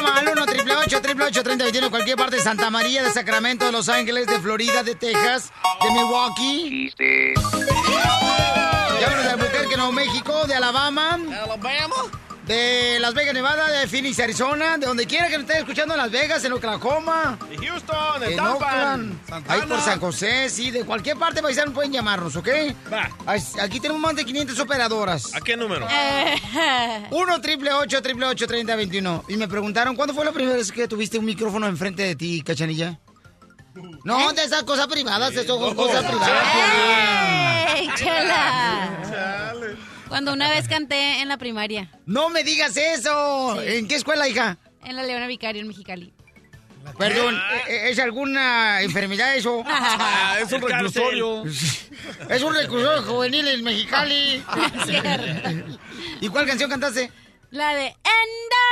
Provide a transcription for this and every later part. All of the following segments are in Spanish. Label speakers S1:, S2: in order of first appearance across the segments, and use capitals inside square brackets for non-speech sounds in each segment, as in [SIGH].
S1: Llama al 1 888 3021 cualquier parte de Santa María, de Sacramento, de Los Ángeles, de Florida, de Texas, de Milwaukee. Llámanos de Albuquerque, Nuevo México, de Alabama.
S2: Alabama.
S1: De Las Vegas, Nevada, de Phoenix, Arizona, de donde quiera que nos estén escuchando en Las Vegas, en Oklahoma.
S2: De Houston, de
S1: En
S2: Tampa.
S1: Ahí por San José, sí, de cualquier parte paisano pueden llamarnos, ¿ok?
S2: Va.
S1: Aquí tenemos más de 500 operadoras.
S2: ¿A qué número?
S1: 1 triple 8 triple 8 30 21. Y me preguntaron, ¿cuándo fue la primera vez que tuviste un micrófono enfrente de ti, cachanilla? No, de esas cosas privadas, eso son cosas privadas.
S3: ¡Ey, chela! Cuando una vez canté en la primaria,
S1: No me digas eso. ¿En qué escuela, hija?
S3: en la Leona Vicario en Mexicali.
S1: Perdón, ¿e- ¿es alguna enfermedad eso? [LAUGHS]
S2: Ah, es un reclusorio. [LAUGHS]
S1: Es un reclusorio juvenil en Mexicali. [LAUGHS]
S3: Cierto.
S1: ¿Y cuál canción cantaste?
S3: La de Enda.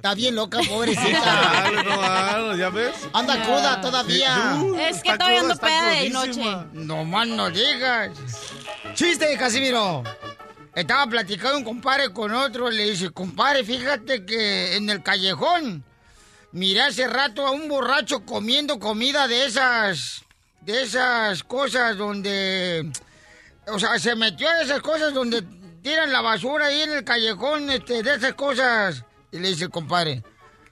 S1: Está bien loca, pobrecita. [LAUGHS]
S2: No, ¿ya ves?
S1: Anda cruda todavía.
S3: Es que todavía ando peda de noche.
S1: No más no digas. Chiste, Casimiro. Estaba platicando un compadre con otro. Le dice, compadre, fíjate que en el callejón miré hace rato a un borracho comiendo comida de esas. De esas cosas donde. O sea, se metió a esas cosas donde tiran la basura ahí en el callejón, este, de esas cosas. Y le dice el compadre,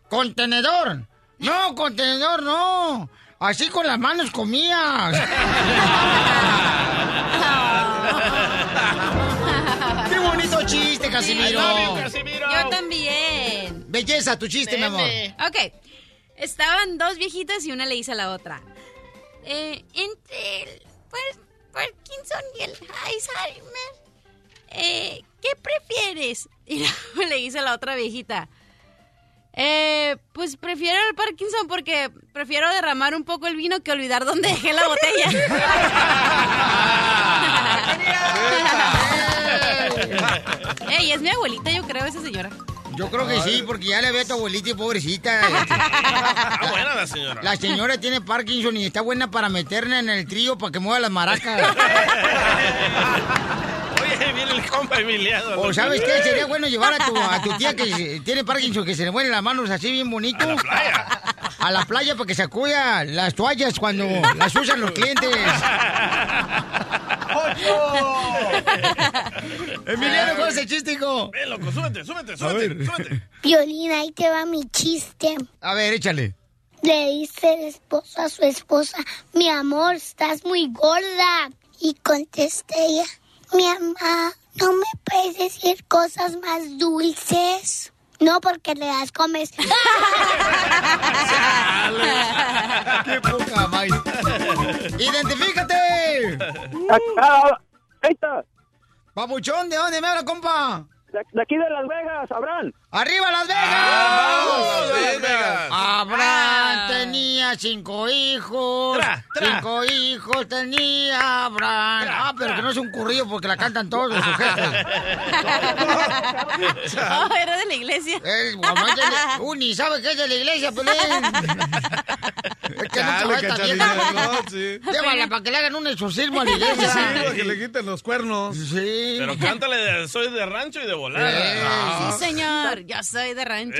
S1: contenedor. No, contenedor, no. Así con las manos comías. [LAUGHS] ¡Qué bonito chiste, Casimiro!
S3: Yo también.
S1: Belleza, tu chiste, mi amor.
S3: Ok. Estaban dos viejitas y una le dice a la otra. Eh, entre el Par- Parkinson y el Alzheimer, eh, ¿qué prefieres? [LAUGHS] Y luego le dice a la otra viejita. Eh, pues prefiero el Parkinson porque prefiero derramar un poco el vino que olvidar dónde dejé la botella. [LAUGHS] [LAUGHS] Ey, es mi abuelita, yo creo, esa señora.
S1: Yo creo que sí, porque ya le ve a tu abuelita y pobrecita. [LAUGHS]
S2: Está buena la señora.
S1: La señora tiene Parkinson y está buena para meterla en el trío para que mueva las maracas. [LAUGHS]
S2: Viene el compa Emiliano.
S1: O ¿sabes qué? Sería bueno llevar a tu, a tu tía que [LAUGHS] tiene Parkinson, que se le mueven las manos así bien bonito. A la
S2: playa.
S1: A la playa para que sacuda las toallas cuando las usan los clientes. [LAUGHS] Emiliano, ¿cuál es el chiste, hijo?
S2: Ven, loco, súbete, súbete, súbete, súbete.
S4: Violina, ahí te va mi chiste.
S1: A ver, échale.
S4: Le dice el esposo a su esposa, mi amor, estás muy gorda. Y contesta ella, mi mamá, ¿no me puedes decir cosas más dulces? No, porque le das comes.
S1: ¡Qué poca más! ¡Identifícate!
S5: Ahí está.
S1: Papuchón, ¿de dónde me habla, compa?
S5: De, de aquí de Las Vegas, Abraham.
S1: ¡Arriba Las Vegas!
S2: ¡Vamos, Las Vegas!
S1: Abraham tenía cinco hijos.
S2: Tra, tra.
S1: Cinco hijos tenía Abraham. Ah, pero que no es un currillo porque la cantan todos los sujetos. [LAUGHS]
S3: Oh, era de la iglesia.
S1: El guamán de la- Uy, ni sabe qué es de la iglesia, Pelín. Es que
S2: no, sí.
S1: Llévala para que le hagan un exorcismo a la
S2: Sí,
S1: iglesia.
S2: para que le quiten los cuernos.
S1: Sí.
S2: Pero cántale, de- soy de rancho y de volar.
S1: Eh,
S2: Ah.
S3: Sí, señor. Yo soy de rancho.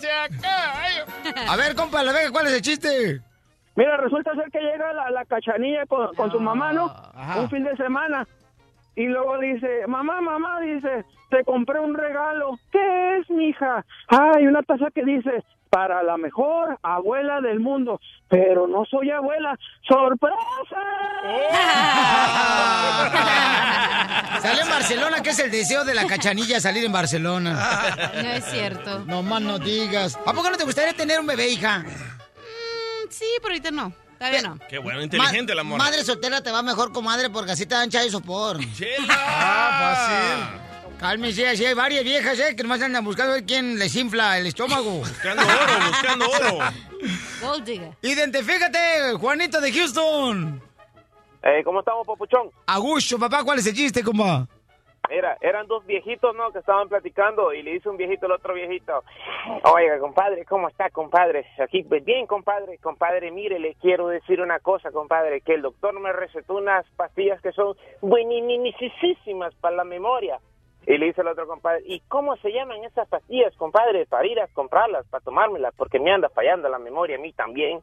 S2: Sea caballo.
S1: A ver, compa, la Vega, ¿cuál es el chiste?
S5: Mira, resulta ser que llega la, la cachanilla con, con su mamá, ¿no?
S1: Ajá.
S5: Un fin de semana. Y luego dice, mamá, mamá, dice, te compré un regalo. ¿Qué es, mija? Ay, una taza que dice, para la mejor abuela del mundo. Pero no soy abuela. ¡Sorpresa! [LAUGHS]
S1: Salió en Barcelona, que es el deseo de la cachanilla salir en Barcelona.
S3: No es cierto.
S1: No más no digas. ¿A poco no te gustaría tener un bebé, hija?
S3: Mm, sí, pero ahorita no. Todavía no.
S2: Qué bueno, inteligente
S1: Ma-
S2: la amor.
S1: Madre soltera te va mejor, comadre, porque así te dan chai sopor. [LAUGHS]
S2: Chela. Ah,
S1: Cálmese, así hay varias viejas, ¿eh? Que nomás andan buscando a ver quién les infla el estómago. [LAUGHS]
S2: Buscando oro, buscando oro. [LAUGHS]
S3: Gold digger.
S1: Identifícate, Juanito de Houston.
S6: Eh, ¿Cómo estamos, papuchón?
S1: Augusto, papá, ¿cuál es el chiste, compa?
S6: Mira, eran dos viejitos, ¿no? Que estaban platicando y le dice un viejito al otro viejito, oiga, compadre, ¿cómo está, compadre? Aquí, pues bien, compadre, compadre, mire, le quiero decir una cosa, compadre, que el doctor me recetó unas pastillas que son buenísimas para la memoria. Y le dice el otro compadre, ¿y cómo se llaman esas pastillas, compadre, para ir a comprarlas, para tomármelas? Porque me anda fallando la memoria a mí también.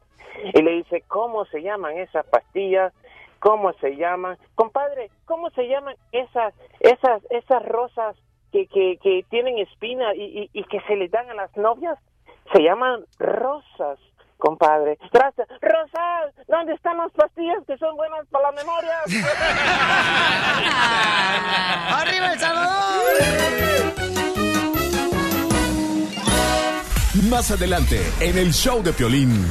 S6: Y le dice, ¿cómo se llaman esas pastillas? ¿Cómo se llaman? Compadre, ¿cómo se llaman esas, esas, esas rosas que, que, que tienen espina y, y, y que se les dan a las novias? Se llaman rosas, compadre. Gracias. Rosas, ¿dónde están las pastillas que son buenas para la memoria? [LAUGHS]
S1: ¡Arriba El Salvador!
S7: Más adelante, en el show de Piolín.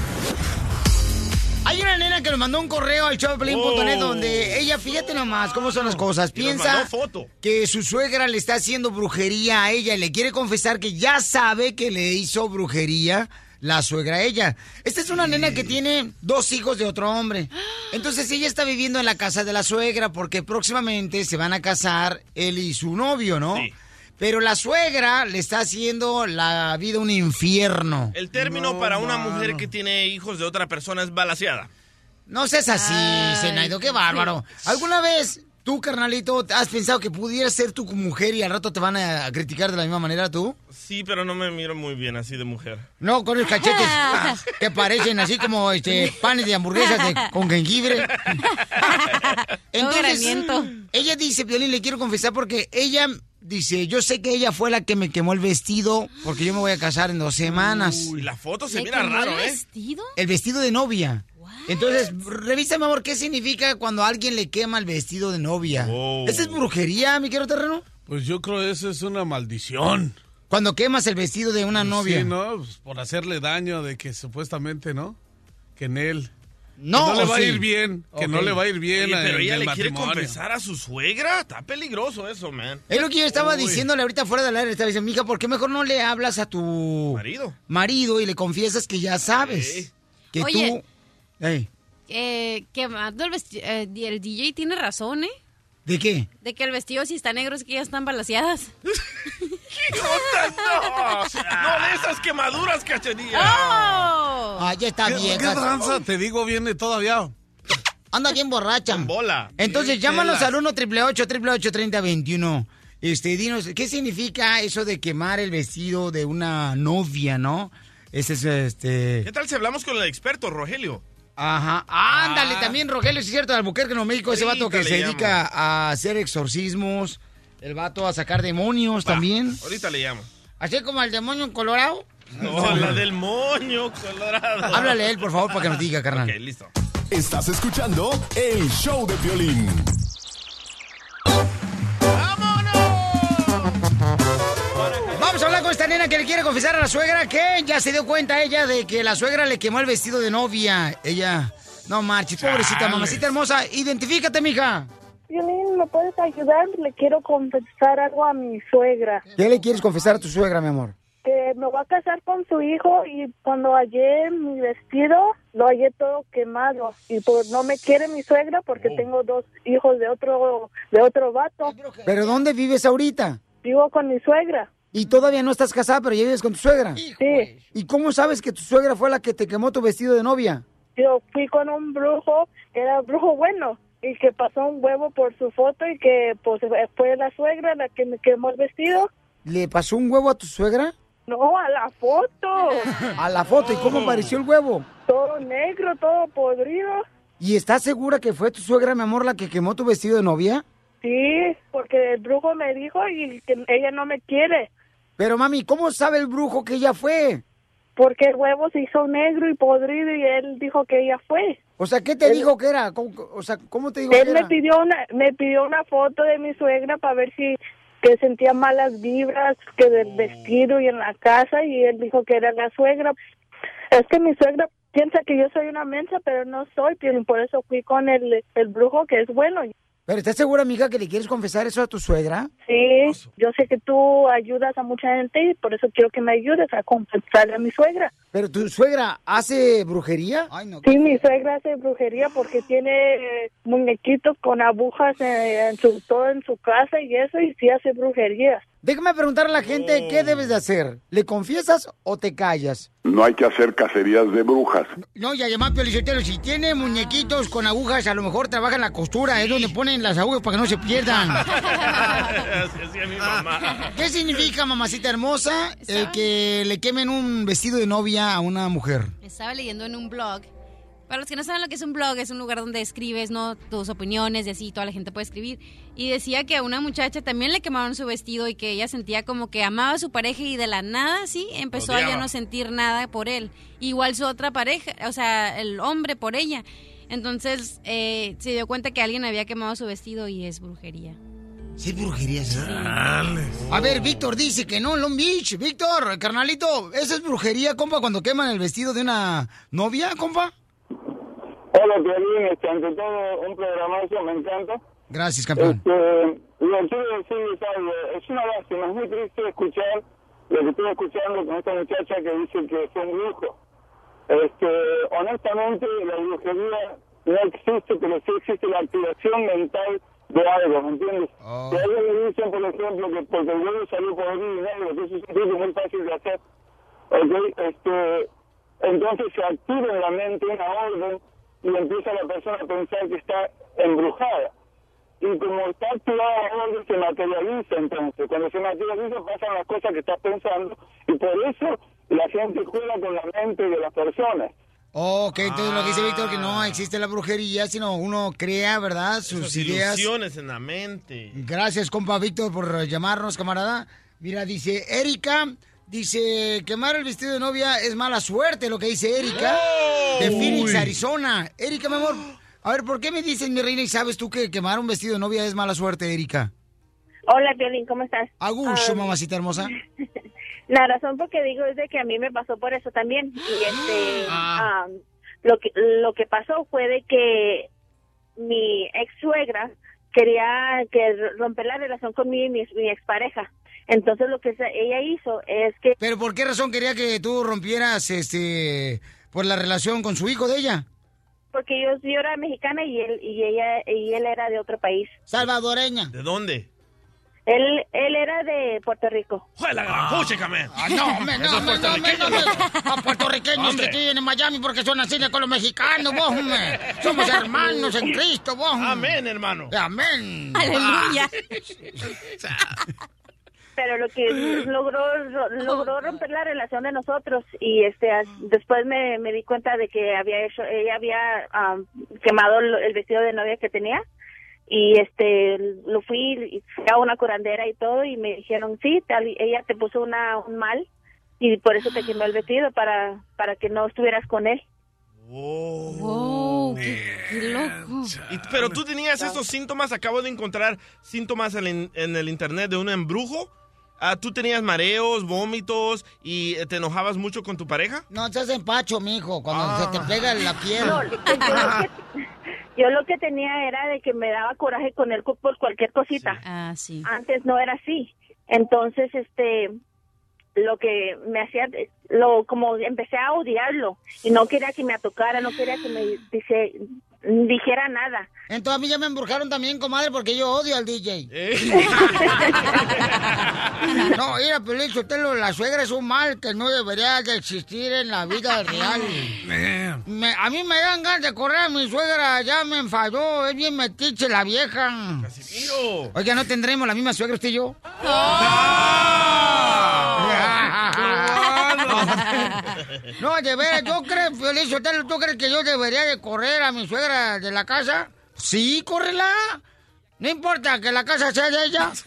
S1: Hay una nena que nos mandó un correo al showpelín.net
S2: Oh.
S1: donde ella, fíjate nomás cómo son las cosas,
S2: Y nos
S1: piensa
S2: foto.
S1: que su suegra le está haciendo brujería a ella y le quiere confesar que ya sabe que le hizo brujería la suegra a ella. Esta es una nena que tiene dos hijos de otro hombre. Entonces ella está viviendo en la casa de la suegra porque próximamente se van a casar él y su novio, ¿no?
S2: Sí.
S1: Pero la suegra le está haciendo la vida un infierno.
S2: El término para una mujer que tiene hijos de otra persona es balaseada.
S1: No seas así, Zenaido, qué bárbaro. ¿Alguna vez tú, carnalito, has pensado que pudieras ser tu mujer y al rato te van a criticar de la misma manera tú?
S2: Sí, pero no me miro muy bien así de mujer.
S1: No, con los cachetes [LAUGHS] que parecen así como este panes de hamburguesas de- con jengibre. [LAUGHS]
S3: graniento.
S1: ella dice, Violín, le quiero confesar porque ella dice, yo sé que ella fue la que me quemó el vestido porque yo me voy a casar en dos semanas.
S2: Uy, la foto se
S3: ¿Le
S2: mira
S3: quemó
S2: raro,
S3: el
S2: ¿eh?
S3: vestido?
S1: El vestido de novia. Entonces, revisa, mi amor, ¿qué significa cuando alguien le quema el vestido de novia?
S2: Oh.
S1: ¿Esa es brujería, mi querido terreno?
S8: Pues yo creo que eso es una maldición.
S1: Cuando quemas el vestido de una novia.
S8: Sí, ¿no? Pues por hacerle daño de que supuestamente, ¿no? Que en él.
S1: No,
S8: que no le
S1: ¿o
S8: va
S1: sí?
S8: a ir bien. Que no le va a ir bien.
S2: Oye, pero ella
S8: el
S2: le quiere confesar a su suegra. Está peligroso eso, man.
S1: Es lo que yo estaba
S8: Uy.
S1: diciéndole ahorita fuera del aire. Estaba diciendo, mija, ¿por qué mejor no le hablas a tu
S2: Marido.
S1: marido y le confiesas que ya sabes? Que
S3: Oye.
S1: tú... Ey,
S3: Eh, el vestido. el DJ tiene razón, ¿eh?
S1: ¿De qué?
S3: De que el vestido si está negro es que ya están balaseadas. [LAUGHS]
S2: ¡No! ¡No de esas quemaduras, cachanilla!
S3: ¡Oh!
S1: Ah, ya está
S8: ¿Qué,
S1: bien.
S8: qué tranza? Te digo, viene todavía.
S1: Anda bien borracha.
S2: En bola.
S1: Entonces, llámanos al 1 888 3021 Este, dinos, ¿qué significa eso de quemar el vestido de una novia, no? Ese es, este...
S2: ¿Qué tal si hablamos con el experto, Rogelio?
S1: Ajá. Ándale, también Rogelio, sí es cierto, de Albuquerque, Nuevo México, ese vato que se dedica a hacer exorcismos, el vato a sacar demonios también.
S2: Ahorita le llamo.
S1: Así como el demonio en Colorado.
S2: No, [LAUGHS] la del moño colorado.
S1: Háblale a él, por favor, para que nos diga, carnal.
S2: Ok, listo.
S7: Estás escuchando el show de Piolín.
S1: Vamos a hablar con esta nena que le quiere confesar a la suegra que ya se dio cuenta ella de que la suegra le quemó el vestido de novia. Ella, no marches, pobrecita, mamacita hermosa. Identifícate, mija.
S9: Violín, ¿me puedes ayudar? Le quiero confesar algo a mi suegra.
S1: ¿Qué le quieres confesar a tu suegra, mi amor?
S9: Que me voy a casar con su hijo y cuando hallé mi vestido, lo hallé todo quemado. Y pues no me quiere mi suegra porque tengo dos hijos de otro, de otro vato.
S1: ¿Pero dónde vives ahorita?
S9: Vivo con mi suegra.
S1: Y todavía no estás casada, pero ya vives con tu suegra.
S9: Sí.
S1: ¿Y cómo sabes que tu suegra fue la que te quemó tu vestido de novia?
S9: Yo fui con un brujo, que era brujo bueno, y que pasó un huevo por su foto y que pues fue la suegra la que me quemó el vestido.
S1: ¿Le pasó un huevo a tu suegra?
S9: No, a la foto. [LAUGHS]
S1: A la foto, ¿y cómo apareció el huevo?
S9: todo negro, todo podrido.
S1: ¿Y estás segura que fue tu suegra, mi amor, la que quemó tu vestido de novia?
S9: Sí, porque el brujo me dijo y que ella no me quiere.
S1: Pero mami, ¿cómo sabe el brujo que ella fue?
S9: Porque el huevo se hizo negro y podrido y él dijo que ella fue.
S1: O sea, ¿qué te
S9: Él-
S1: dijo que era? ¿Cómo, o sea, ¿cómo te dijo
S9: Él
S1: que
S9: me
S1: era?
S9: pidió una me pidió una foto de mi suegra para ver si que sentía malas vibras que del vestido y en la casa y él dijo que era la suegra. Es que mi suegra piensa que yo soy una mensa, pero no soy, pero por eso fui con el, el brujo que es bueno.
S1: ¿Pero estás segura, amiga, que le quieres confesar eso a tu suegra?
S9: Sí, yo sé que tú ayudas a mucha gente y por eso quiero que me ayudes a confesarle a mi suegra.
S1: ¿Pero tu suegra hace brujería? Ay, no.
S10: Sí, mi suegra hace brujería porque tiene eh, muñequitos con agujas en, en su, todo en su casa y eso, y sí hace brujería.
S1: Déjame preguntarle a la gente qué debes de hacer. ¿Le confiesas o te callas?
S11: No hay que hacer cacerías de brujas.
S1: No, y además, Piolichotero, si tiene muñequitos con agujas, a lo mejor trabaja en la costura, es donde ponen las agujas para que no se pierdan.
S2: Así hacía mi mamá.
S1: ¿Qué significa, mamacita hermosa, el que le quemen un vestido de novia a una mujer?
S3: Estaba leyendo en un blog. Para los que no saben lo que es un blog, es un lugar donde escribes, ¿no? Tus opiniones y así, toda la gente puede escribir. Y decía que a una muchacha también le quemaron su vestido y que ella sentía como que amaba a su pareja y de la nada, sí, empezó a ya no sentir nada por él. Igual su otra pareja, o sea, el hombre por ella. Entonces eh, se dio cuenta que alguien había quemado su vestido y es brujería.
S1: Sí, brujería, sí. A ver, Víctor dice que no, Long Beach. Víctor, carnalito, ¿esa es brujería, compa, cuando queman el vestido de una novia, compa?
S12: Hola, Piolín, este, ante todo, un programazo, me encanta.
S1: Gracias, campeón.
S12: Este, lo quiero decir es algo, es una lástima, es muy triste escuchar lo que estoy escuchando con esta muchacha que dice que fue un brujo. Este, honestamente, la brujería no existe, pero sí existe la activación mental de algo, ¿me entiendes? Si a alguien le dicen, por ejemplo, que porque el huevo salió podrido y negro, que eso es un truco muy fácil de hacer, ¿ok? Este, entonces se activa en la mente una orden y empieza la persona a pensar que está embrujada. Y como está activada la orden, se materializa entonces. Cuando se materializa pasan las cosas que estás pensando y por eso la gente juega con la mente de las personas.
S1: Ok, entonces lo que dice Víctor que no existe la brujería, sino uno crea, ¿verdad? Sus
S2: Esas
S1: ideas.
S2: ilusiones en la mente.
S1: Gracias, compa Víctor, por llamarnos, camarada. Mira, dice Erika, dice, quemar el vestido de novia es mala suerte, lo que dice Erika,
S2: ¡Oh!
S1: de Phoenix,
S2: Uy.
S1: Arizona. Erika, mi amor, a ver, ¿por qué me dices, mi reina, y sabes tú que quemar un vestido de novia es mala suerte, Erika?
S10: Hola, Violín, ¿cómo estás?
S1: A gusto,
S10: Ah,
S1: mamacita hermosa. [LAUGHS]
S10: La razón por que digo es de que a mí me pasó por eso también. Y este,
S1: Ah.
S10: lo que lo que pasó fue de que mi ex suegra quería que romper la relación con mi, mi, mi expareja. Entonces lo que ella hizo es que
S1: ¿Pero por qué razón quería que tú rompieras, este, por la relación con su hijo de ella?
S10: porque yo, yo era mexicana y él y ella y él era de otro país.
S1: Salvadoreña.
S2: ¿De dónde?
S10: Él él era de Puerto Rico.
S2: ¡Joder, la gran puchica, man!
S1: Ah, no, me, no, me, no, me,
S2: puertorriqueños,
S1: no, me-. A puertorriqueños que viven en Miami porque son así de con los mexicanos, vos, hombre. Somos hermanos en Cristo, vos.
S2: Amén, hermano.
S1: Amén.
S3: Aleluya. [LAUGHS]
S10: pero lo que [GASPS] logró ro- logró romper la relación de nosotros y este as- después me, me di cuenta de que había hecho ella había am, quemado el, el vestido de novia que tenía y este lo fui a una curandera y todo y me dijeron sí tal, ella te puso una un mal y por eso te quemó el [GASPS] vestido para para que no estuvieras con él
S3: Wow, qué, qué loco.
S2: Y- pero tú tenías esos síntomas, acabo de encontrar síntomas en, el- en el internet de un embrujo. Ah, ¿Tú tenías mareos, vómitos y te enojabas mucho con tu pareja?
S1: No seas empacho, mijo, cuando se te pega la piel.
S10: No, yo, lo que, yo lo que tenía era de que me daba coraje con él por cualquier cosita.
S3: Ah, sí.
S10: Antes no era así. Entonces, este, lo que me hacía, lo como empecé a odiarlo y no quería que me tocara, no quería que me dice, dijera nada.
S1: Entonces a mí ya me embrujaron también, comadre, porque yo odio al DJ. [LAUGHS] no, mira, Pelín Sotelo, la suegra es un mal que no debería de existir en la vida real. Me- a mí me dan ganas de correr a mi suegra, ya me enfadó, es bien metiche la vieja. Oiga, ¿no tendremos la misma suegra usted y yo? [LAUGHS] [LAUGHS] No, de veras, yo creo, Piolín Sotelo, ¿tú crees que yo debería de correr a mi suegra de la casa? Sí, córrela. No importa que la casa sea de ella. [LAUGHS]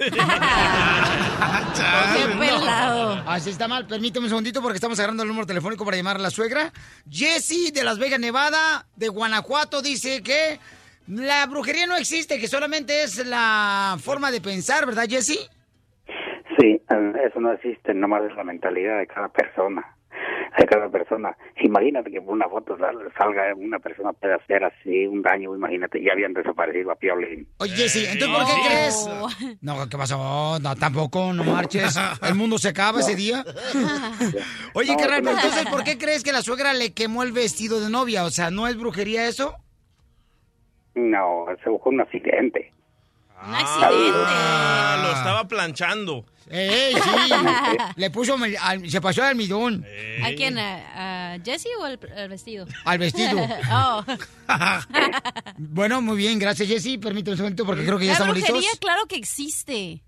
S3: Qué pelado.
S1: Así está mal. Permíteme un segundito porque estamos agarrando el número telefónico para llamar a la suegra. Jessy de Las Vegas, Nevada, de Guanajuato, dice que la brujería no existe, que solamente es la forma de pensar, ¿verdad, Jessy?
S13: Sí, eh, eso no existe, nomás es la mentalidad de cada persona. de cada persona. Imagínate que por una foto sal- salga una persona puede hacer así un daño, imagínate, ya habían desaparecido a Piolín.
S1: Oye, Jessy, ¿entonces por qué crees? No, ¿qué pasó? No, tampoco, no marches. ¿El mundo se acaba ese día? [LAUGHS] Oye,
S13: No,
S1: carnal,
S13: no.
S1: entonces, ¿por qué crees que la suegra le quemó el vestido de novia? O sea, ¿no es brujería eso?
S13: No, eso fue un accidente.
S2: Ah, lo estaba planchando.
S1: ¡Ey, sí! [LAUGHS] Le puso, al- se pasó de almidón.
S3: ¿A quién? ¿A, a Jesse o al, al vestido?
S1: Al vestido. [LAUGHS]
S3: oh. [LAUGHS]
S1: Bueno, muy bien, gracias, Jessy. Permíteme un momento porque creo que ya
S3: La
S1: estamos
S3: brujería,
S1: listos.
S3: claro que existe.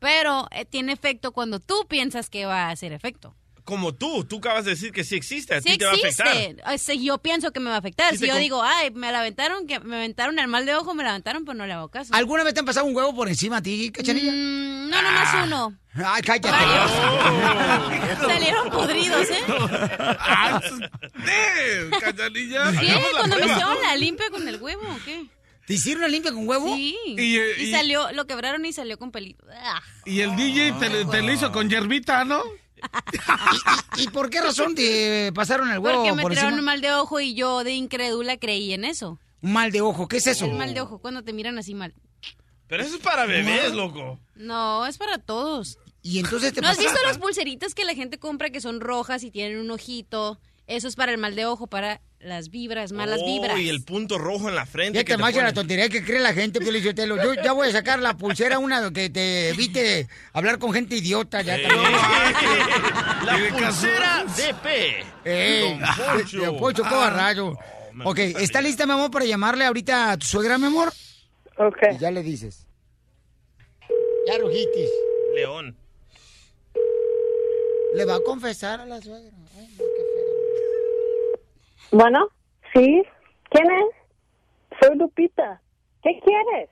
S3: Pero eh, tiene efecto cuando tú piensas que va a hacer efecto.
S2: Como tú, tú acabas de decir que sí existe, a
S3: Sí
S2: ti te va a afectar.
S3: existe. O sea, yo pienso que me va a afectar.
S2: Sí
S3: si yo digo, ay, me la aventaron, que me aventaron el mal de ojo, me la aventaron, pues no le hago caso.
S1: ¿Alguna vez te han pasado un huevo por encima a ti, cachanilla?
S3: Mm, no, nomás uno.
S1: Ay, cállate. [LAUGHS]
S3: Salieron podridos, ¿eh?
S8: Cachanilla. La
S3: Cuando me hicieron la limpia con el huevo, ¿o qué?
S1: ¿Te hicieron la limpia con huevo?
S3: Sí.
S8: Y,
S3: Y,
S8: eh, y-
S3: salió, lo quebraron y salió con pelito. Ah.
S8: Y el DJ te, te lo hizo con yerbita, ¿no? [LAUGHS]
S1: ¿Y, y por qué razón te pasaron el huevo
S3: Porque me
S1: por
S3: tiraron
S1: encima?
S3: un mal de ojo y yo de incrédula creí en eso.
S1: Un mal de ojo, ¿qué es eso?
S3: El mal de ojo, cuando te miran así mal.
S2: Pero eso es para bebés, loco.
S3: No, es para todos.
S1: Y entonces te
S3: ¿No has visto las pulseritas que la gente compra que son rojas y tienen un ojito? Eso es para el mal de ojo, para las vibras, malas
S2: Oh,
S3: vibras.
S2: y el punto rojo en la frente.
S1: Ya
S2: que
S1: te
S2: te
S1: la tontería que cree la gente, Pio Lizotelo. Yo ya voy a sacar la pulsera una que te evite hablar con gente idiota ya también. [LAUGHS]
S2: La pulsera DP.
S1: Ey,
S2: Don Poncho.
S1: Don Poncho, qué
S2: Ah.
S1: barrayo. Ok, ¿está lista, mi amor, para llamarle ahorita a tu suegra, mi amor?
S9: Ok.
S1: Y ya le dices. Ya, Rujitis.
S2: León.
S1: Le va a confesar a la suegra.
S9: Bueno, sí. ¿Quién es? Soy Lupita. ¿Qué quieres?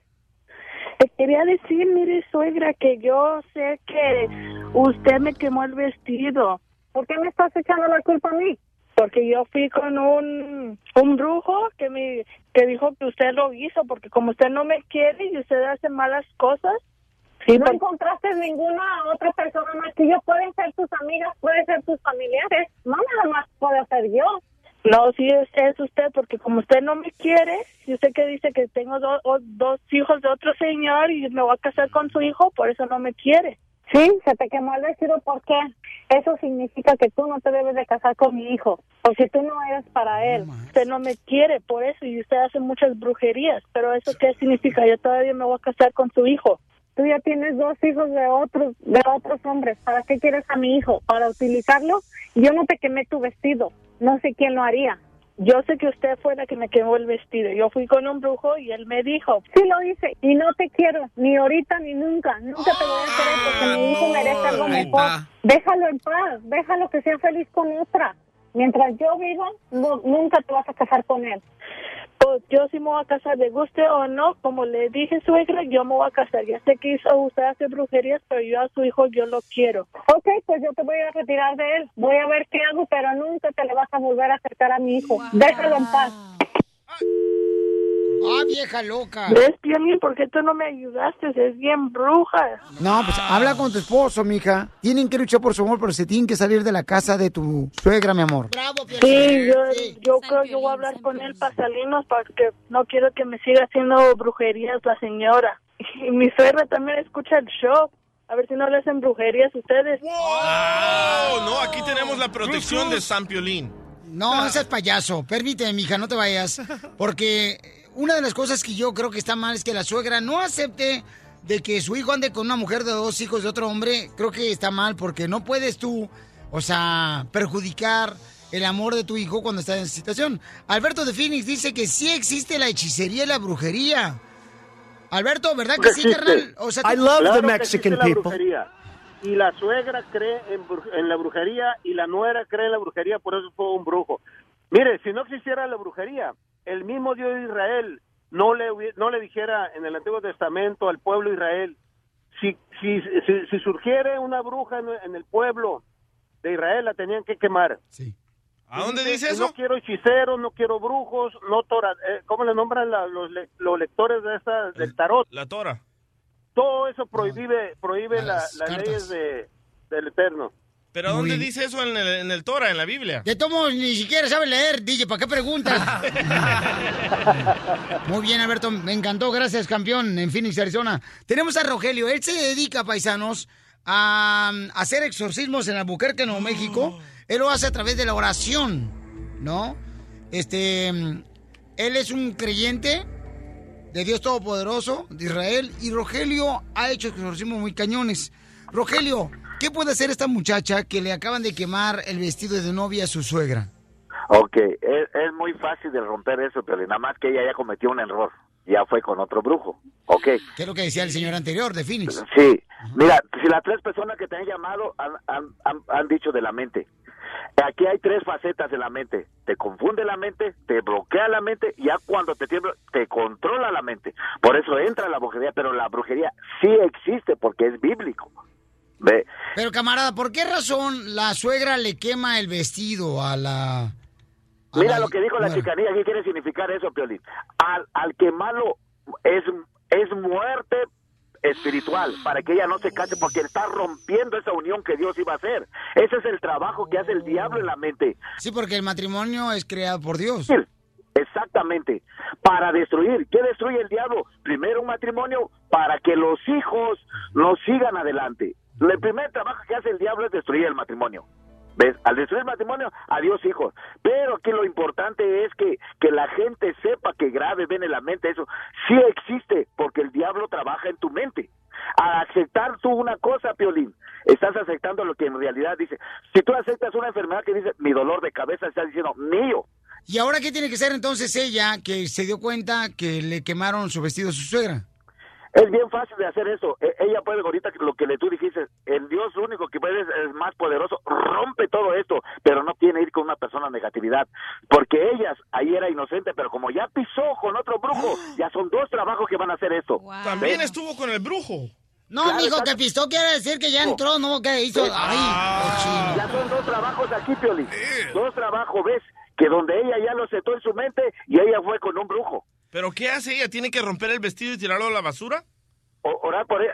S9: Le quería decir, mire, suegra, que yo sé que usted me quemó el vestido. ¿Por qué me estás echando la culpa a mí? Porque yo fui con un, un brujo que me que dijo que usted lo hizo, porque como usted no me quiere y usted hace malas cosas. Sí,
S14: No encontraste ninguna otra persona más que yo. Pueden ser tus amigas, pueden ser tus familiares. No nada más puedo ser yo.
S9: No, sí es, es usted, porque como usted no me quiere, y usted que dice que tengo do- o- dos hijos de otro señor y me voy a casar con su hijo, por eso no me quiere.
S14: Sí, se te quemó el vestido. ¿Por qué? Eso significa que tú no te debes de casar con mi hijo. Porque tú no eres para él.
S9: Usted no me quiere por eso y usted hace muchas brujerías, pero eso qué significa? Yo todavía me voy a casar con su hijo.
S14: Tú ya tienes dos hijos de otros, de otros hombres. ¿Para qué quieres a mi hijo? ¿Para utilizarlo? Yo no te quemé tu vestido. No sé quién lo haría.
S9: Yo sé que usted fue la que me quemó el vestido. Yo fui con un brujo y él me dijo,
S14: Sí lo hice y no te quiero, ni ahorita ni nunca. Nunca te voy a querer porque mi hijo merece algo mejor. Déjalo en paz, déjalo que sea feliz con otra. Mientras yo viva, no- nunca te vas a casar con él.
S9: Pues yo sí me voy a casar, le guste o no, como le dije suegra, yo me voy a casar. Ya sé que hizo, usted hace brujerías, pero yo a su hijo yo lo quiero.
S14: Ok, pues yo te voy a retirar de él. Voy a ver qué hago, pero nunca te le vas a volver a acercar a mi hijo. Déjalo en paz.
S1: Ah, vieja loca.
S9: ¿Ves, Piolín? ¿Por qué tú no me ayudaste? Es bien bruja.
S1: No, pues habla con tu esposo, mija. Tienen que luchar por su amor, pero se tienen que salir de la casa de tu suegra, mi amor.
S9: Sí, yo, yo creo que voy a hablar con él para salirnos porque no quiero que me siga haciendo brujerías la señora. [LAUGHS] Y mi suegra también escucha el show. A ver si no le hacen brujerías ustedes.
S2: Oh, no, aquí tenemos la protección de San Piolín.
S1: No, no seas payaso. Permíteme, mija, no te vayas. Porque una de las cosas que yo creo que está mal es que la suegra no acepte de que su hijo ande con una mujer de dos hijos de otro hombre. Creo que está mal porque no puedes tú, o sea, perjudicar el amor de tu hijo cuando está en esa situación. Alberto de Phoenix dice que sí existe la hechicería y la brujería. Alberto, ¿verdad que sí, carnal? O sea, tú-
S15: Claro que existe la brujería. Y la suegra cree en, bru- en la brujería y la nuera cree en la brujería, por eso fue un brujo. Mire, si no existiera la brujería, el mismo Dios de Israel no le, no le dijera en el Antiguo Testamento al pueblo de Israel, si, si, si, si surgiera una bruja en, en el pueblo de Israel, la tenían que quemar.
S2: ¿A dónde dice eso?
S15: No quiero hechiceros, no quiero brujos, no tora, eh, ¿cómo le nombran la- los, le- los lectores de esta, del tarot?
S2: La tora.
S15: Todo eso prohíbe, prohíbe la-
S1: las
S15: las leyes de, del Eterno.
S2: ¿Pero
S1: Muy
S2: dónde
S1: bien.
S2: dice eso en el, en el Torah, en la Biblia?
S1: De todos ni siquiera sabe leer, DJ, ¿para qué preguntas? [LAUGHS] Muy bien, Alberto, me encantó, gracias, campeón, en Phoenix, Arizona. Tenemos a Rogelio, él se dedica, paisanos, a um, hacer exorcismos en Albuquerque, Nuevo México. Él lo hace a través de la oración, ¿no? Este, mm, él es un creyente de Dios Todopoderoso, de Israel, y Rogelio ha hecho exorcismos muy cañones. Rogelio, ¿qué puede hacer esta muchacha que le acaban de quemar el vestido de novia a su suegra?
S16: Ok, es, es muy fácil de romper eso, pero nada más que ella ya cometió un error. Ya fue con otro brujo. Ok.
S1: ¿Qué es lo que decía el señor anterior de Phoenix?
S16: Sí, mira, si las tres personas que te han llamado han, han- han- han dicho de la mente, aquí hay tres facetas de la mente. Te confunde la mente, te bloquea la mente, y ya cuando te tiembla, te controla la mente. Por eso entra la brujería, pero la brujería sí existe porque es bíblico. ¿Ve?
S1: Pero camarada, ¿por qué razón la suegra le quema el vestido a la... a
S16: Mira
S1: la
S16: lo que dijo la chicanía, ¿qué quiere significar eso, Piolín? Al, al quemarlo es, es muerte espiritual para que ella no se case porque está rompiendo esa unión que Dios iba a hacer. Ese es el trabajo que hace el diablo en la mente.
S1: Sí, porque el matrimonio es creado por Dios.
S16: Exactamente. Para destruir. ¿Qué destruye el diablo? Primero un matrimonio para que los hijos no sigan adelante. El primer trabajo que hace el diablo es destruir el matrimonio. ¿Ves? Al destruir el matrimonio, adiós hijos. Pero aquí lo importante es que, que la gente sepa que grave ven en la mente eso. Sí existe, porque el diablo trabaja en tu mente. Al aceptar tú una cosa, Piolín, estás aceptando lo que en realidad dice. Si tú aceptas una enfermedad que dice, mi dolor de cabeza, estás diciendo, mío.
S1: ¿Y ahora qué tiene que ser entonces ella que se dio cuenta que le quemaron su vestido a su suegra?
S16: Es bien fácil de hacer eso. E- ella puede, ahorita lo que le tú dijiste, el Dios único que puede es, es más poderoso, rompe todo esto, pero no tiene que ir con una persona negatividad. Porque ellas, ahí era inocente, pero como ya pisó con otro brujo, [GASPS] ya son dos trabajos que van a hacer esto.
S2: También
S16: ¿Ves?
S2: estuvo con el brujo.
S1: No,
S16: Claro,
S1: mijo,
S16: está-
S1: que pistó quiere decir que ya entró, no, que hizo... Ay, cochino.
S16: Ya son dos trabajos aquí, Pioli. Dos trabajos, ¿ves? Que donde ella ya lo aceptó en su mente y ella fue con un brujo.
S2: ¿Pero qué hace ella? ¿Tiene que romper el vestido y tirarlo a la basura?
S16: O- orar por ella.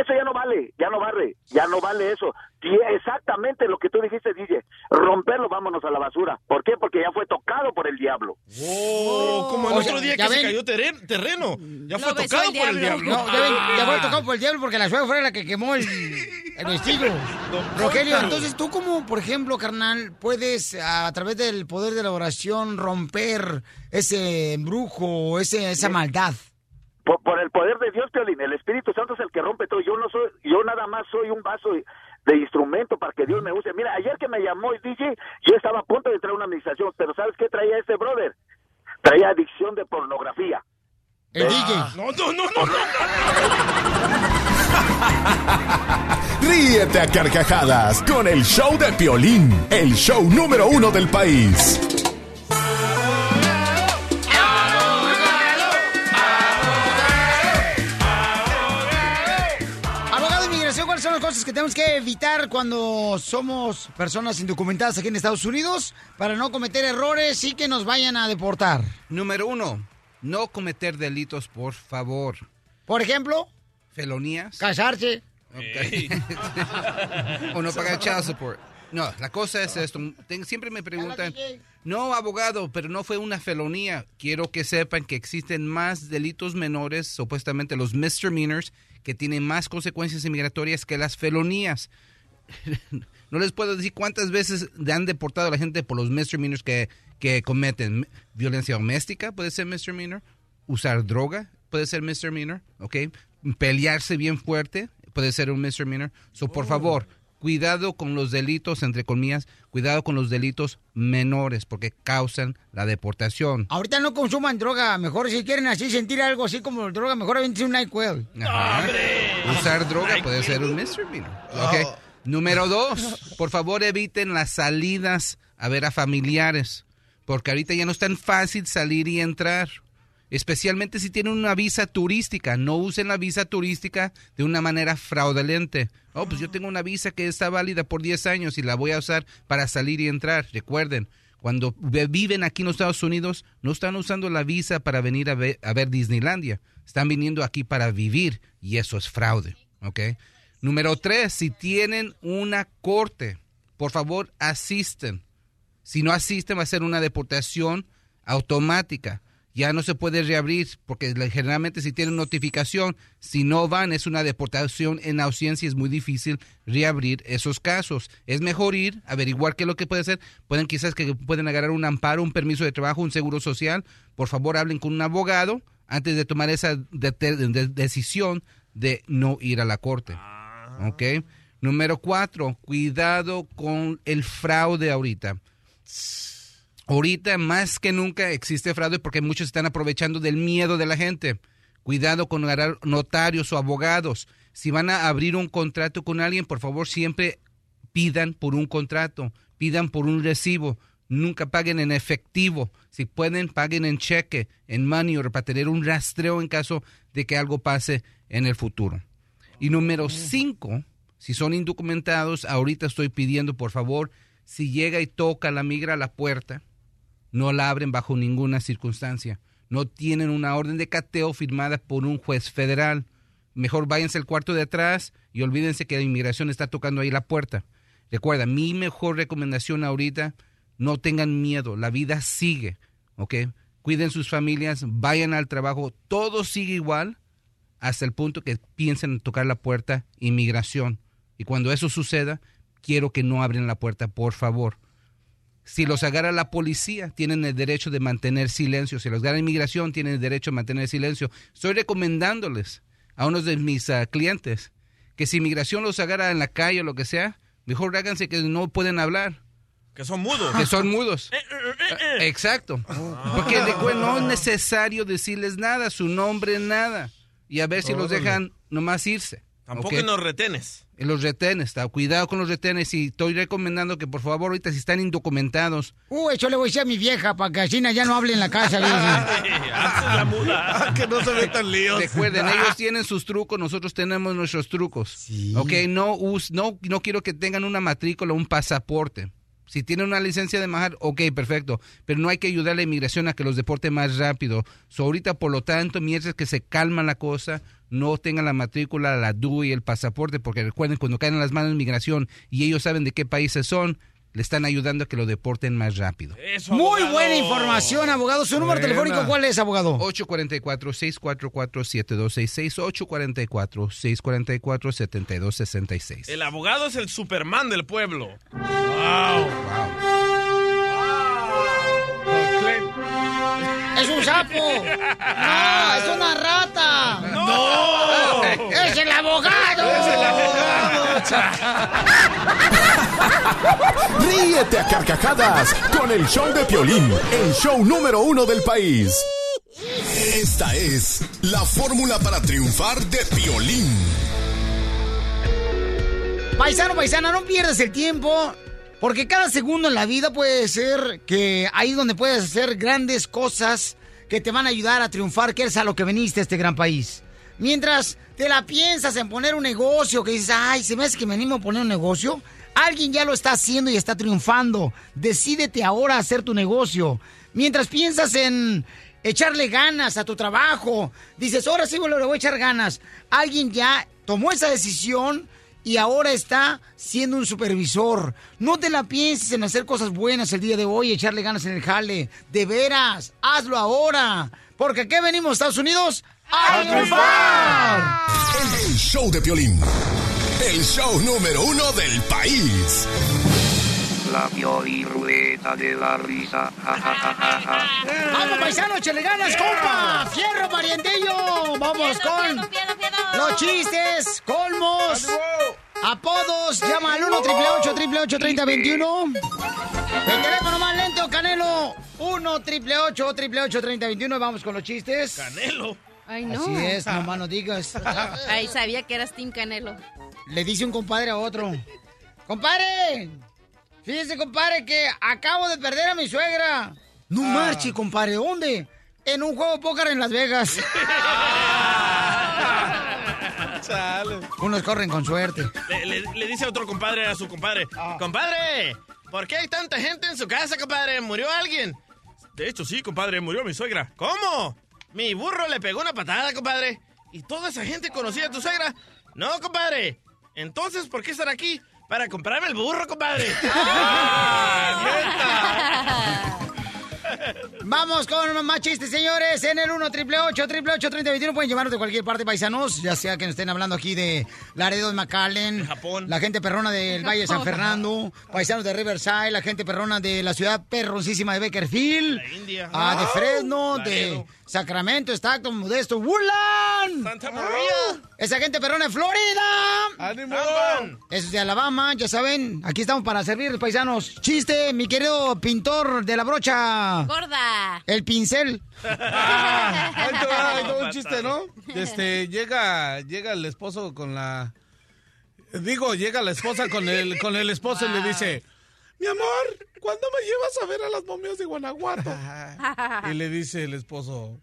S16: Eso ya no vale, ya no vale, ya no vale eso. Y exactamente lo que tú dijiste, DJ. Romperlo, vámonos a la basura. ¿Por qué? Porque ya fue tocado por el diablo.
S2: Oh, como el
S1: O
S2: otro
S1: sea,
S2: día que se cayó terren- terreno. Ya fue tocado
S3: el
S2: por el
S3: diablo.
S1: No, ya, ven, ya fue tocado por el diablo porque la suegra fue la que quemó el, el vestido. [LAUGHS] Rogelio, entonces tú como, por ejemplo, carnal, puedes a través del poder de la oración romper ese embrujo, ese, esa maldad.
S16: Por, por el poder de Dios, Piolín, el Espíritu Santo es el que rompe todo. Yo no soy, yo nada más soy un vaso de instrumento para que Dios me use. Mira, ayer que me llamó el DJ, yo estaba a punto de entrar a una administración, pero ¿sabes qué traía este brother? Traía adicción de pornografía.
S1: El DJ.
S2: No, no, no, no. [LAUGHS]
S7: Ríete a carcajadas con el show de Piolín, el show número uno del país.
S1: ¿Cuáles son las cosas que tenemos que evitar cuando somos personas indocumentadas aquí en Estados Unidos para no cometer errores y que nos vayan a deportar?
S17: Número uno, no cometer delitos, por favor.
S1: Por ejemplo,
S17: Felonías.
S1: casarse. [LAUGHS]
S17: o no pagar child support. No, la cosa es esto. Siempre me preguntan, no, abogado, pero no fue una felonía. Quiero que sepan que existen más delitos menores, supuestamente los misdemeanors, que tienen más consecuencias inmigratorias que las felonías. [LAUGHS] no les puedo decir cuántas veces han deportado a la gente por los misdemeanors que, que cometen. Violencia doméstica puede ser misdemeanor. Usar droga puede ser misdemeanor, ¿ok? Pelearse bien fuerte puede ser un misdemeanor. So, por favor, cuidado con los delitos, entre comillas, cuidado con los delitos menores porque causan la deportación.
S1: Ahorita no consuman droga, mejor si quieren así sentir algo así como droga, mejor avéntense un NyQuil.
S17: Usar droga puede ser un misdemeanor. ¿ok? Número dos, por favor eviten las salidas a ver a familiares, porque ahorita ya no es tan fácil salir y entrar. Especialmente si tienen una visa turística. No usen la visa turística de una manera fraudulente. Oh, pues yo tengo una visa que está válida por 10 años y la voy a usar para salir y entrar. Recuerden, cuando ve- viven aquí en los Estados Unidos, no están usando la visa para venir a ver, a ver Disneylandia. Están viniendo aquí para vivir y eso es fraude. ¿ok? Número tres, si tienen una corte por favor asisten. Si no asisten va a ser una deportación automática. Ya no se puede reabrir porque generalmente si tienen notificación, si no van es una deportación en ausencia, es muy difícil reabrir esos casos. Es mejor ir, averiguar qué es lo que puede hacer. Pueden quizás que pueden agarrar un amparo, un permiso de trabajo, un seguro social. Por favor, hablen con un abogado antes de tomar esa de- de- de- decisión de no ir a la corte. ¿Ok? Número cuatro, cuidado con el fraude ahorita. Ahorita más que nunca existe fraude porque muchos están aprovechando del miedo de la gente. Cuidado con notarios o abogados. Si van a abrir un contrato con alguien, por favor siempre pidan por un contrato, pidan por un recibo. Nunca paguen en efectivo. Si pueden, paguen en cheque, en money order, para tener un rastreo en caso de que algo pase en el futuro. Y número cinco, si son indocumentados, ahorita estoy pidiendo, por favor, si llega y toca la migra a la puerta, no la abren bajo ninguna circunstancia. No tienen una orden de cateo firmada por un juez federal. Mejor váyanse al cuarto de atrás y olvídense que la inmigración está tocando ahí la puerta. Recuerda, mi mejor recomendación ahorita, no tengan miedo, la vida sigue, ¿ok? Cuiden sus familias, vayan al trabajo, todo sigue igual hasta el punto que piensen en tocar la puerta inmigración. Y cuando eso suceda, quiero que no abren la puerta, por favor. Si los agarra la policía, tienen el derecho de mantener silencio. Si los agarra inmigración, tienen el derecho de mantener silencio. Estoy recomendándoles a unos de mis ah, clientes que si inmigración los agarra en la calle o lo que sea, mejor háganse que no pueden hablar.
S2: Que son mudos.
S17: Que son mudos. [LAUGHS] Exacto. Porque recuerden, no es necesario decirles nada, su nombre, nada. Y a ver si los dejan nomás irse.
S2: Tampoco los retenes.
S17: En los retenes, está. cuidado con los retenes y estoy recomendando que por favor ahorita si están indocumentados,
S1: Uy, yo le voy a decir a mi vieja para que así ya no hable en la casa. [LAUGHS]
S2: la muda. [LAUGHS]
S8: que no se metan líos.
S17: recuerden, [LAUGHS] ellos tienen sus trucos, nosotros tenemos nuestros trucos. Ok, no, us- no, no quiero que tengan una matrícula, un pasaporte. Si tienen una licencia de manejar, ok, perfecto. Pero no hay que ayudar a la inmigración a que los deporte más rápido. So, ahorita, por lo tanto, mientras que se calma la cosa, no tengan la matrícula, la DUI y el pasaporte, porque recuerden, cuando caen en las manos de inmigración y ellos saben de qué países son, le están ayudando a que lo deporten más rápido.
S1: Muy buena información, abogado. ¿Su número
S17: Buena.
S1: telefónico cuál es, abogado?
S17: 844-644-7266, 844-644-7266.
S2: El abogado es el Superman del pueblo.
S1: ¡Es un sapo! [LAUGHS] ¡No! ¡Es una rata!
S2: ¡No!
S1: ¡Es el abogado!
S7: ¡Es el [LAUGHS] Ríete a carcajadas con el show de Piolín, el show número uno del país. Esta es la fórmula para triunfar de Piolín.
S1: Paisano, paisana, no pierdas el tiempo. Porque cada segundo en la vida puede ser que ahí es donde puedes hacer grandes cosas que te van a ayudar a triunfar, que es a lo que veniste a este gran país. Mientras te la piensas en poner un negocio, que dices, ay, se me hace que me animo a poner un negocio, alguien ya lo está haciendo y está triunfando. Decídete ahora a hacer tu negocio. Mientras piensas en echarle ganas a tu trabajo, dices, ahora sí, bueno, le voy a echar ganas. Alguien ya tomó esa decisión y ahora está siendo un supervisor. No te la pienses en hacer cosas buenas el día de hoy, echarle ganas en el jale. De veras, hazlo ahora. Porque aquí venimos, Estados Unidos, a triunfar.
S7: El show de Piolín, el show número uno del país.
S18: La Pioli Ruleta de la Risa. Ja, ja, ja, ja, ja.
S1: Vamos, paisanos, échale ganas, compa. Fierro, parientillo. Vamos con los chistes, colmos, apodos. Llama al 1 888 3021 El teléfono más lento, Canelo. 1 888 3021 Vamos con los chistes.
S2: Canelo.
S3: Ay, no.
S1: Así es, [LAUGHS] nomás no digas. [LAUGHS]
S3: Ay, sabía que eras Team Canelo.
S1: Le dice un compadre a otro. ¡Compadre! Fíjese, compadre, que acabo de perder a mi suegra. No marche, compadre. ¿Dónde? En un juego de póker en Las Vegas. [LAUGHS] Unos corren con suerte.
S2: Le, le- le dice otro compadre a su compadre, compadre, ¿por qué hay tanta gente en su casa, compadre? ¿Murió alguien? De hecho, sí, compadre, murió mi suegra. ¿Cómo? Mi burro le pegó una patada, compadre. ¿Y toda esa gente conocía a tu suegra? No, compadre. Entonces, ¿por qué estar aquí? Para comprarme el burro, compadre. [LAUGHS] [LAUGHS]
S1: Vamos con más chistes, señores. En el 1 888 888 3021 pueden llamarnos de cualquier parte, paisanos. Ya sea que nos estén hablando aquí de Laredo de McAllen,
S2: Japón.
S1: la gente perrona del Valle de San Fernando, paisanos de Riverside, la gente perrona de la ciudad perroncísima de Beckerfield,
S2: La India.
S1: ah, de Fresno,
S2: Laredo.
S1: de Sacramento, Stockton, Modesto, Woodland.
S2: Santa María.
S1: Esa gente perrona de Florida.
S8: ¡Ánimo!
S1: Eso es de Alabama, ya saben. Aquí estamos para servir, paisanos. Chiste, mi querido pintor de la brocha.
S3: Gorda.
S1: El pincel. [LAUGHS]
S8: Ahí te va, ahí te va un chiste, ¿no? Este, llega, llega el esposo con la... Digo, llega la esposa con el, con el esposo y le dice, mi amor, ¿cuándo me llevas a ver a las momias de Guanajuato? Y le dice el esposo,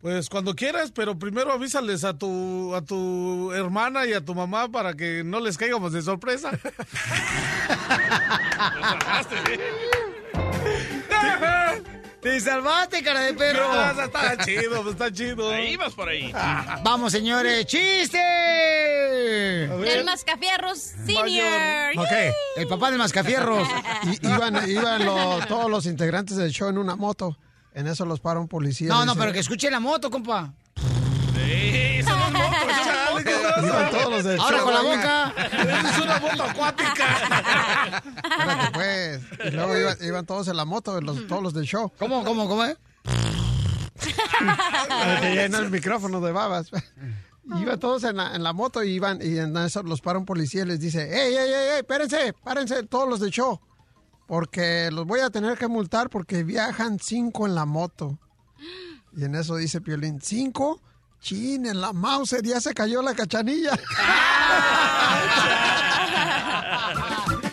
S8: pues cuando quieras, pero primero avísales a tu, a tu hermana y a tu mamá para que no les caigamos de sorpresa. [LAUGHS]
S1: Te salvaste, cara de perro.
S8: No, está chido, pues, está chido.
S2: Ahí ibas por ahí.
S1: Vamos, señores, chiste.
S3: Del Mascafierros Senior.
S1: Ok, el papá de Mascafierros.
S19: I- iban iban lo- todos los integrantes del show en una moto. En eso los para un policía.
S1: No, no,
S19: dice-
S1: pero que escuche la moto, compa.
S2: Sí, son
S19: todos los del
S1: Ahora con la boca.
S8: Es una moto acuática.
S19: Espérate, pues. Y luego iban, iban todos en la moto, los- todos los del show.
S1: ¿Cómo, cómo, cómo es?
S19: Para que llena el micrófono de babas. Iban todos en la, en la moto y iban, y en eso los para un policía y les dice, ¡Ey, ey, ey, ey! Espérense, párense todos los del show. Porque los voy a tener que multar porque viajan cinco en la moto. Y en eso dice Piolín, ¿cinco? Chin, en la Mauser ya se cayó la cachanilla. [LAUGHS]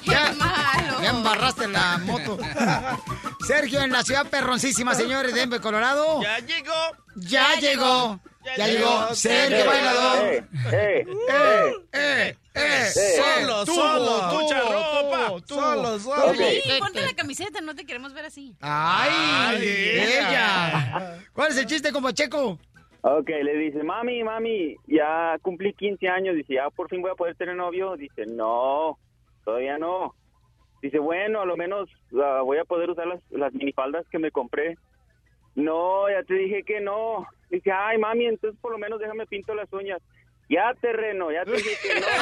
S1: Ya, ya embarraste la moto. Sergio, en la ciudad perroncísima, señores, Denver, Colorado.
S2: Ya llegó.
S1: Ya llegó. Ya llegó. Sergio Bailador.
S16: Eh, eh,
S1: Eh, eh, eh.
S8: Solo, solo,
S1: tú,
S2: mucha ropa.
S1: tú.
S8: Solo, solo.
S3: Sí, ponte la camiseta, no te queremos ver así.
S1: Ay,
S8: Ay,
S1: ella. ¿Cuál es el chiste, compa Checo?
S20: Ok, le dice, mami, mami, ya cumplí 15 años. Dice, ya por fin voy a poder tener novio. Dice, no, todavía no. Dice, bueno, a lo menos ah, voy a poder usar las, las minifaldas que me compré. No, ya te dije que no. Dice, ay, mami, entonces por lo menos déjame pinto las uñas. Ya, terreno, ya te dije que no. [LAUGHS]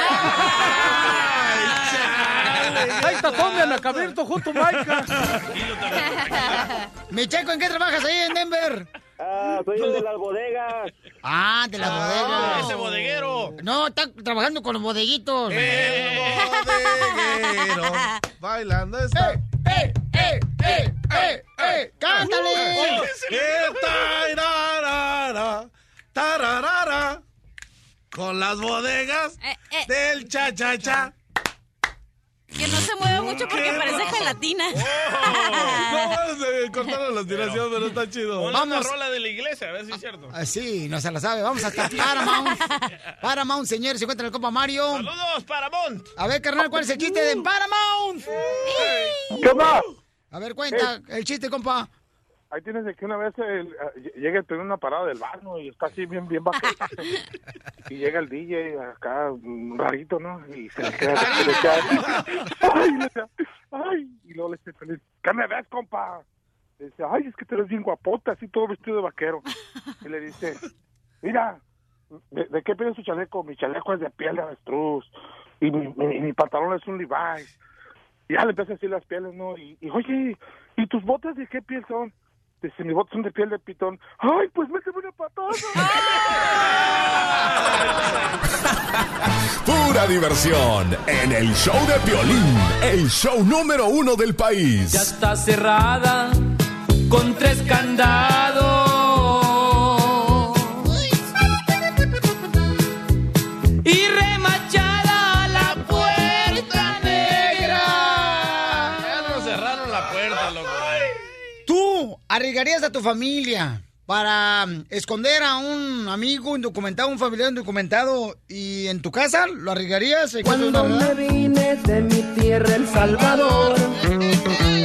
S8: Ahí está Tommy Anacabirto junto a Maica. [LAUGHS]
S1: Mi Checo, ¿en qué trabajas ahí en Denver?
S20: Ah, soy el de las bodegas.
S1: Ah, de la bodega.
S2: Ese bodeguero.
S1: No, está trabajando con los bodeguitos.
S8: El bodeguero [LAUGHS] bailando está.
S1: ¡Eh, eh, eh, eh, eh, eh! ¡Cántale!
S8: Eh, tararara, tararara, Con las bodegas
S3: Eh, eh,
S8: del cha-cha-cha.
S3: que no se mueve mucho porque parece gelatina.
S8: No, se cortaron la aspiración, pero está chido.
S2: Ponle
S1: Vamos.
S2: rola de la iglesia, a ver si es cierto.
S1: Ah, sí, no se la sabe. Vamos hasta Paramount. [LAUGHS] Paramount, señor, se encuentra el compa Mario.
S2: Saludos, Paramount.
S1: A ver, carnal, ¿cuál es el chiste de Paramount?
S5: ¿Qué onda?
S1: A ver, cuenta el chiste, compa.
S5: Ahí tienes de que una vez el, eh, llega el en una parada del baño y está así bien, bien vaquero. [LAUGHS] y llega el DJ acá, mm, rarito, ¿no? Y se le queda, se le queda, ay, le queda, ay, y luego le dice, Piolín, ¿qué me ves, compa? Le dice, ay, es que te ves bien guapota, así todo vestido de vaquero. Y le dice, mira, ¿de, de qué piel es su chaleco? Mi chaleco es de piel de avestruz y mi, mi, mi pantalón es un Levi's. Y ya le empieza a decir las pieles, ¿no? Y, y, oye, ¿y tus botas de qué piel son? Dice, mis botas son de piel de pitón. ¡Ay, pues méteme una patada! [LAUGHS]
S7: Pura diversión en el show de violín, el show número uno del país.
S21: Ya está cerrada con tres candados. Y remachada
S1: arriesgarías a tu familia para mm, esconder a un amigo indocumentado, un familiar indocumentado y en tu casa? ¿Lo arriesgarías?
S21: Cuando me vine de mi tierra, El Salvador,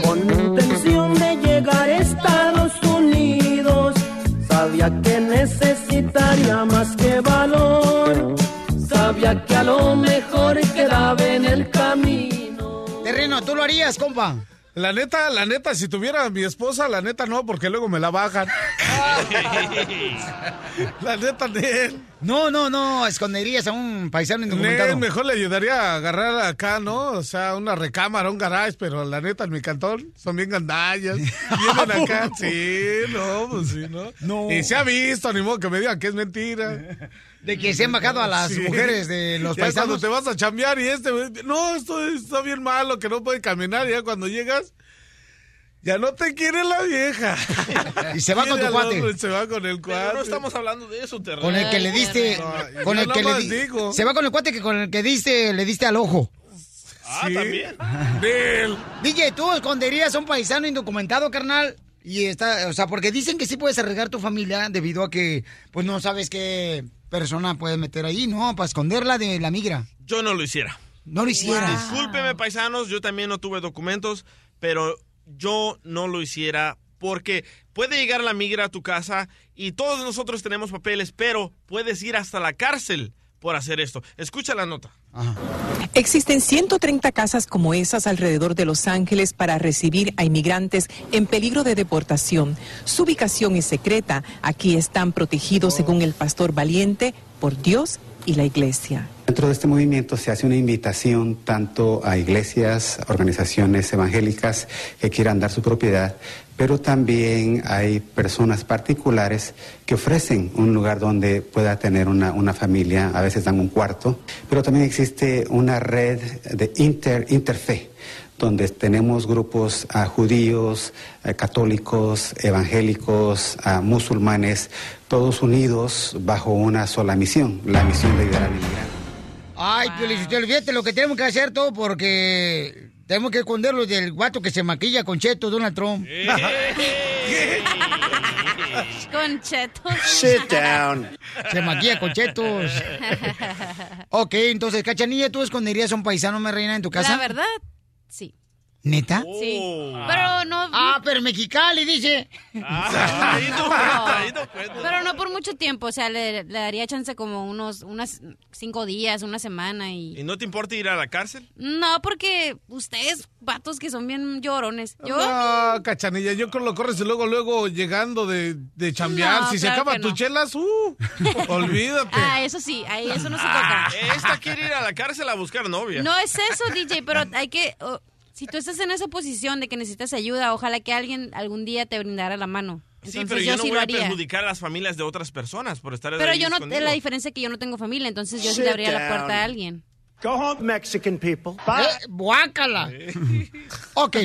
S21: con intención de llegar a Estados Unidos, sabía que necesitaría más que valor, sabía que a lo mejor quedaba en el camino
S1: harías, compa?
S8: La neta, la neta, si tuviera a mi esposa, la neta no, porque luego me la bajan. [LAUGHS] la neta, Nel.
S1: No, no, no, esconderías a un paisano
S8: Nel,
S1: indocumentado.
S8: mejor le ayudaría a agarrar acá, ¿no? O sea, una recámara, un garage, pero la neta, en mi cantón son bien gandallas. [LAUGHS] Vienen acá, sí, no, pues sí, ¿no?
S1: No.
S8: Y se ha visto, ni modo que me digan que es mentira. [LAUGHS]
S1: De que se han bajado a las mujeres de los
S8: Ya
S1: paisanos.
S8: cuando te vas a chambear y este, no, esto está bien malo, que no puede caminar, y ya cuando llegas, ya no te quiere la vieja. [LAUGHS]
S1: Y se va con tu cuate.
S8: hombre, Se va con el
S2: Pero
S8: cuate.
S2: no estamos hablando de eso, Terreno.
S1: Con el que le diste,
S8: No,
S1: con el que le di-
S8: digo.
S1: se va con el cuate que con el que diste, le diste al ojo.
S2: Ah, también.
S1: DJ, ¿tú esconderías a un paisano indocumentado, carnal? Y está, o sea, porque dicen que sí puedes arriesgar tu familia debido a que, pues no sabes qué persona puedes meter ahí, ¿no? Para esconderla de la migra.
S2: Yo no lo hiciera.
S1: No lo hicieras.
S2: Discúlpeme, paisanos, yo también no tuve documentos, pero yo no lo hiciera porque puede llegar la migra a tu casa y todos nosotros tenemos papeles, pero puedes ir hasta la cárcel por hacer esto. Escucha la nota.
S22: Existen 130 casas como esas alrededor de Los Ángeles para recibir a inmigrantes en peligro de deportación. Su ubicación es secreta. Aquí están protegidos, según el pastor valiente, por Dios y la iglesia.
S23: Dentro de este movimiento se hace una invitación tanto a iglesias, organizaciones evangélicas que quieran dar su propiedad, pero también hay personas particulares que ofrecen un lugar donde pueda tener una, una familia, a veces dan un cuarto, pero también existe una red de inter, interfe donde tenemos grupos ah, judíos, católicos, evangélicos, musulmanes, todos unidos bajo una sola misión, la misión de inmigrante.
S1: Ay, Piolín, usted olvídate lo que tenemos que hacer todo porque tenemos que esconderlo del guato que se maquilla con Cheto, Donald Trump. [LAUGHS]
S3: Con chetos.
S1: Sit down. Se maquilla con chetos. ok, entonces, Cachanilla, ¿tú esconderías a un paisano, me reina, en tu casa?
S3: La verdad, sí.
S1: ¿Neta?
S3: Sí. Pero no.
S1: Ah, pero Mexicali dice.
S3: Pero no por mucho tiempo, o sea, le, le daría chance como unos unas cinco días, una semana y...
S2: ¿Y no te importa ir a la cárcel?
S3: No, porque ustedes, vatos que son bien llorones. Yo...
S8: No, cachanilla, yo con lo corres y luego, luego llegando de, de chambear.
S3: No,
S8: si se
S3: claro que
S8: tus
S3: no.
S8: chelas, uh, [LAUGHS] olvídate.
S3: Ah, eso sí, ahí eso no se toca.
S2: Esta quiere ir a la cárcel a buscar novia.
S3: No es eso, DJ, pero hay que... oh, si tú estás en esa posición de que necesitas ayuda, ojalá que alguien algún día te brindara la mano.
S2: Sí,
S3: Entonces
S2: pero
S3: yo,
S2: yo no
S3: sí
S2: voy a
S3: haría.
S2: perjudicar a las familias de otras personas por estar
S3: Pero
S2: ahí
S3: yo no,
S2: escondido.
S3: la diferencia es que yo no tengo familia, entonces yo sí
S2: Sit
S3: le abría la
S2: down.
S3: puerta a alguien.
S1: Go home, Mexican people. Eh, guácala. [LAUGHS] ok,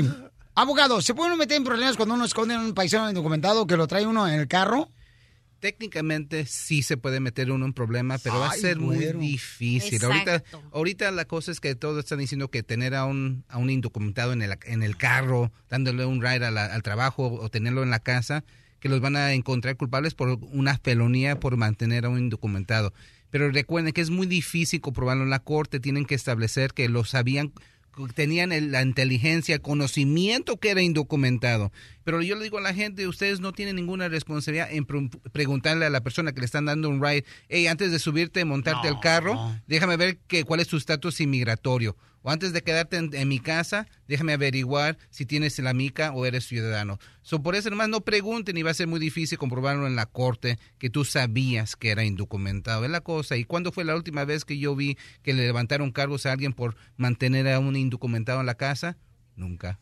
S1: abogado, ¿se puede uno meter en problemas cuando uno esconde a un paisano indocumentado que lo trae uno en el carro?
S17: Técnicamente sí se puede meter uno en problema, pero va a ser muy difícil. Ahorita, ahorita la cosa es que todos están diciendo que tener a un, a un indocumentado en el, en el carro, dándole un ride a la- al trabajo o tenerlo en la casa, que los van a encontrar culpables por una felonía por mantener a un indocumentado. Pero recuerden que es muy difícil comprobarlo en la corte, tienen que establecer que lo sabían tenían el- la inteligencia, el conocimiento que era indocumentado. Pero yo le digo a la gente, ustedes no tienen ninguna responsabilidad en pre- preguntarle a la persona que le están dando un ride, hey, antes de subirte, montarte al carro, déjame ver que, cuál es tu estatus inmigratorio. O antes de quedarte en, en mi casa, déjame averiguar si tienes la mica o eres ciudadano. So, por eso nomás no pregunten y va a ser muy difícil comprobarlo en la corte que tú sabías que era indocumentado. Es la cosa. ¿Y cuándo fue la última vez que yo vi que le levantaron cargos a alguien por mantener a un indocumentado en la casa? Nunca.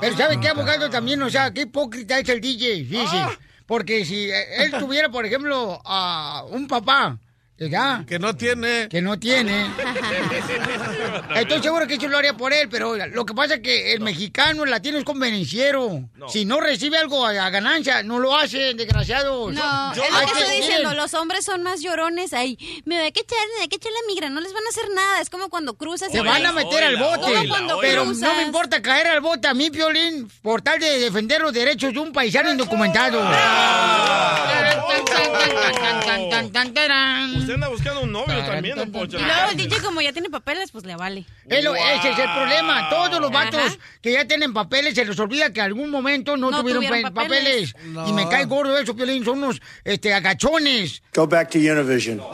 S1: Pero ¿sabe qué, abogado? También, o sea, qué hipócrita es el DJ, fíjese. Porque si eh, él [LAUGHS] tuviera, por ejemplo, a un papá, ¿verdad?
S8: Que no tiene.
S1: Que no tiene. [LAUGHS] Estoy seguro que yo lo haría por él, pero lo que pasa es que el mexicano, el latino es convenenciero. Si no recibe algo a, a ganancia, no lo hace, desgraciado.
S3: No, es lo que estoy diciendo, los hombres son más llorones. Ay, me voy a echar, me voy a echar la migra, no les van a hacer nada. Es como cuando cruzas.
S1: Te van a meter al bote. Pero no me importa caer al bote a mí, Piolín, por tal de defender los derechos de un paisano indocumentado.
S2: Usted anda buscando un novio también, don Poncho.
S3: Y luego el DJ, como ya tiene papeles, pues le vale.
S1: Ese es el problema. Todos los vatos
S3: Ajá.
S1: que ya tienen papeles se les olvida que algún momento no,
S3: No
S1: tuvieron,
S3: tuvieron
S1: pa- papeles. Y me cae gordo eso, Piolín. Son unos este, agachones.
S24: Go back to Univision. [LAUGHS]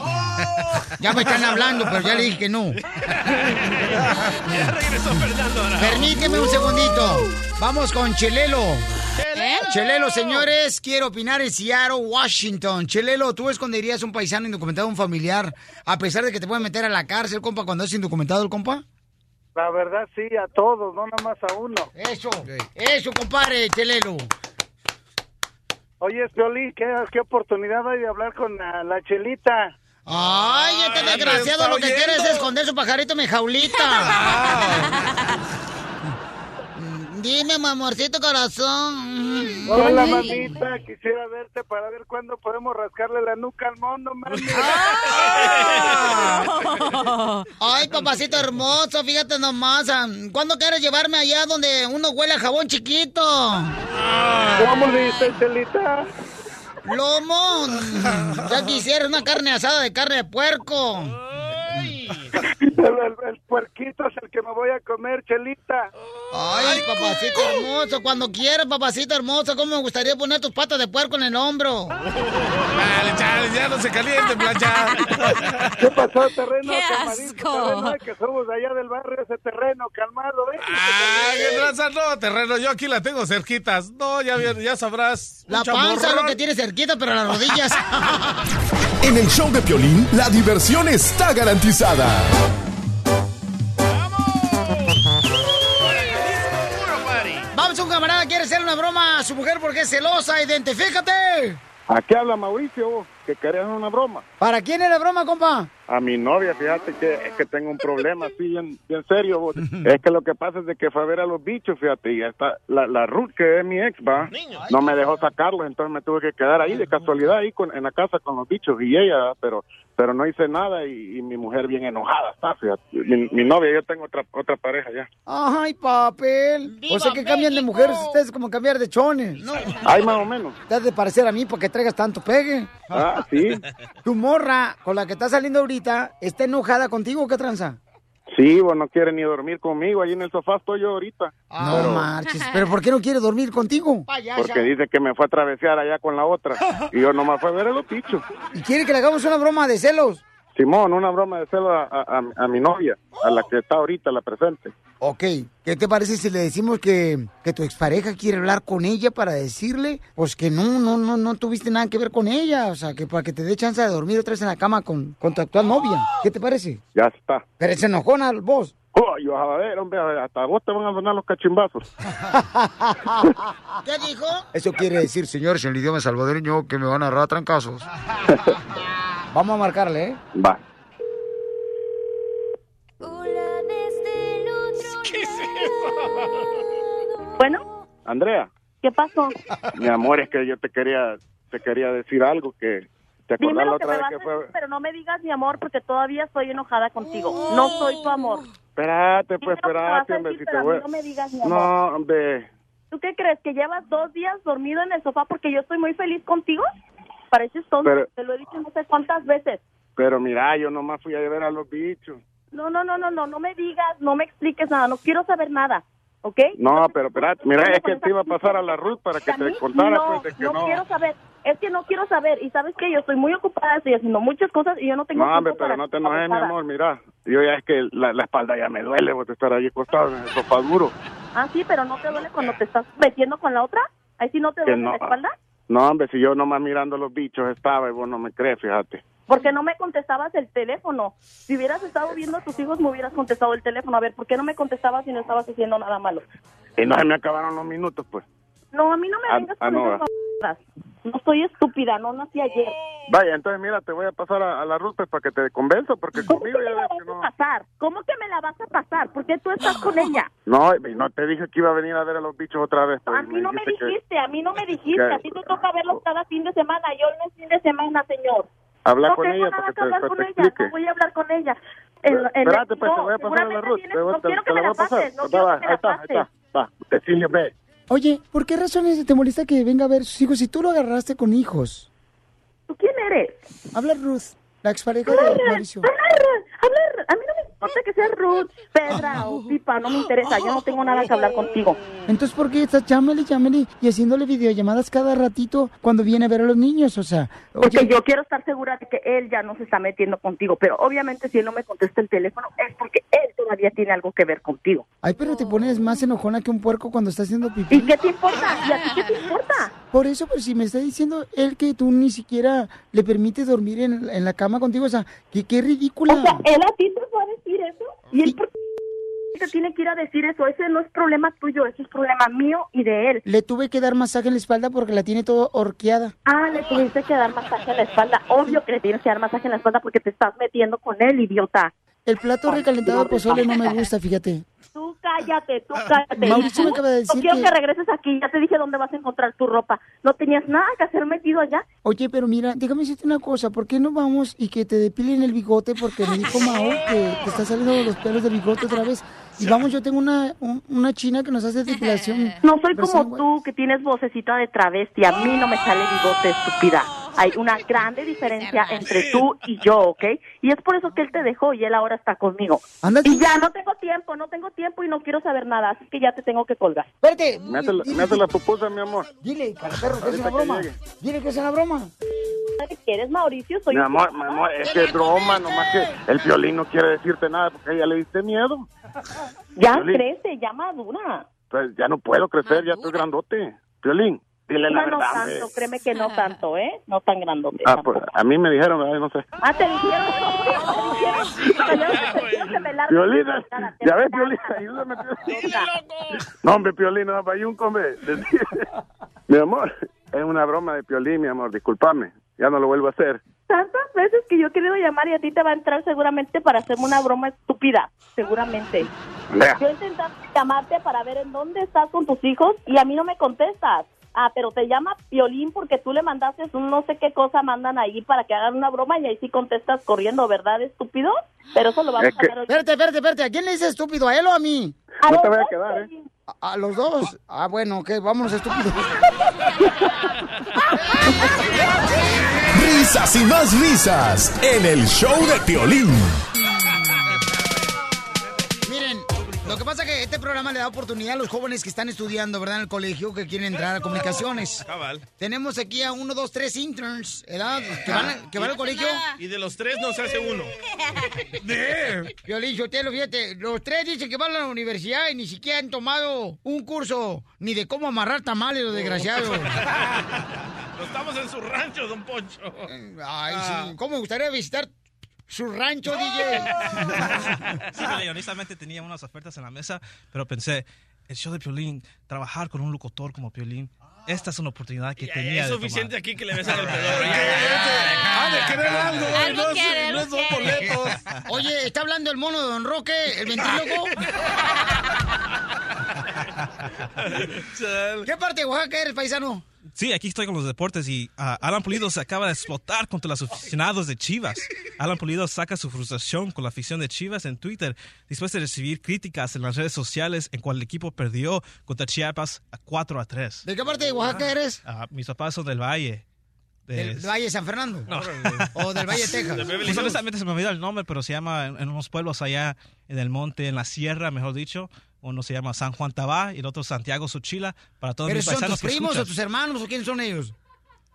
S1: Ya me están hablando, pero ya le dije que no. [LAUGHS]
S2: Ya regresó Fernando ahora.
S1: Permíteme un segundito. Vamos con Chelelo. Chelelo, señores, quiero opinar en Seattle, Washington. Chelelo, ¿tú esconderías un paisano indocumentado, un familiar, a pesar de que te pueden meter a la cárcel, compa, cuando es indocumentado el compa?
S15: La verdad sí, a todos, no nada más a uno.
S1: Eso, eso, compadre, Chelelo.
S15: Oye, Piolín, ¿qué, qué oportunidad hay de hablar con la, la Chelita?
S1: Ay, este desgraciado lo que quiere es esconder su pajarito en mi jaulita. [LAUGHS] [LAUGHS] Dime, mi amorcito corazón.
S15: Hola,
S1: Ay.
S15: mamita, quisiera verte para ver cuándo podemos rascarle la nuca al mono, mami.
S1: Ay, papacito hermoso, fíjate nomás. ah, ¿Cuándo quieres llevarme allá donde uno huele a jabón chiquito?
S15: ¿Cómo le dices, Chelita?
S1: Lomo. Ya quisiera una carne asada de carne de puerco. [LAUGHS]
S15: El, el- el puerquito es el que me voy a comer, Chelita.
S1: Ay, papacito hermoso, cuando quieras, papacito hermoso, ¿cómo me gustaría poner tus patas de puerco en el hombro?
S8: Dale, chale, ya no se caliente, plancha.
S15: ¿Qué pasó, terreno?
S8: ¡Qué asco!
S15: terreno, que somos de allá del barrio, ese terreno, calmado, ¿eh?
S8: Ah, qué tranza, no, terreno, yo aquí la tengo cerquitas. No, ya, ya sabrás.
S1: La panza es lo que tiene cerquita, pero las rodillas. [LAUGHS]
S7: En el show de Piolín, la diversión está garantizada.
S1: Vamos, un camarada quiere hacer una broma a su mujer porque es celosa. Identifícate.
S15: Aquí habla Mauricio, que querías una broma.
S1: ¿Para quién es la broma, compa?
S15: A mi novia, fíjate que es que tengo un problema así bien, bien serio. vos. Es que lo que pasa es de que fue a ver a los bichos, fíjate, y está la, la Ruth, que es mi ex, va, no me dejó sacarlos, entonces me tuve que quedar ahí de casualidad ahí con, en la casa con los bichos y ella, pero pero no hice nada y, y mi mujer bien enojada está. Mi, mi novia, yo tengo otra otra pareja ya.
S1: Ay, papel. O sea que cambian de mujeres ustedes como cambiar de chones.
S15: Ay, más o menos.
S1: Te has de parecer a mí porque traigas tanto pegue.
S15: Ah, sí.
S1: Tu morra con la que estás saliendo ahorita está enojada contigo, ¿qué tranza?
S15: Sí, bueno, no quiere ni dormir conmigo, ahí en el sofá estoy yo ahorita.
S1: No
S15: Pero-
S1: marches. [LAUGHS] ¿Pero por qué no quiere dormir contigo?
S15: Porque dice que me fue a travesear allá con la otra. Y yo nomás fue a ver a los bichos.
S1: ¿Y quiere que le hagamos una broma de celos?
S15: Simón, una broma de celo a, a- a- a mi novia, a la que está ahorita, la presente.
S1: Ok, ¿qué te parece si le decimos que, que tu expareja quiere hablar con ella para decirle, pues que no, no, no, no tuviste nada que ver con ella, o sea, que para que te dé chance de dormir otra vez en la cama con, con tu actual novia? ¿Qué te parece?
S15: Ya está.
S1: Pero se enojona vos.
S15: Oh, yo, a ver, hombre, hasta vos te van a sonar los cachimbazos. [LAUGHS]
S1: ¿Qué dijo? Eso quiere decir, señores, en el idioma salvadoreño, que me van a agarrar a trancazos. [LAUGHS] Vamos a marcarle, ¿eh?
S15: Va.
S25: Bueno,
S15: Andrea,
S25: ¿qué pasó?
S15: mi amor, es que yo te quería, te quería decir algo que te
S25: Dime
S15: acordás la
S25: lo que me vas
S15: que
S25: a
S15: fue.
S25: decir, pero no me digas mi amor porque todavía estoy enojada contigo. No soy tu amor.
S15: Espérate, pues, espérate, hombre, si te
S25: a
S15: voy.
S25: no me digas mi amor.
S15: No, hombre.
S25: ¿Tú qué crees? ¿Que llevas dos días dormido en el sofá porque yo estoy muy feliz contigo? Pareces tonto.
S15: Pero-
S25: Te lo he dicho no sé cuántas veces.
S15: Pero mira, yo nomás fui a ver a los bichos.
S25: No, no, no, no, no. No me digas, no me expliques nada. No quiero saber nada. ¿Ok?
S15: No, pero espérate, mira, es que te iba a pasar a la Ruth para que te contara,
S25: no,
S15: pues, de que
S25: no
S15: no.
S25: quiero saber. Es que no quiero saber. Y sabes que yo estoy muy ocupada, estoy haciendo muchas cosas y yo no tengo
S15: No, hombre, pero no te enojes, mi amor, mira. Yo ya es que la, la espalda ya me duele por estar ahí acostado en el sofá duro.
S25: Ah, sí, pero no te duele cuando te estás metiendo con la otra. Ahí sí no te duele
S15: no.
S25: la espalda.
S15: No, hombre, si yo nomás mirando los bichos estaba y vos no me crees, fíjate.
S25: Porque no me contestabas el teléfono. Si hubieras estado viendo a tus hijos, me hubieras contestado el teléfono. A ver, ¿por qué no me contestabas si no estabas haciendo nada malo?
S15: Y no se me acabaron los minutos, pues.
S25: No, a mí no me
S15: Ah,
S25: vengas
S15: ah,
S25: con
S15: no,
S25: esas. No soy estúpida, no nací ayer.
S15: Vaya, entonces mira, te voy a pasar a, a la Ruth pues, para que te convenza, porque
S25: ¿Cómo
S15: conmigo
S25: que me
S15: ya
S25: la vas
S15: que no.
S25: a pasar? ¿Cómo que me la vas a pasar? ¿Por qué tú estás con ella?
S15: No, no te dije que iba a venir a ver a los bichos otra vez. Pues,
S25: A mí no me
S15: dijiste que-
S25: dijiste, a mí no me dijiste.
S15: que-
S25: A ti te toca verlos cada fin de semana. Yo no es fin de semana, señor.
S15: Habla
S25: no
S15: con
S25: tengo
S15: ella para
S25: que
S15: te,
S25: hablar
S15: para
S25: con
S15: te
S25: ella. No voy a hablar con ella. El- el-
S15: Espérate, pues,
S25: no,
S15: te voy a pasar a la Ruth.
S25: tienes-
S15: te
S25: no
S15: te-
S25: quiero
S15: te
S25: que me
S15: la
S25: la
S15: voy a pasar.
S25: pases. No quiero
S15: va,
S25: que me
S15: ahí
S25: la
S15: está, ahí
S25: pases.
S15: está. Va, Cecilia, ve.
S1: Oye, ¿por qué razones te molesta que venga a ver sus hijos si tú lo agarraste con hijos?
S25: ¿Tú quién eres?
S1: Habla Ruth, la expareja de Mauricio.
S25: Hablar, hablar. A mí no me... importa que seas Ruth, Pedra o [LAUGHS] Pipa, no me interesa, yo no tengo nada que hablar contigo.
S26: Entonces, ¿por qué estás llámale, llámale y haciéndole videollamadas cada ratito cuando viene a ver a los niños? O sea,
S25: Porque yo quiero estar segura de que él ya no se está metiendo contigo, pero obviamente si él no me contesta el teléfono es porque él todavía tiene algo que ver contigo.
S26: ay, pero te pones más enojona que un puerco cuando está haciendo pipí.
S25: ¿Y qué te importa? ¿Y a ti qué te importa?
S26: Por eso, pero si me está diciendo él que tú ni siquiera le permites dormir en, en la cama contigo, o sea, que qué ridícula.
S25: O sea, él a ti te a decir eso y él por qué te tiene que ir a decir eso. Ese no es problema tuyo, ese es problema mío y de él.
S26: Le tuve que dar masaje en la espalda porque la tiene todo horqueada.
S25: Ah, le tuviste que dar masaje en la espalda. Obvio que le tienes que dar masaje en la espalda porque te estás metiendo con él, idiota.
S26: El plato recalentado de pozole no me gusta, fíjate.
S25: Tú cállate, tú cállate.
S26: Mauricio me acaba de decir
S25: no quiero
S26: que-
S25: que... regreses aquí. Ya te dije dónde vas a encontrar tu ropa. No tenías nada que hacer metido allá.
S26: Oye, pero mira, déjame decirte una cosa, ¿por qué no vamos y que te depilen el bigote? Porque me dijo Mao que te está saliendo los pelos del bigote otra vez. Y vamos, yo tengo una, un- una china que nos hace depilación.
S25: No soy como tú, que tienes vocecita de travesti. A mí no me sale bigote, estúpida. Hay una [LAUGHS] grande diferencia entre tú y yo, ¿ok? Y es por eso que él te dejó y él ahora está conmigo. Y ya no tengo tiempo, no tengo tiempo y no quiero saber nada, así que ya te tengo que colgar.
S26: Espérate.
S15: Me hace la, me hace la pupusa, mi amor.
S26: Dile, cara perro, que es una broma.
S15: llegue.
S26: Dile que es una broma.
S25: ¿Quieres, Mauricio? Soy
S15: Mi amor, mi amor, es que es broma, nomás que el violín no quiere decirte nada porque a ella le diste miedo.
S25: Ya crece, ya madura.
S15: Pues ya no puedo crecer, ya estoy grandote. Violín, dile la
S25: No, no
S15: verdad.
S25: tanto, créeme que no tanto, ¿eh? No tan grandote.
S15: Ah, pues a mí me dijeron, ay, no sé.
S25: Ah, te dijeron.
S15: Violín, [LAUGHS] ya ves, Violín, ayúdame. No, hombre, Piolín, no, payunco, hombre. Mi amor, es una broma de Piolín, mi amor, discúlpame. Ya no lo vuelvo a hacer.
S25: Tantas veces que yo he querido llamar y a ti te va a entrar seguramente para hacerme una broma estúpida, seguramente.
S15: Andrea.
S25: Yo he intentado llamarte para ver en dónde estás con tus hijos y a mí no me contestas. Ah, pero te llama Piolín porque tú le mandaste un no sé qué cosa mandan ahí para que hagan una broma y ahí sí contestas corriendo, ¿verdad, estúpido? Pero eso lo vamos
S15: Es
S25: a
S15: que-
S25: hacer hoy.
S26: Espérate, espérate, espérate. ¿A quién le dice estúpido? ¿A él o a mí?
S15: No te vayas a quedar, ¿eh?
S26: ¿A, a los dos? Ah, bueno, ok, vámonos, estúpidos. [LAUGHS]
S7: Risas y más risas en el show de Piolín.
S1: Lo que pasa es que este programa le da oportunidad a los jóvenes que están estudiando, ¿verdad? En el colegio, que quieren entrar a comunicaciones. [LAUGHS]
S2: Cabal.
S1: Tenemos aquí a uno, dos, tres interns, ¿verdad? Que van, a- que van al colegio.
S2: Y de los tres no se hace uno. [LAUGHS]
S1: Violín, Sotelo, fíjate, los tres dicen que van a la universidad y ni siquiera han tomado un curso ni de cómo amarrar tamales, los desgraciados. [LAUGHS]
S2: No estamos en su rancho, don Poncho.
S1: Ay,
S2: Ah.
S1: sí, ¿cómo me gustaría visitar su rancho, DJ? [LAUGHS]
S24: Sí, Piolín, honestamente tenía unas ofertas en la mesa, pero pensé, el show de Piolín, trabajar con un locutor como Piolín, esta es una oportunidad que tenía
S2: Es
S24: de
S2: suficiente
S24: tomar.
S2: aquí que le besan el [LAUGHS] ya,
S8: Ha de querer algo,
S1: Algo
S8: no, es-
S1: quiere,
S8: no boletos.
S1: Oye, ¿está hablando el mono de Don Roque, el ventrílogo? [LAUGHS] ¿Qué parte de Oaxaca eres, paisano?
S24: Sí, aquí estoy con los deportes y ah, Alan Pulido se acaba de explotar contra los aficionados de Chivas. Alan Pulido saca su frustración con la afición de Chivas en Twitter después de recibir críticas en las redes sociales en cual el equipo perdió contra Chiapas a 4 a 3.
S1: ¿De qué parte de Oaxaca eres?
S24: Ah, mis papás son del Valle. De-
S1: ¿Del Valle de San Fernando?
S24: No.
S1: ¿O del Valle de [LAUGHS] Texas?
S24: Pues honestamente se me olvidó el nombre, pero se llama en, en unos pueblos allá en el monte, en la sierra, mejor dicho. Uno se llama San Juan Tabá y el otro Santiago Suchila. Para todos
S1: ¿Pero
S24: mis
S1: son
S24: paisanos
S1: tus
S24: que
S1: primos o
S24: escuchan.
S1: tus hermanos o quiénes son ellos?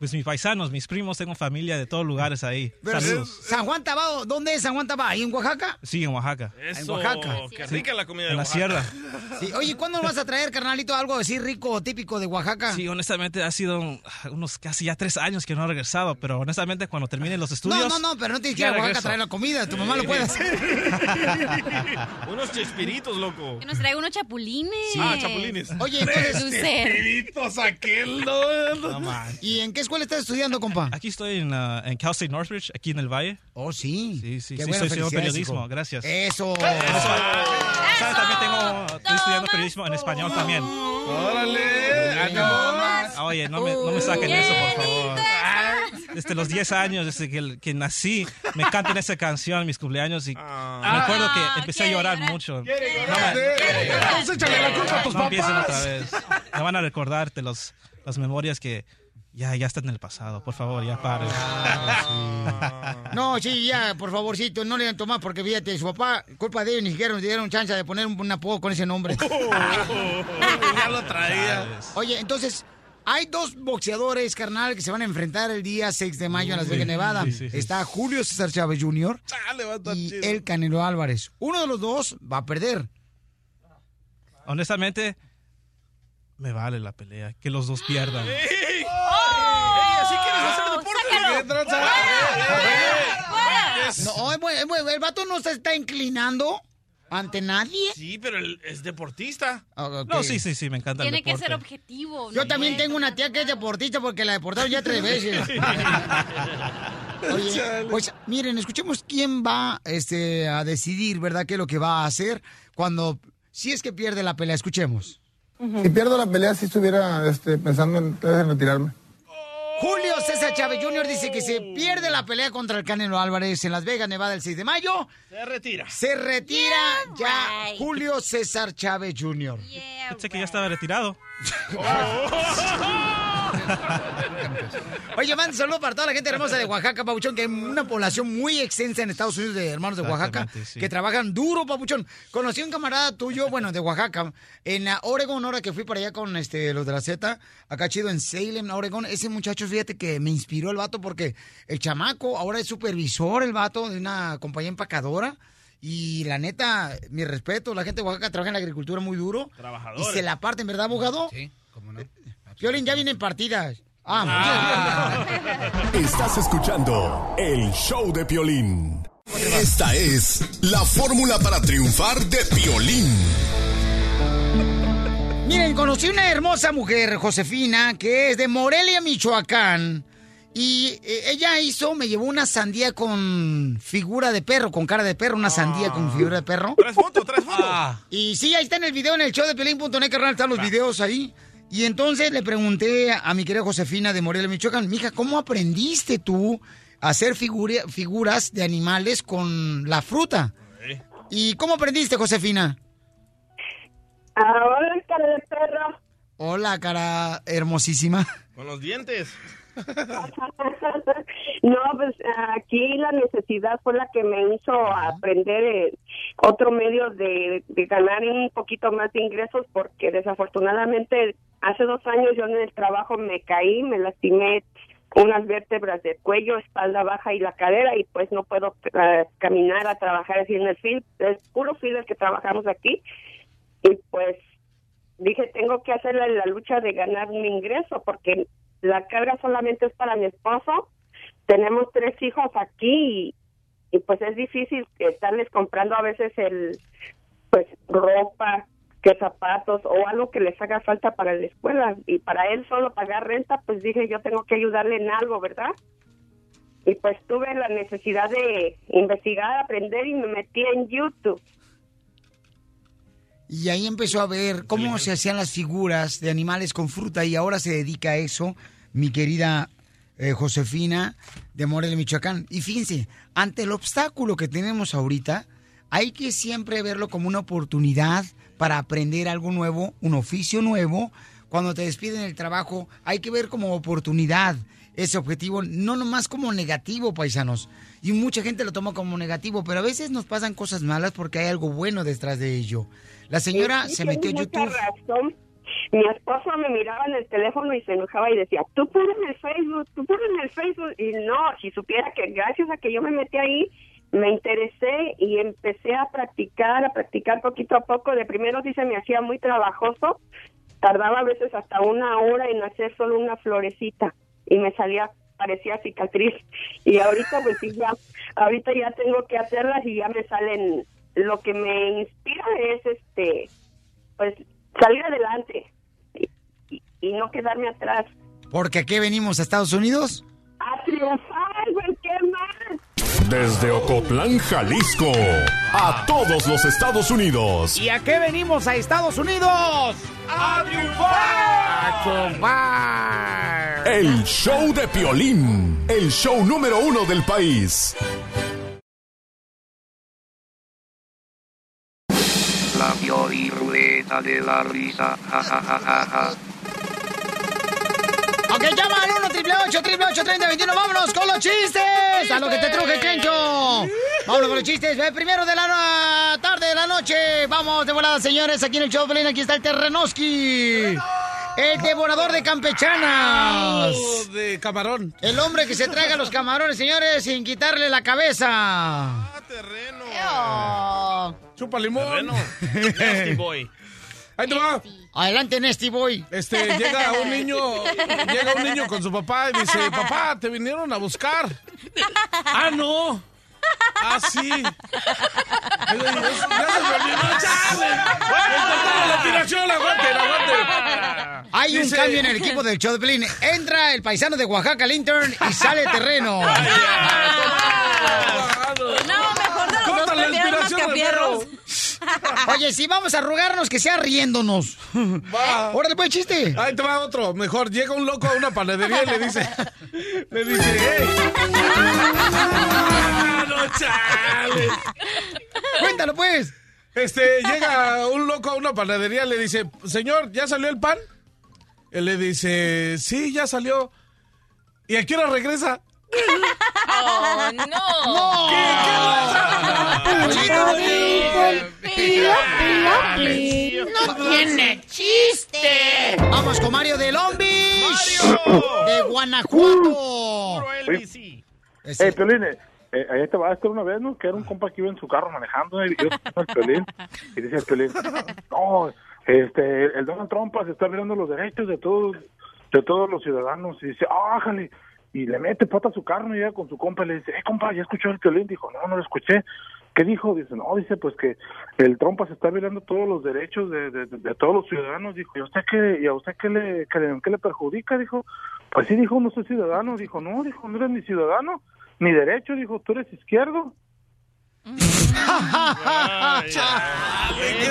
S24: Pues mis paisanos, mis primos, tengo familia de todos lugares ahí.
S1: Pero
S24: Saludos.
S1: San Juan Tabao, ¿dónde es San Juan Tabao? ¿Ahí en Oaxaca?
S24: Sí, en Oaxaca.
S1: En Oaxaca.
S2: Qué rica la comida de
S24: En la
S2: Oaxaca.
S24: sierra. [LAUGHS]
S1: Sí. Oye, ¿cuándo nos vas a traer, carnalito, algo así rico o típico de Oaxaca?
S24: Sí, honestamente ha sido un- unos casi ya tres años que no he regresado, pero honestamente cuando terminen los estudios...
S1: No, no, no, pero no tienes que ir a Oaxaca a traer la comida. Tu mamá lo puede hacer. [LAUGHS]
S2: Unos chespiritos, loco.
S3: Que nos traiga unos chapulines.
S2: Ah, chapulines.
S1: Oye, entonces...
S3: Lucer.
S8: Espiritos aquel, no,
S24: No, man.
S1: ¿Y en qué escuela estás estudiando, compa?
S24: Aquí estoy en, ah, en Cal State Northridge, aquí en el Valle.
S1: Oh, sí.
S24: Sí, sí,
S1: Qué
S24: sí,
S1: bueno,
S24: estoy estudiando periodismo,
S1: hijo.
S24: gracias.
S1: Eso.
S24: ¿Sabes? También tengo, estoy estudiando periodismo en español también.
S8: Órale, ánimo.
S24: Ah, Oye, no me, no me saquen eso, por favor. Desde los 10 años, desde que, que nací, me cantan esa canción en mis cumpleaños y me acuerdo que empecé a llorar mucho. No, me-
S8: Entonces échale la culpa a tus
S24: no empiecen
S8: papás.
S24: otra vez. Me van a recordarte los, las memorias que ya, ya está en el pasado. Por favor, ya pare. [LAUGHS]
S1: No, sí, ya, por favorcito, no le den tomar porque fíjate, su papá, culpa de ellos, ni siquiera nos dieron chance de poner un, un apodo con ese nombre. [LAUGHS]
S8: ya lo traía.
S1: Oye, entonces, hay dos boxeadores, carnal, que se van a enfrentar el día 6 de mayo en Las Vegas, Nevada.
S24: sí, sí, sí.
S1: Está Julio César Chávez Jr. y el Canelo Álvarez. Uno de los dos va a perder.
S24: Honestamente, me vale la pelea. Que los dos pierdan.
S1: No, el vato no se está inclinando ante nadie.
S2: Sí, pero él es deportista.
S24: No, sí, sí, sí, me encanta
S3: Tiene
S24: el
S3: que
S24: deporte.
S3: ser objetivo.
S1: Yo
S3: ¿no?
S1: también tengo una tía que es deportista porque la deportaron ya tres veces. [LAUGHS] Oye, pues miren, escuchemos quién va este, a decidir, ¿verdad? ¿Qué es lo que va a hacer cuando, si es que pierde la pelea? Escuchemos.
S27: Si pierdo la pelea, si estuviera este, pensando en, en retirarme.
S1: Julio César Chávez Jr. dice que si pierde la pelea contra el Canelo Álvarez en Las Vegas, Nevada, el 6 de mayo,
S2: Se retira.
S1: se retira ya Julio César Chávez Jr.
S24: Pensé que ya estaba retirado. [LAUGHS] [LAUGHS]
S1: Oye, manda un saludo para toda la gente hermosa de Oaxaca, Papuchón, que hay una población muy extensa en Estados Unidos de hermanos de Oaxaca
S24: sí.
S1: que trabajan duro, Papuchón. Conocí a un camarada tuyo, bueno, de Oaxaca, en la Oregon, ahora que fui para allá con este, los de la Z, acá chido en Salem, Oregon. Ese muchacho, fíjate que me inspiró el vato porque el chamaco ahora es supervisor, el vato de una compañía empacadora. Y la neta, mi respeto, la gente de Oaxaca trabaja en la agricultura muy duro. Y
S2: Trabajadores.
S1: se la parten, ¿verdad, abogado?
S17: Sí, cómo no.
S1: Violín, ya vienen partidas. Ah,
S7: Estás escuchando el show de Piolín. Esta es la fórmula para triunfar de Piolín.
S1: Miren, conocí una hermosa mujer, Josefina, que es de Morelia, Michoacán. Y eh, ella hizo, me llevó una sandía con figura de perro, con cara de perro, una sandía con figura de perro.
S2: Tres fotos, tres fotos.
S1: Y sí, ahí está en el video, en el show de Pelín.net, carnal, están los videos ahí. Y entonces le pregunté a mi querida Josefina de Morelia, Michoacán, mija, ¿cómo aprendiste tú a hacer figura- figuras de animales con la fruta? ¿Y cómo aprendiste, Josefina?
S28: Ahora cara de perro.
S1: Hola, cara hermosísima.
S2: Con los dientes. [LAUGHS]
S28: No, pues aquí la necesidad fue la que me hizo aprender otro medio de, de ganar un poquito más de ingresos porque desafortunadamente hace dos años yo en el trabajo me caí, me lastimé unas vértebras del cuello, espalda baja y la cadera y pues no puedo eh, caminar a trabajar así en el field, es puro field el que trabajamos aquí. Y pues dije tengo que hacer la, la lucha de ganar un ingreso porque la carga solamente es para mi esposo. Tenemos tres hijos aquí y, y, pues es difícil estarles comprando a veces el pues ropa que zapatos o algo que les haga falta para la escuela. Y para él solo pagar renta pues dije yo tengo que ayudarle en algo verdad y pues tuve la necesidad de investigar aprender y me metí en YouTube
S1: Y ahí empezó a ver cómo se hacían las figuras de animales con fruta y ahora se dedica a eso, mi querida eh, Josefina de Morelia, Michoacán. Y fíjense, ante el obstáculo que tenemos ahorita, hay que siempre verlo como una oportunidad para aprender algo nuevo, un oficio nuevo. Cuando te despiden del trabajo, hay que ver como oportunidad ese objetivo, no nomás como negativo, paisanos. Y mucha gente lo toma como negativo, pero a veces nos pasan cosas malas porque hay algo bueno detrás de ello. La señora
S28: Sí,
S1: se metió a YouTube.
S28: razón. Mi esposo me miraba en el teléfono y se enojaba y decía, tú pon en el Facebook, tú pon en el Facebook. Y no, si supiera que gracias a que yo me metí ahí, me interesé y empecé a practicar, a practicar poquito a poco. De primero sí se me hacía muy trabajoso. Tardaba a veces hasta una hora en hacer solo una florecita y me salía parecía cicatriz. Y ahorita pues sí ya ahorita ya tengo que hacerlas y ya me salen. Lo que me inspira es este pues salir adelante y, y- y no quedarme atrás.
S1: Porque aquí venimos a Estados Unidos.
S28: a triunfar güey qué más
S7: Desde Ocotlán, Jalisco, a todos los Estados Unidos.
S1: ¿Y a qué venimos a Estados Unidos? ¡A triunfar! ¡A triunfar!
S7: El show de Piolín, el show número uno del país.
S18: La Piolirrueta de la risa. Ja, ja, ja,
S1: 30 21. Vámonos con los chistes. A lo que te truje, Chencho. Vámonos con los chistes. Ve, Primero de la tarde de la noche. Vamos de volada, señores. Aquí en el show, Aquí está el Terrenoski. El devorador de campechanas.
S8: Oh, de camarón.
S1: El hombre que se traga los camarones, señores, sin quitarle la cabeza.
S8: Chupa limón.
S2: Nasty boy.
S8: Ahí te va.
S1: Adelante, Nesty Boy.
S8: Este, llega un niño, llega un niño con su papá y dice, papá, te vinieron a buscar. [LAUGHS] ah, no. Ah, sí.
S1: Hay un
S8: Dice-
S1: cambio en el equipo del show de Pelín. Entra el paisano de Oaxaca, Linton, y sale terreno.
S3: No,
S8: la inspiración. [LAUGHS]
S1: Oye, si vamos a arrugarnos, que sea riéndonos.
S8: Va.
S1: Órale, pues, chiste.
S8: Ahí te va otro. Mejor llega un loco a una panadería y le dice, le dice, hey. [LAUGHS] no, chale.
S1: Cuéntalo, pues.
S8: Este, llega un loco a una panadería y le dice, señor, ¿ya salió el pan? Él le dice, sí, ya salió. ¿Y a qué hora regresa?
S3: Oh, no.
S1: No tiene chiste. Vamos con Mario de Long Beach. De Guanajuato.
S15: Hey, Piolín, eh, eh, ahí te va a estar una vez, ¿no? Que era un compa que iba en su carro manejando y yo [LAUGHS] el Piolín. Y dice el Piolín, no, este, el Donald Trump se está violando los derechos de todos, de todos los ciudadanos. Y dice, ájale. Y le mete pata a su carro y llega con su compa y le dice, eh, compa, ¿ya escuchó el Piolín? Dijo, no, no lo escuché. ¿Qué dijo? Dice, no, dice, pues que el Trump se está violando todos los derechos de, de, de- de todos los ciudadanos. Dijo, ¿y a usted qué, y a usted qué le, qué le, qué le perjudica? Dijo, pues sí, dijo, no soy ciudadano. Dijo, no, dijo, no eres ni ciudadano, ni derecho. Dijo, tú eres izquierdo.
S8: ¿Qué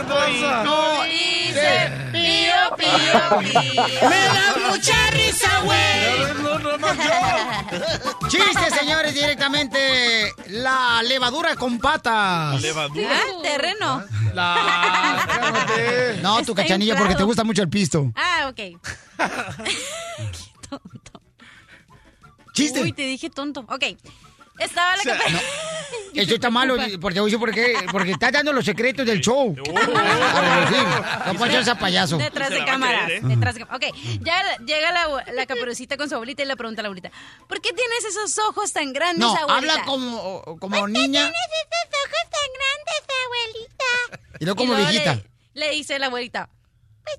S8: pasa?
S1: No,
S3: Dice pío, pío, pío.
S1: Me da mucha risa, güey.
S8: No, no, no, yo.
S1: Chiste, señores, directamente. La levadura con patas.
S2: Levadura.
S3: Ah, terreno.
S8: La.
S1: No, tu
S3: Está
S1: cachanilla, porque te gusta mucho el pisto.
S3: Ah, ok. [LAUGHS] [LAUGHS]
S1: Chiste.
S3: Uy, te dije tonto. Ok. Estaba la capa- [LAUGHS]
S1: Eso está malo, porque te voy a decir por qué. Porque está dando los secretos del show. A relucir. No puede ser ese payaso.
S3: Detrás de cámaras.
S2: ¿eh?
S3: Detrás de cámaras. Ok, ya llega la, la caperucita con su abuelita y le pregunta a la abuelita, ¿por qué tienes esos ojos tan grandes,
S1: No,
S3: abuelita?
S1: habla como, como niña
S3: Tienes esos ojos tan grandes, abuelita.
S1: y no como
S3: Y luego
S1: viejita.
S3: Le, le dice la abuelita, pues,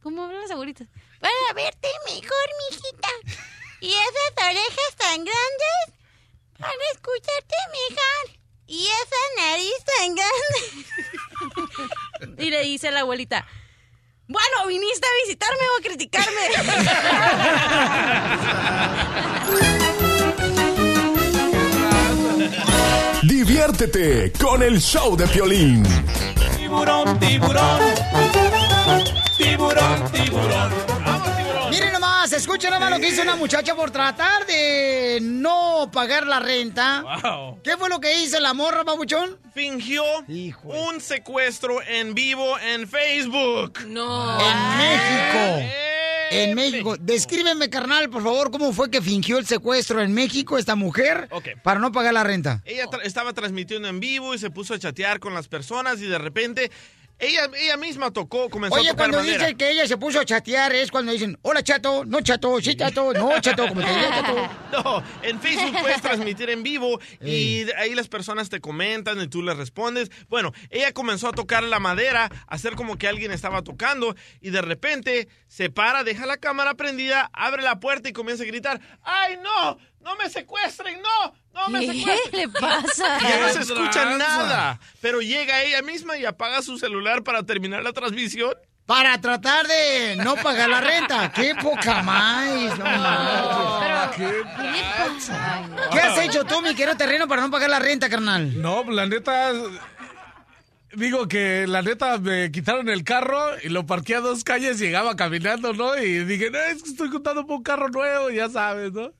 S3: ¿cómo hablan las abuelitas? Para verte mejor, mijita. Y esas orejas tan grandes para escucharte mejor. Y esa nariz tan grande. [LAUGHS] y le dice la abuelita, bueno, viniste a visitarme o a criticarme. [LAUGHS]
S7: Diviértete con el show de Piolín.
S29: Tiburón, tiburón. Tiburón, tiburón.
S1: Nomás, escuchen nomás lo que hizo una muchacha por tratar de no pagar la renta.
S2: Wow.
S1: ¿Qué fue lo que hizo la morra, babuchón?
S2: Fingió un secuestro en vivo en Facebook.
S3: No.
S1: En México. En México. Descríbeme, carnal, por favor, cómo fue que fingió el secuestro en México esta mujer
S2: Ok.
S1: para no pagar la renta.
S2: Ella tra- estaba transmitiendo en vivo y se puso a chatear con las personas y de repente ella, ella misma tocó, comenzó a
S1: Oye,
S2: tocar
S1: cuando dicen que ella se puso a chatear es cuando dicen, hola chato, no chato, sí chato, no chato, como te diga chato. [LAUGHS]
S2: No, en Facebook puedes transmitir en vivo y ahí las personas te comentan y tú les respondes. Bueno, ella comenzó a tocar la madera, a hacer como que alguien estaba tocando y de repente se para, deja la cámara prendida, abre la puerta y comienza a gritar, ¡ay no! ¡No me secuestren! ¡No! ¡No me
S3: ¿Qué
S2: secuestren!
S3: le pasa? [LAUGHS]
S2: Ya no se
S8: ¡Qué
S2: escucha
S8: tranza!
S2: nada. Pero llega ella misma y apaga su celular para terminar la transmisión.
S1: Para tratar de no pagar la renta. [LAUGHS] ¡Qué poca más! No manches.
S3: Pero, ¿qué pasa?
S1: ¿Qué has hecho tú, mi querido terreno, para no pagar la renta, carnal?
S8: No, la neta. Digo que la neta me quitaron el carro y lo parqué a dos calles, llegaba caminando, ¿no? Y dije, no, es que estoy contando por un carro nuevo, ya sabes, ¿no?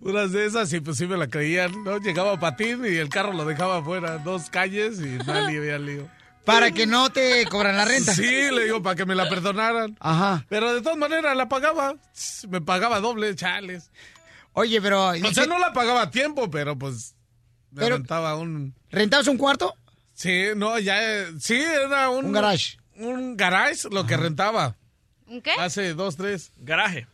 S8: Unas de esas y pues sí me la creían, ¿no? Llegaba a patín y el carro lo dejaba afuera, dos calles y [LAUGHS] nadie había lío.
S1: Para que no te cobran la renta.
S8: Sí, le digo, para que me la perdonaran.
S1: Ajá.
S8: Pero de todas maneras la pagaba. Me pagaba doble, chales.
S1: Oye, pero...
S8: O sea, no la pagaba a tiempo, pero pues... Me
S1: Pero-
S8: rentaba un...
S1: ¿Rentabas un cuarto?
S8: Sí, no, ya... eh, Sí, era un...
S1: Un garage.
S8: Un garage, lo que rentaba.
S3: ¿Un qué?
S8: Hace dos, tres.
S2: Garaje.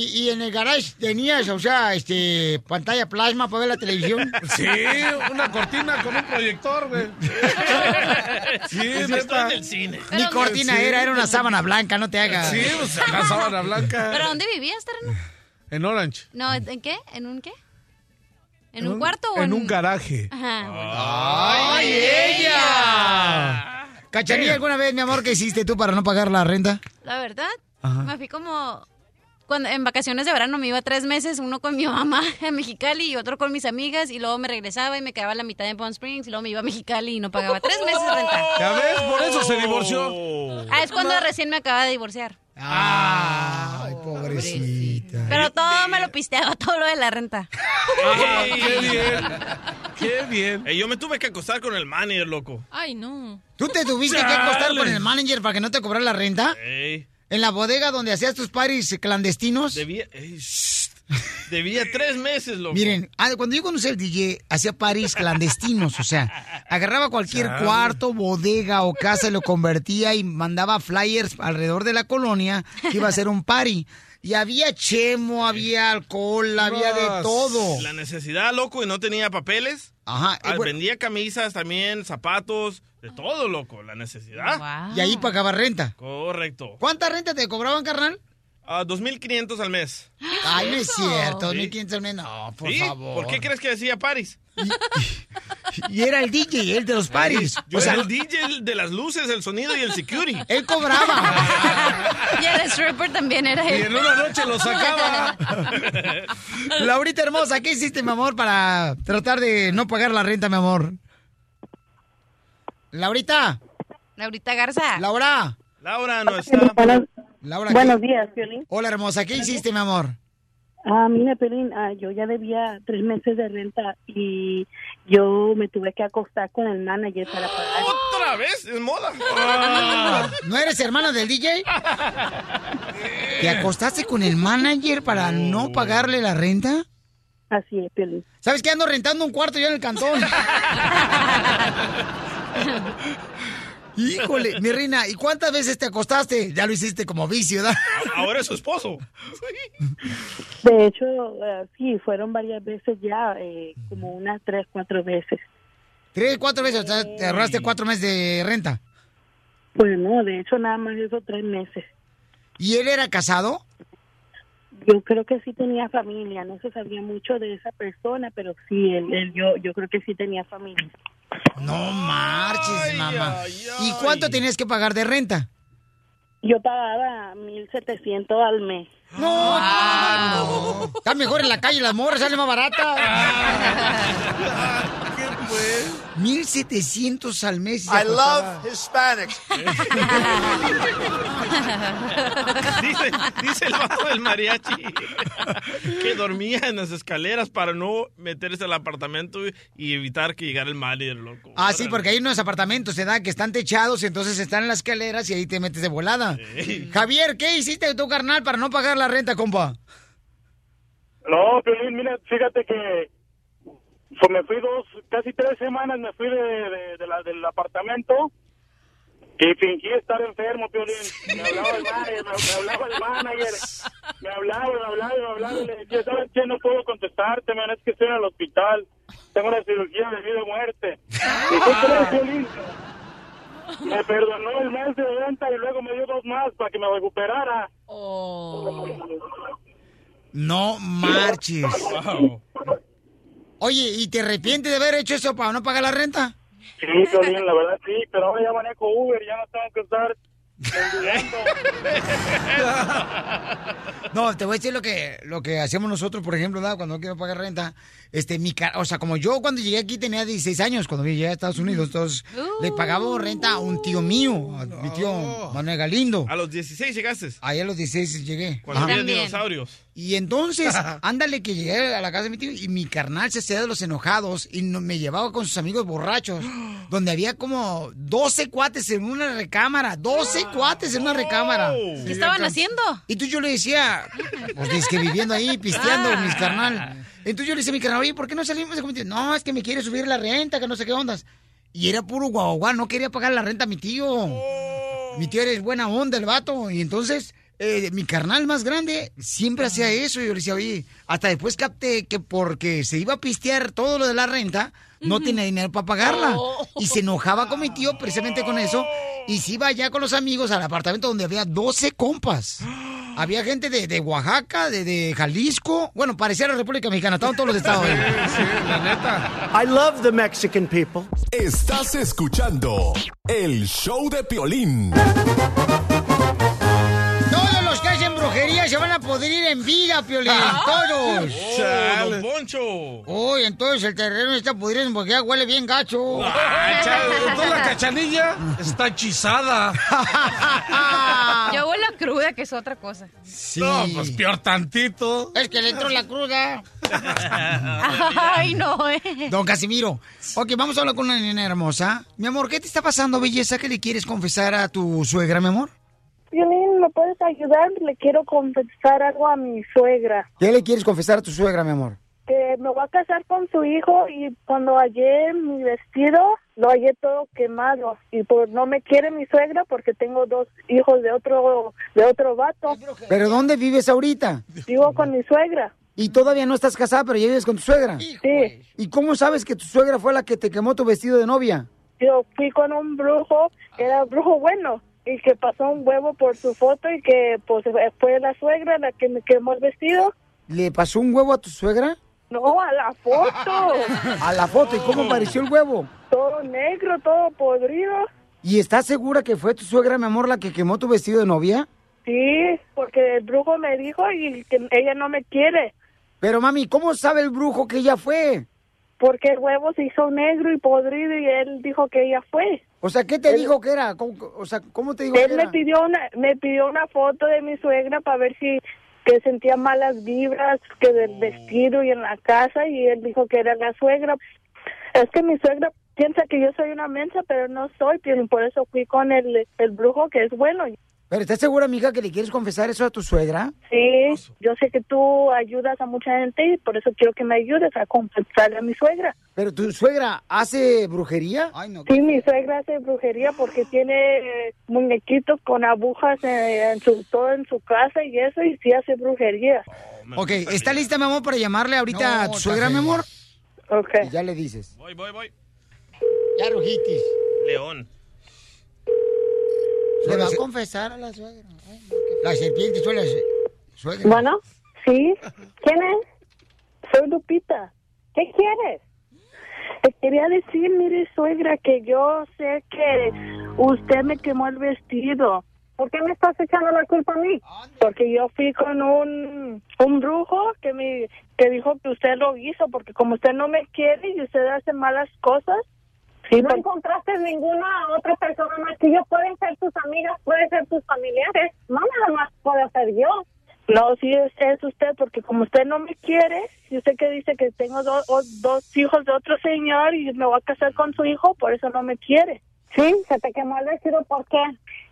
S1: Y, y en el garage tenías, o sea, este, pantalla plasma para ver la televisión. [LAUGHS]
S8: Sí, una cortina con un proyector, güey. [LAUGHS] Sí, neta.
S2: está en el cine.
S1: Ni cortina
S8: Sí.
S1: era, era una sábana blanca, no te hagas.
S8: Sí, pues la sábana blanca.
S3: ¿Pero dónde vivías, terreno?
S8: En Orange.
S3: No, ¿en qué? ¿En un qué? ¿En un cuarto o en,
S8: En un garaje.
S3: Ajá.
S1: ¡Ay, ella! Cachanilla, ¿alguna vez, mi amor, qué hiciste tú para no pagar la renta?
S3: La verdad,
S1: Ajá.
S3: me fui como... Cuando, en vacaciones de verano me iba tres meses, uno con mi mamá [LAUGHS] a Mexicali y otro con mis amigas, y luego me regresaba y me quedaba la mitad en Palm Springs, y luego me iba a Mexicali y no pagaba tres meses de renta. [LAUGHS]
S8: ¿Ya ves? Por eso se divorció.
S3: Ah, es cuando recién me acaba de divorciar.
S1: Ay, pobrecita.
S3: Pero todo me lo pisteaba, todo lo de la renta.
S8: ¡Qué [LAUGHS] bien! ¡Qué bien!
S2: Eh, yo me tuve que acostar con el manager, loco.
S14: Ay, no.
S1: ¿Tú te tuviste que acostar con el manager para que no te cobrara la renta?
S2: Ey,
S1: ¿En la bodega donde hacías tus parties clandestinos?
S2: debía, debía tres meses, loco.
S1: Miren, ah, cuando yo conocí al DJ, hacía paris clandestinos, o sea, agarraba cualquier
S2: Chale.
S1: cuarto, bodega o casa y lo convertía y mandaba flyers alrededor de la colonia que iba a ser un party. Y había chemo, había alcohol, había de todo.
S2: La necesidad, loco, y no tenía papeles.
S1: Ajá.
S2: Ah,
S1: eh, bueno,
S2: vendía camisas también, zapatos, de todo, loco. La necesidad.
S1: y ahí pagaba renta.
S2: Correcto.
S1: ¿Cuánta renta te cobraban, carnal?
S2: Ah, 2.500 al mes.
S1: Ay, no es cierto,
S2: Sí.
S1: 1.500 al mes. No, por
S2: Sí,
S1: favor.
S2: ¿Por qué crees que decía Paris?
S1: Y era el DJ, el de los paris.
S2: Yo
S1: o sea,
S2: era el DJ el de las luces, el sonido y el security. [LAUGHS]
S1: él cobraba. [LAUGHS]
S3: Y el stripper también era
S8: Y
S3: él.
S8: en una noche lo sacaba. [LAUGHS]
S1: Laurita hermosa, ¿qué hiciste, mi amor, para tratar de no pagar la renta, mi amor? Laurita.
S3: Laurita Garza.
S1: Laura.
S2: Laura no está.
S1: Laura,
S9: Buenos
S1: ¿qué-
S9: días, Piolín.
S1: Hola, hermosa, ¿qué hiciste, mi amor?
S9: Ah, mira, Piolín, ah, yo ya debía tres meses de renta y yo me tuve que acostar con el manager para pagar.
S2: ¿Otra vez? ¿Es moda?
S1: ¿No eres hermana del DJ? [LAUGHS] ¿Te acostaste con el manager para no pagarle la renta?
S9: Así es, Piolín.
S1: ¿Sabes que ando rentando un cuarto ya en el cantón? [LAUGHS] [LAUGHS] Híjole, mi reina, ¿y cuántas veces te acostaste? Ya lo hiciste como vicio, ¿verdad? [LAUGHS]
S2: Ahora es su esposo.
S9: De hecho, ah, sí, fueron varias veces ya, eh, como unas tres, cuatro veces.
S1: Tres, cuatro veces, o sea, te ahorraste cuatro meses de renta.
S9: Pues no, de hecho nada más esos tres meses.
S1: ¿Y él era casado?
S9: Yo creo que sí tenía familia, no se sabía mucho de esa persona, pero sí, él, él- yo, yo creo que sí tenía familia.
S1: No marches, mamá. ¿Y cuánto tenías que pagar de renta?
S9: Yo pagaba 1.700 al mes.
S1: No, no, no. Está mejor en la calle, las morras sale más barata.
S8: ¿Qué pues?
S1: 1700 al mes. y
S30: I love Hispanics. [LAUGHS]
S2: dice, dice el vato del mariachi que dormía en las escaleras para no meterse al apartamento y evitar que llegara el manager, loco.
S1: Ah, sí, porque hay unos apartamentos, se da que están techados, entonces están en las escaleras y ahí te metes de volada. Javier, ¿qué hiciste tú, carnal, para no pagar la renta, compa?
S5: No, Piolín, mira, fíjate que pues, me fui dos, casi tres semanas, me fui de, de- de la- del apartamento y fingí estar enfermo, Piolín. Me hablaba el manager, me, me hablaba el manager, me hablaba, me hablaba, me hablaba y le decía, ¿sabes qué? No puedo contestarte, man, es que estoy en el hospital, tengo una cirugía de vida o muerte. ¿Y crees, Piolín? Me perdonó el mes de renta y luego me dio dos más para que me recuperara.
S1: No marches. Oye, ¿y te arrepientes de haber hecho eso para no pagar la renta?
S5: Sí, Piolín, la verdad sí, pero ahora ya manejo Uber, ya no tengo que estar. [LAUGHS]
S1: No, te voy a decir lo que, lo que hacemos nosotros, por ejemplo, ¿verdad? cuando no quiero pagar renta. Este, mi o sea, como yo cuando llegué aquí tenía 16 años, cuando llegué a Estados Unidos, entonces le pagaba renta a un tío mío, a mi tío Manuel Galindo.
S2: A los 16 llegaste.
S1: Ahí a los 16 llegué.
S2: Cuando había dinosaurios.
S1: Y entonces, [LAUGHS] ándale que llegué a la casa de mi tío y mi carnal se hacía de los enojados y no- me llevaba con sus amigos borrachos, [GASPS] donde había como 12 cuates en una recámara, 12 cuates en una recámara.
S3: ¿Qué estaban haciendo?
S1: Y entonces yo le decía, pues es que viviendo ahí, pisteando, mis carnal. Entonces yo le decía a mi carnal, oye, ¿por qué no salimos de comité? No, es que me quiere subir la renta, que no sé qué ondas. Y era puro guau, no quería pagar la renta a mi tío. Mi tío era buena onda, el vato. Y entonces, eh, mi carnal más grande siempre hacía eso. Y yo le decía, oye, hasta después capté que porque se iba a pistear todo lo de la renta, no tenía dinero para pagarla. Y se enojaba con mi tío [GASPS] precisamente con eso. Y se iba allá con los amigos al apartamento donde había 12 compas. [GASPS] Había gente de, de Oaxaca, de, de Jalisco. Bueno, parecía la República Mexicana, estaban todos los estados ahí.
S8: la neta.
S7: I love the Mexican people. Estás escuchando el show de Piolín.
S1: Se van a podrir en vida, Piolín. Todos.
S2: Oh, don Poncho.
S1: Uy, entonces el terreno está pudriendo porque ya huele bien gacho.
S8: Chale, entonces la cachanilla está hechizada. [LAUGHS]
S3: Yo huelo a cruda, que es otra cosa.
S8: No, pues peor tantito.
S1: Es que le entró la cruda. [LAUGHS]
S3: Ay, no, eh.
S1: Don Casimiro. Ok, vamos a hablar con una nena hermosa. Mi amor, ¿qué te está pasando, belleza? ¿Qué le quieres confesar a tu suegra, mi amor?
S9: Violín, ¿me puedes ayudar? Le quiero confesar algo a mi suegra.
S1: ¿Qué le quieres confesar a tu suegra, mi amor?
S9: Que me voy a casar con su hijo y cuando hallé mi vestido, lo hallé todo quemado. Y pues no me quiere mi suegra porque tengo dos hijos de otro, de otro vato.
S1: ¿Pero dónde vives ahorita?
S9: Vivo con mi suegra.
S1: Y todavía no estás casada, pero ya vives con tu suegra.
S9: Sí.
S1: ¿Y cómo sabes que tu suegra fue la que te quemó tu vestido de novia?
S9: Yo fui con un brujo, que era brujo bueno, y que pasó un huevo por su foto y que pues fue la suegra la que me quemó el vestido.
S1: ¿Le pasó un huevo a tu suegra?
S9: No, a la foto. [LAUGHS]
S1: A la foto, ¿y cómo apareció el huevo?
S9: todo negro, todo podrido.
S1: ¿Y estás segura que fue tu suegra, mi amor, la que quemó tu vestido de novia?
S9: Sí, porque el brujo me dijo y que ella no me quiere.
S1: Pero mami, ¿cómo sabe el brujo que ella fue?
S9: Porque el huevo se hizo negro y podrido y él dijo que ella fue.
S1: O sea, ¿qué te
S9: Él-
S1: dijo que era? ¿Cómo, o sea, ¿cómo te dijo que
S9: Él me
S1: era?
S9: pidió una me pidió una foto de mi suegra para ver si que sentía malas vibras que del vestido y en la casa y él dijo que era la suegra. Es que mi suegra piensa que yo soy una mensa, pero no soy, por eso fui con el, el brujo que es bueno.
S1: ¿Pero estás segura, amiga, que le quieres confesar eso a tu suegra?
S9: Sí, yo sé que tú ayudas a mucha gente y por eso quiero que me ayudes a confesarle a mi suegra.
S1: ¿Pero tu suegra hace brujería?
S9: Sí, mi suegra hace brujería porque tiene eh, muñequitos con agujas en su, todo en su casa y eso, y sí hace brujería.
S1: Ok, ¿está lista, mi amor, para llamarle ahorita a tu suegra, mi amor?
S9: Ok.
S1: Y ya le dices.
S2: Voy, voy, voy.
S1: Ya, Rujitis.
S2: León.
S1: Le va a confesar a la suegra. La serpiente suele ser suegra.
S9: Bueno, sí. ¿Quién es? Soy Lupita. ¿Qué quieres? Te quería decir, mire, suegra, que yo sé que usted me quemó el vestido. ¿Por qué me estás echando la culpa a mí? Porque yo fui con un, un brujo que me que dijo que usted lo hizo, porque como usted no me quiere y usted hace malas cosas. Sí,
S14: no encontraste ninguna otra persona más que yo. Pueden ser tus amigas, pueden ser tus familiares. No nada más puedo ser yo.
S9: No, sí es, es usted, porque como usted no me quiere, y usted que dice que tengo do- o- dos hijos de otro señor y me voy a casar con su hijo, por eso no me quiere.
S14: Sí, se te quemó el vestido. ¿Por qué?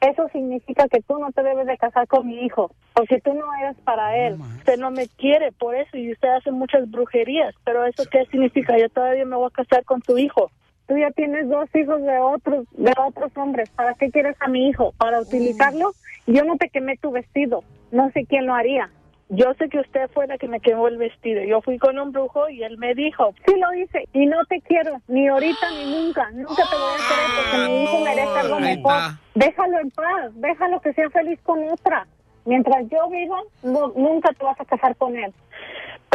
S14: Eso significa que tú no te debes de casar con mi hijo. O si tú no eres para él.
S9: Usted no me quiere, por eso, y usted hace muchas brujerías. Pero eso qué significa? Yo todavía me voy a casar con su hijo.
S14: Tú ya tienes dos hijos de otros, de otros hombres. ¿Para qué quieres a mi hijo? ¿Para utilizarlo? Yo no te quemé tu vestido. No sé quién lo haría.
S9: Yo sé que usted fue la que me quemó el vestido. Yo fui con un brujo y él me dijo.
S14: Sí lo hice y no te quiero, ni ahorita ni nunca. Nunca te voy a querer porque mi hijo merece algo mejor. Déjalo en paz, déjalo que sea feliz con otra. Mientras yo viva, no- nunca te vas a casar con él.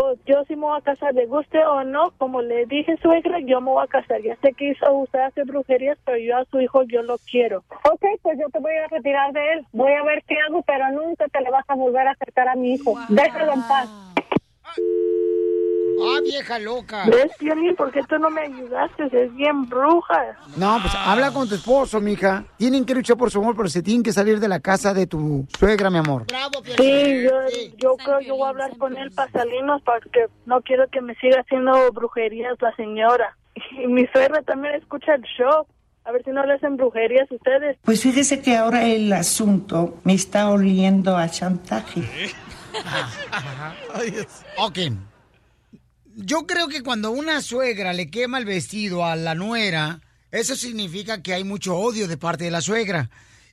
S9: Pues yo sí me voy a casar, le guste o no, como le dije suegra, yo me voy a casar. Ya sé que hizo, usted hace brujerías, pero yo a su hijo yo lo quiero.
S14: Ok, pues yo te voy a retirar de él. Voy a ver qué hago, pero nunca te le vas a volver a acercar a mi hijo. Déjalo en paz.
S1: ¡Ah, vieja loca.
S9: ¿Ves, Piolín? ¿Por qué tú no me ayudaste? Es bien bruja.
S31: No, pues habla con tu esposo, mija. Tienen que luchar por su amor, pero se tienen que salir de la casa de tu suegra, mi amor.
S9: Sí, yo, yo creo que yo voy a hablar con él para salirnos porque no quiero que me siga haciendo brujerías la señora. [LAUGHS] Y mi suegra también escucha el show. A ver si no le hacen brujerías ustedes.
S32: Pues fíjese que ahora el asunto me está oliendo a chantaje. [LAUGHS]
S1: Ok. Yo creo que cuando una suegra le quema el vestido a la nuera, eso significa que hay mucho odio de parte de la suegra.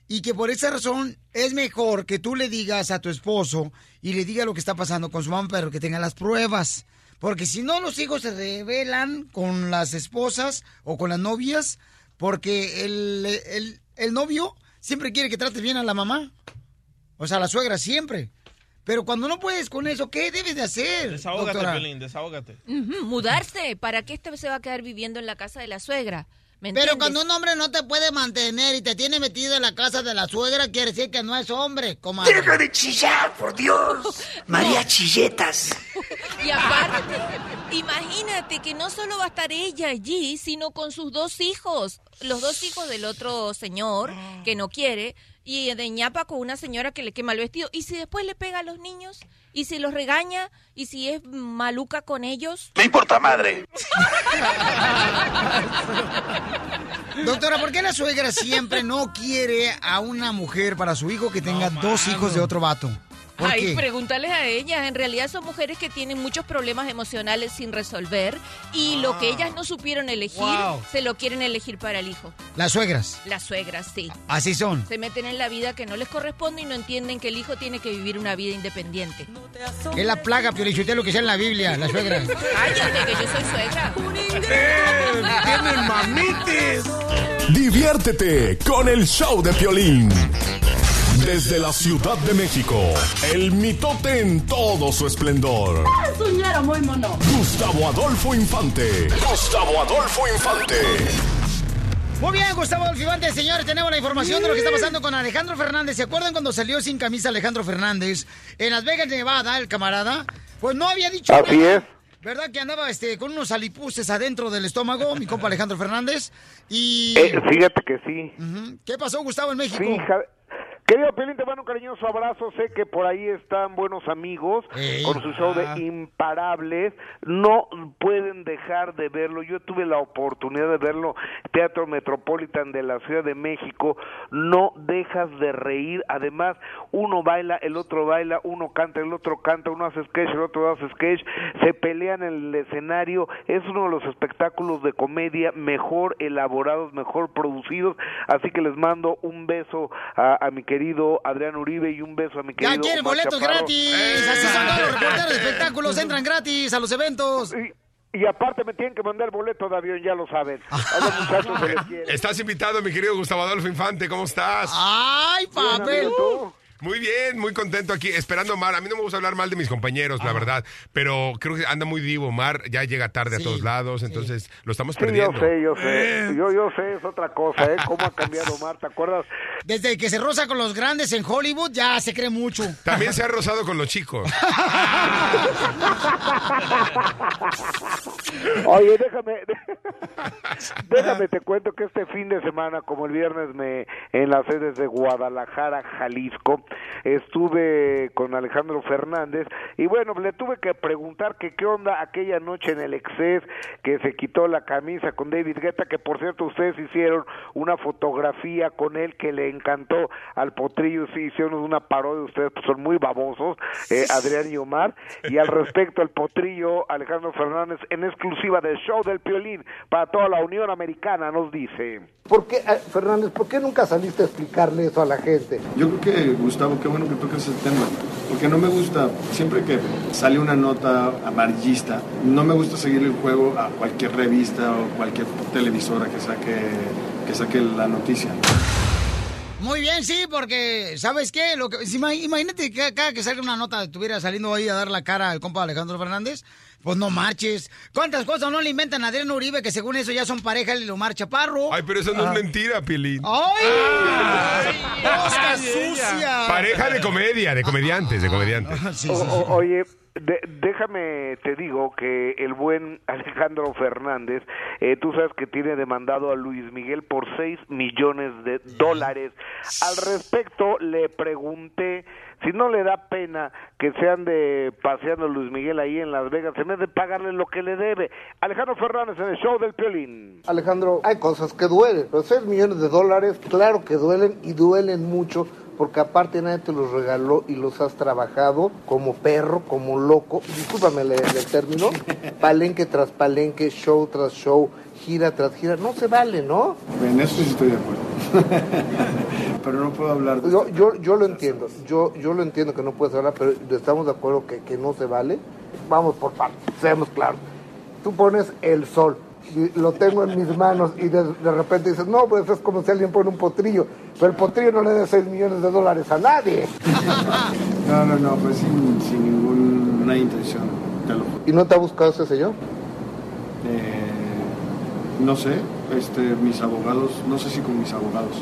S1: Y que por esa razón es mejor que tú le digas a tu esposo y le diga lo que está pasando con su mamá, pero que tenga las pruebas. Porque si no, los hijos se rebelan con las esposas o con las novias, porque el, el- el novio siempre quiere que trate bien a la mamá. O sea, la suegra siempre. Pero cuando no puedes con eso, ¿qué debes de hacer?
S2: Desahógate,
S1: doctora?
S2: Desahógate.
S30: Mudarse. ¿Para qué este se va a quedar viviendo en la casa de la suegra? ¿Me
S1: Pero cuando un hombre no te puede mantener y te tiene metido en la casa de la suegra, quiere decir que no es hombre, comadre.
S3: Deja de chillar, por Dios. [LAUGHS] María Chilletas. [LAUGHS]
S30: Y aparte, imagínate que no solo va a estar ella allí, sino con sus dos hijos. Los dos hijos del otro señor que no quiere. Y de ñapa con una señora que le quema el vestido. ¿Y si después le pega a los niños? ¿Y si los regaña? ¿Y si es maluca con ellos?
S3: Me importa madre. [LAUGHS]
S1: Doctora, ¿por qué la suegra siempre no quiere a una mujer para su hijo que tenga dos hijos de otro vato? ¿Por
S30: Ay,
S1: qué?
S30: pregúntales a ellas. En realidad son mujeres que tienen muchos problemas emocionales sin resolver y lo que ellas no supieron elegir,
S1: Wow.
S30: se lo quieren elegir para el hijo.
S1: Las suegras.
S30: Las suegras, sí.
S1: Así son.
S30: Se meten en la vida que no les corresponde y no entienden que el hijo tiene que vivir una vida independiente.
S1: Es la plaga, Piolichotelo, que sea en la Biblia, la [LAUGHS] suegra.
S30: Cállate, que yo soy suegra.
S7: ¡Tienen mamitis! Diviértete con el show de Piolín. Desde la Ciudad de México, el mitote en todo su esplendor.
S3: Soñero muy mono.
S7: Gustavo Adolfo Infante. Gustavo Adolfo Infante.
S1: Muy bien, Gustavo Alfivante, señores, tenemos la información de lo que está pasando con Alejandro Fernández. ¿Se acuerdan cuando salió sin camisa Alejandro Fernández en Las Vegas, Nevada, el camarada? Pues no había dicho
S33: Así
S1: nada.
S33: es.
S1: ¿Verdad que andaba este, con unos alipuses adentro del estómago, mi compa [LAUGHS] Alejandro Fernández? Y...
S33: Eh, fíjate que sí.
S1: ¿Qué pasó, Gustavo, en México?
S33: Sí, Ja- Querido Pelín, te mando un cariñoso abrazo. Sé que por ahí están buenos amigos con su show de Imparables. No pueden dejar de verlo. Yo tuve la oportunidad de verlo, Teatro Metropolitan de la Ciudad de México. No dejas de reír. Además, uno baila, el otro baila, uno canta, el otro canta, uno hace sketch, el otro hace sketch. Se pelean en el escenario. Es uno de los espectáculos de comedia mejor elaborados, mejor producidos. Así que les mando un beso a, a mi querido Adrián Uribe y un beso a mi querido
S1: Ya quieren
S33: Omar
S1: boletos
S33: Chaparro.
S1: gratis. Así son todos los reporteros de espectáculos. Entran gratis a los eventos.
S33: Y aparte me tienen que mandar boleto de avión, ya lo saben. A los [LAUGHS] muchachos se les quiere.
S34: Estás invitado, mi querido Gustavo Adolfo Infante. ¿Cómo estás?
S1: ¡Ay, papel!
S34: Muy bien, muy contento aquí, esperando a Omar. A mí no me gusta hablar mal de mis compañeros, la verdad, pero creo que anda muy divo. Omar ya llega tarde a todos lados, entonces lo estamos
S33: Sí, yo
S34: perdiendo.
S33: sé, yo sé. Yo, yo sé, es otra cosa, ¿eh? ¿Cómo ha cambiado Omar? ¿Te acuerdas?
S1: Desde que se roza con los grandes en Hollywood, ya se cree mucho.
S34: También se ha rozado con los chicos. [LAUGHS]
S33: Oye, déjame, [LAUGHS] déjame te cuento que este fin de semana, como el viernes me en las sedes de Guadalajara, Jalisco, estuve con Alejandro Fernández y bueno, le tuve que preguntar que qué onda aquella noche en el Excess que se quitó la camisa con David Guetta, que por cierto ustedes hicieron una fotografía con él que le encantó al potrillo, sí hicieron una parodia, ustedes pues, son muy babosos, eh, Adrián y Omar, y al respecto al potrillo, Alejandro Fernández en exclusiva del show del Piolín para toda la Unión Americana nos dice.
S35: ¿Por qué, eh, Fernández, por qué nunca saliste a explicarle eso a la gente?
S36: Yo creo que, Gustavo, qué bueno que tocas el tema, porque no me gusta, siempre que sale una nota amarillista, no me gusta seguir el juego a cualquier revista o cualquier televisora que saque, que saque la noticia.
S1: Muy bien, sí, porque, ¿sabes qué? Lo que, imagínate que cada que salga una nota estuviera saliendo ahí a dar la cara al compa Alejandro Fernández. Pues no marches. ¿Cuántas cosas no le inventan a Adrián Uribe que según eso ya son pareja y Omar Chaparro?
S34: Ay, pero eso no
S1: Ah.
S34: es mentira, Pilín.
S1: ¡Ay! ¡Mosca sucia!
S34: Pareja de comedia, de comediantes, de comediantes.
S33: O- o- oye, de- déjame te digo que el buen Alejandro Fernández, eh, tú sabes que tiene demandado a Luis Miguel por 6 millones de dólares. Al respecto le pregunté si no le da pena que se ande paseando Luis Miguel ahí en Las Vegas en vez de pagarle lo que le debe. Alejandro Fernández en el show del Piolín.
S35: Alejandro, hay cosas que duelen. Los 6 millones de dólares, claro que duelen y duelen mucho porque aparte nadie te los regaló y los has trabajado como perro, como loco. Discúlpame el, el término. [LAUGHS] Palenque tras palenque, show tras show, gira tras gira. No se vale, ¿no?
S36: En eso sí estoy de acuerdo. [LAUGHS] pero no puedo hablar de
S35: Yo, yo, yo lo entiendo, yo, yo lo entiendo que no puedes hablar, pero estamos de acuerdo que, que no se vale. Vamos por partes, seamos claros. Tú pones el sol, y lo tengo en mis manos y de, de repente dices, no, pues es como si alguien pone un potrillo, pero el potrillo no le da 6 millones de dólares a nadie. [LAUGHS]
S36: No, no, no, pues sin, sin ninguna intención, te lo.
S35: ¿Y no te ha buscado ese señor?
S36: Eh, no sé, este, mis abogados, no sé si con mis abogados.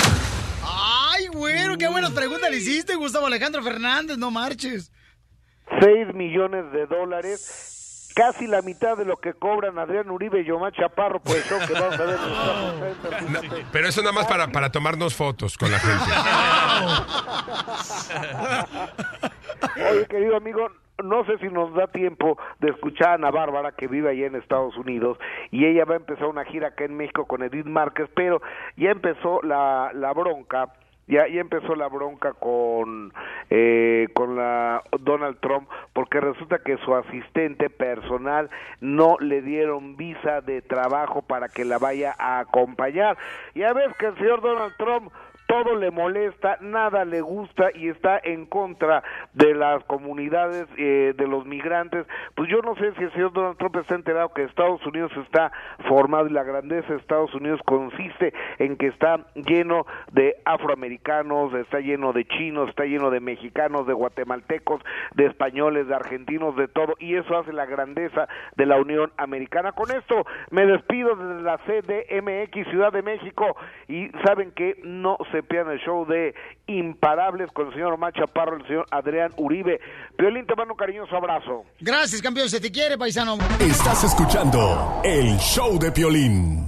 S1: Ay, güero, qué buenas preguntas le hiciste, Gustavo Alejandro Fernández, no marches.
S33: 6 millones de dólares, casi la mitad de lo que cobran Adrián Uribe y Omar Chaparro por el show que vamos a ver [LAUGHS] en fíjate.
S34: Pero eso nada más para, para tomarnos fotos con la gente.
S33: Oye, querido amigo, no sé si nos da tiempo de escuchar a Ana Bárbara, que vive allá en Estados Unidos, y ella va a empezar una gira acá en México con Edith Márquez, pero ya empezó la, la bronca. Ya, ya empezó la bronca con eh, con la Donald Trump porque resulta que su asistente personal no le dieron visa de trabajo para que la vaya a acompañar. Ya ves que el señor Donald Trump todo le molesta, nada le gusta y está en contra de las comunidades eh, de los migrantes. Pues yo no sé si el señor Donald Trump está enterado que Estados Unidos está formado y la grandeza de Estados Unidos consiste en que está lleno de afroamericanos, está lleno de chinos, está lleno de mexicanos, de guatemaltecos, de españoles, de argentinos, de todo y eso hace la grandeza de la Unión Americana. Con esto me despido desde la CDMX Ciudad de México y saben que no se pierdan el show de Imparables con el señor Omar Chaparro, el señor Adrián Uribe. Piolín, te mando un cariñoso abrazo.
S1: Gracias, campeón, se te quiere, paisano.
S7: Estás escuchando el show de Piolín.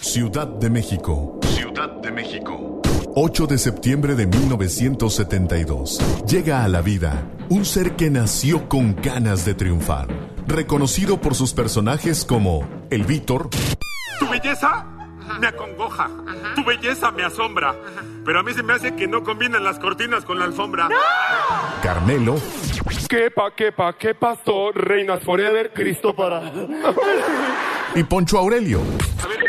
S7: Ciudad de México. Ciudad de México. 8 de septiembre de 1972. Llega a la vida un ser que nació con ganas de triunfar. Reconocido por sus personajes como el Víctor,
S37: Tu belleza me acongoja. Tu belleza me asombra. Pero a mí se me hace que no combinan las cortinas con la alfombra.
S7: Carmelo
S37: ¿Qué pa, qué pa, qué pasó? Reinas forever, Cristo para. [LAUGHS]
S7: y Poncho Aurelio.
S37: A ver,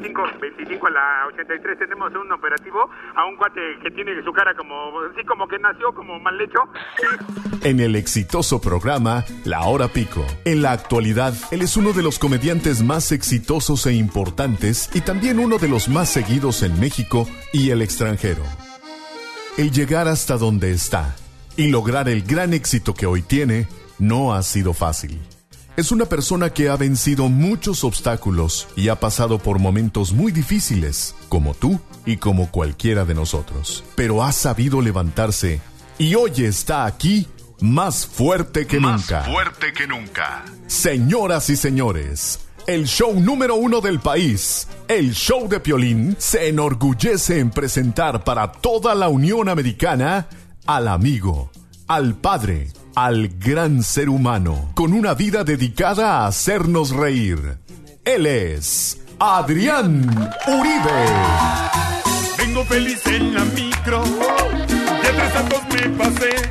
S37: R5, 25 a la 83, tenemos un operativo a un cuate que tiene su cara como, sí, como que nació como mal hecho.
S7: En el exitoso programa La Hora Pico. En la actualidad, él es uno de los comediantes más exitosos e importantes y también uno de los más seguidos en México y el extranjero. El llegar hasta donde está y lograr el gran éxito que hoy tiene no ha sido fácil. Es una persona que ha vencido muchos obstáculos y ha pasado por momentos muy difíciles, como tú y como cualquiera de nosotros. Pero ha sabido levantarse y hoy está aquí más fuerte que nunca. fuerte que nunca. Señoras y señores, el show número uno del país, el show de Piolín, se enorgullece en presentar para toda la Unión Americana al amigo, al padre, al gran ser humano, con una vida dedicada a hacernos reír. Él es Adrián Uribe.
S37: Vengo feliz en la micro. De tres me pasé.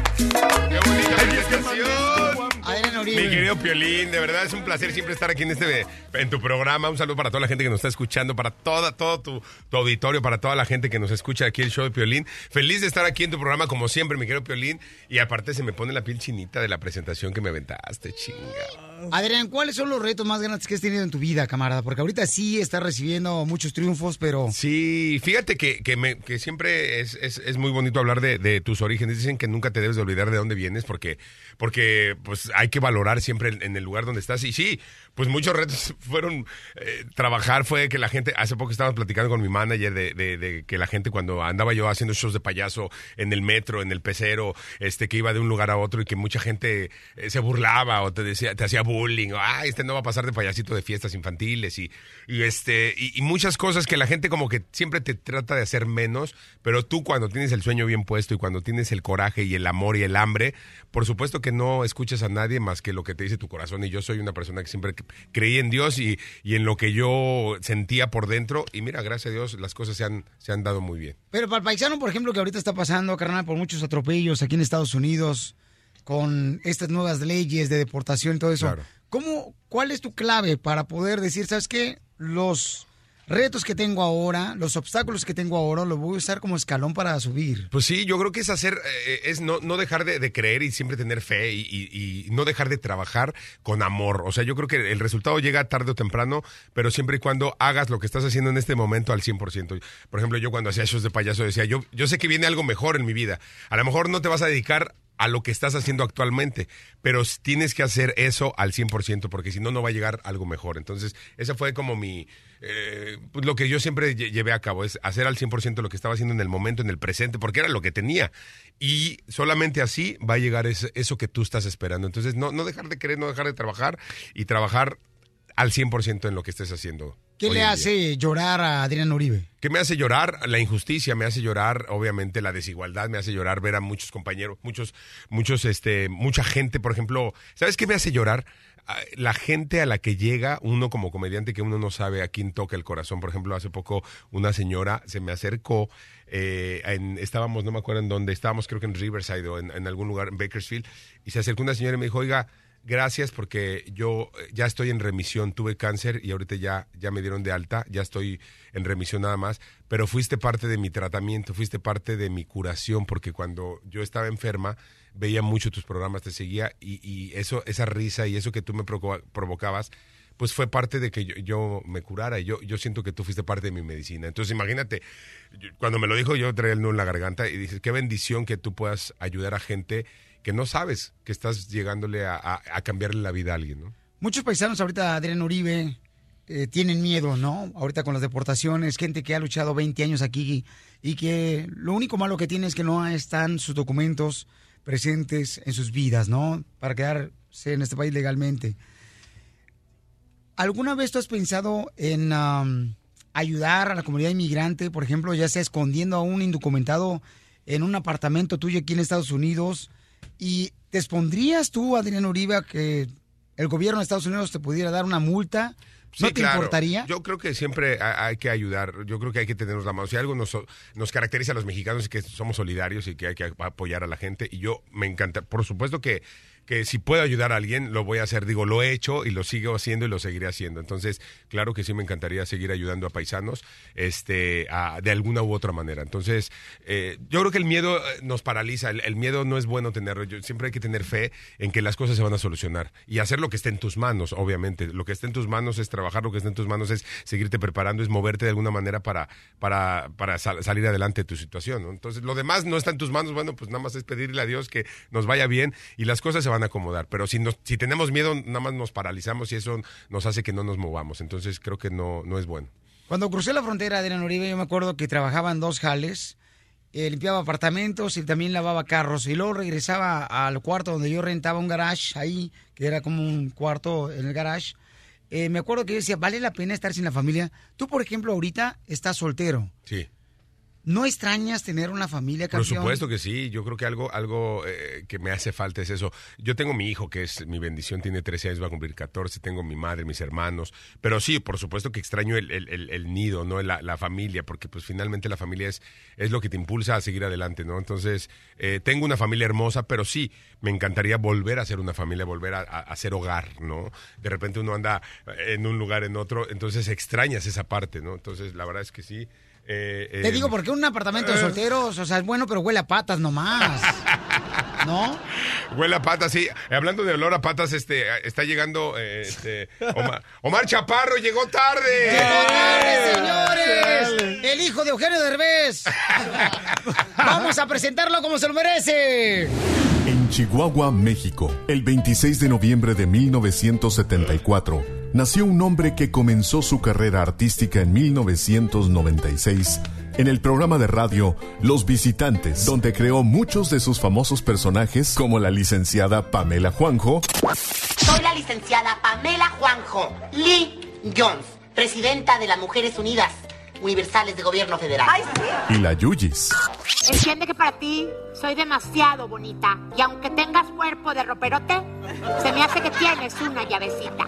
S1: Uribe.
S34: Mi querido Piolín, de verdad es un placer siempre estar aquí en este en tu programa. Un saludo para toda la gente que nos está escuchando, para toda, todo tu, tu auditorio, para toda la gente que nos escucha aquí el show de Piolín. Feliz de estar aquí en tu programa, como siempre, mi querido Piolín. Y aparte se me pone la piel chinita de la presentación que me aventaste, chinga. [LAUGHS]
S1: Adrián, ¿cuáles son los retos más grandes que has tenido en tu vida, camarada? Porque ahorita sí estás recibiendo muchos triunfos, pero...
S34: Sí, fíjate que, que, me- que siempre es, es- es muy bonito hablar de, tus orígenes. Dicen que nunca te debes de olvidar de dónde vienes porque, porque pues hay que valorar siempre en, en el lugar donde estás. Y sí, pues muchos retos [LAUGHS] fueron eh, trabajar, fue que la gente, hace poco estábamos platicando con mi manager de, de- de que la gente cuando andaba yo haciendo shows de payaso en el metro, en el pecero, este que iba de un lugar a otro y que mucha gente eh, se burlaba o te decía, te hacía bullying, o ay, este no va a pasar de payasito de fiestas infantiles y, y este, y, y muchas cosas que la gente como que siempre te trata de hacer menos, pero tú cuando tienes el sueño bien puesto y cuando tienes el coraje y el amor y el hambre, por supuesto que no escuchas a nadie más que lo que te dice tu corazón. Y yo soy una persona que siempre creí en Dios y, y en lo que yo sentía por dentro. Y mira, gracias a Dios las cosas se han, se han dado muy bien.
S1: Pero para el paisano, por ejemplo, que ahorita está pasando, carnal, por muchos atropellos aquí en Estados Unidos, con estas nuevas leyes de deportación y todo eso,
S34: Claro.
S1: ¿cómo, ¿cuál es tu clave para poder decir, sabes qué? Los retos que tengo ahora, los obstáculos que tengo ahora, los voy a usar como escalón para subir.
S34: Pues sí, yo creo que es hacer, eh, es no, no dejar de, creer y siempre tener fe y, y- y no dejar de trabajar con amor. O sea, yo creo que el resultado llega tarde o temprano, pero siempre y cuando hagas lo que estás haciendo en este momento al 100%. Por ejemplo, yo cuando hacía shows de payaso decía, yo, yo sé que viene algo mejor en mi vida. A lo mejor no te vas a dedicar a lo que estás haciendo actualmente, pero tienes que hacer eso al 100% porque si no, no va a llegar algo mejor. Entonces, esa fue como mi, eh, pues, lo que yo siempre lle- llevé a cabo, es hacer al 100% lo que estaba haciendo en el momento, en el presente, porque era lo que tenía. Y solamente así va a llegar eso que tú estás esperando. Entonces, no, no dejar de querer, no dejar de trabajar y trabajar al 100% en lo que estés haciendo.
S1: ¿Qué
S34: hoy
S1: le
S34: día.
S1: hace llorar a Adrián Uribe?
S34: ¿Qué me hace llorar? La injusticia, me hace llorar, obviamente, la desigualdad, me hace llorar ver a muchos compañeros, muchos, muchos, este, mucha gente, por ejemplo, ¿sabes qué me hace llorar? Ah, La gente a la que llega, uno como comediante que uno no sabe a quién toca el corazón. Por ejemplo, hace poco una señora se me acercó, eh, en- estábamos, no me acuerdo en dónde, estábamos creo que en Riverside o en, en algún lugar, en Bakersfield, y se acercó una señora y me dijo, oiga, gracias porque yo eh, ya estoy en remisión, tuve cáncer y ahorita ya, ya me dieron de alta, ya estoy en remisión nada más, pero fuiste parte de mi tratamiento, fuiste parte de mi curación, porque cuando yo estaba enferma veía mucho tus programas, te seguía y, y eso, esa risa y eso que tú me provo- provocabas, pues fue parte de que yo, me curara yo, yo siento que tú fuiste parte de mi medicina. Entonces imagínate, cuando me lo dijo yo traía el nudo en la garganta y dices, qué bendición que tú puedas ayudar a gente que no sabes que estás llegándole a, cambiarle la vida a alguien, ¿no?
S1: Muchos paisanos ahorita, Adrián Uribe, eh, tienen miedo, ¿no? Ahorita con las deportaciones, gente que ha luchado 20 años aquí y que lo único malo que tiene es que no están sus documentos presentes en sus vidas, ¿no? Para quedarse en este país legalmente. ¿Alguna vez tú has pensado en am, ayudar a la comunidad inmigrante, por ejemplo, ya sea escondiendo a un indocumentado en un apartamento tuyo aquí en Estados Unidos? ¿Y te expondrías tú, Adrián Uribe, a que el gobierno de Estados Unidos te pudiera dar una multa? ¿No
S34: Sí,
S1: te
S34: claro.
S1: importaría?
S34: Yo creo que siempre ha- hay que ayudar. Yo creo que hay que tenernos la mano. Si algo nos, nos caracteriza a los mexicanos es que somos solidarios y que hay que apoyar a la gente. Y yo me encanta. Por supuesto que, que si puedo ayudar a alguien, lo voy a hacer. Digo, lo he hecho y lo sigo haciendo y lo seguiré haciendo. Entonces, claro que sí me encantaría seguir ayudando a paisanos este, de alguna u otra manera. Entonces, eh, yo creo que el miedo eh, nos paraliza. El, miedo no es bueno tenerlo. Siempre hay que tener fe en que las cosas se van a solucionar y hacer lo que esté en tus manos, obviamente. Lo que esté en tus manos es trabajar, lo que esté en tus manos es seguirte preparando, es moverte de alguna manera para, para, para sal- salir adelante de tu situación. Entonces, lo demás no está en tus manos. Bueno, pues nada más es pedirle a Dios que nos vaya bien y las cosas se van a acomodar. Pero si, nos, si tenemos miedo, nada más nos paralizamos y eso nos hace que no nos movamos. Entonces, creo que no, no es bueno.
S1: Cuando crucé la frontera, Adrián Uribe, yo me acuerdo que trabajaba en dos jales, eh, limpiaba apartamentos y también lavaba carros. Y luego regresaba al cuarto donde yo rentaba un garage ahí, que era como un cuarto en el garage. Eh, me acuerdo que yo decía, ¿vale la pena estar sin la familia? Tú, por ejemplo, ahorita estás soltero.
S34: Sí.
S1: ¿No extrañas tener una familia,
S34: Por
S1: campeón?
S34: supuesto que sí, yo creo que algo, algo eh, que me hace falta es eso. Yo tengo mi hijo, que es mi bendición, tiene 13 años, va a cumplir 14, tengo mi madre, mis hermanos, pero sí, por supuesto que extraño el, el- el- el nido, ¿no? La, la familia, porque pues finalmente la familia es, es lo que te impulsa a seguir adelante, ¿no? Entonces, eh, tengo una familia hermosa, pero sí, me encantaría volver a ser una familia, volver a, a- a ser hogar, ¿no? De repente uno anda en un lugar, en otro, entonces extrañas esa parte, ¿no? Entonces, la verdad es que sí. Eh,
S1: Te
S34: eh,
S1: digo, porque un apartamento de
S34: eh.
S1: solteros, o sea, es bueno, pero huele a patas nomás. [LAUGHS] ¿No?
S34: Huele a patas, sí. Eh, Hablando de olor a patas, este, está llegando eh, este, Omar, Omar Chaparro, llegó tarde.
S1: ¡Llegó tarde, señores! El hijo de Eugenio Derbez. [LAUGHS] Vamos a presentarlo como se lo merece.
S7: En Chihuahua, México, el 26 de noviembre de 1974, nació un hombre que comenzó su carrera artística en 1996 en el programa de radio Los Visitantes, donde creó muchos de sus famosos personajes como la licenciada Pamela Juanjo
S38: Soy la licenciada Pamela Juanjo Lee Jones, presidenta de las Mujeres Unidas Universales de Gobierno Federal.
S7: y la Yuyis.
S38: Entiende que para ti soy demasiado bonita y aunque tengas cuerpo de roperote, se me hace que tienes una llavecita.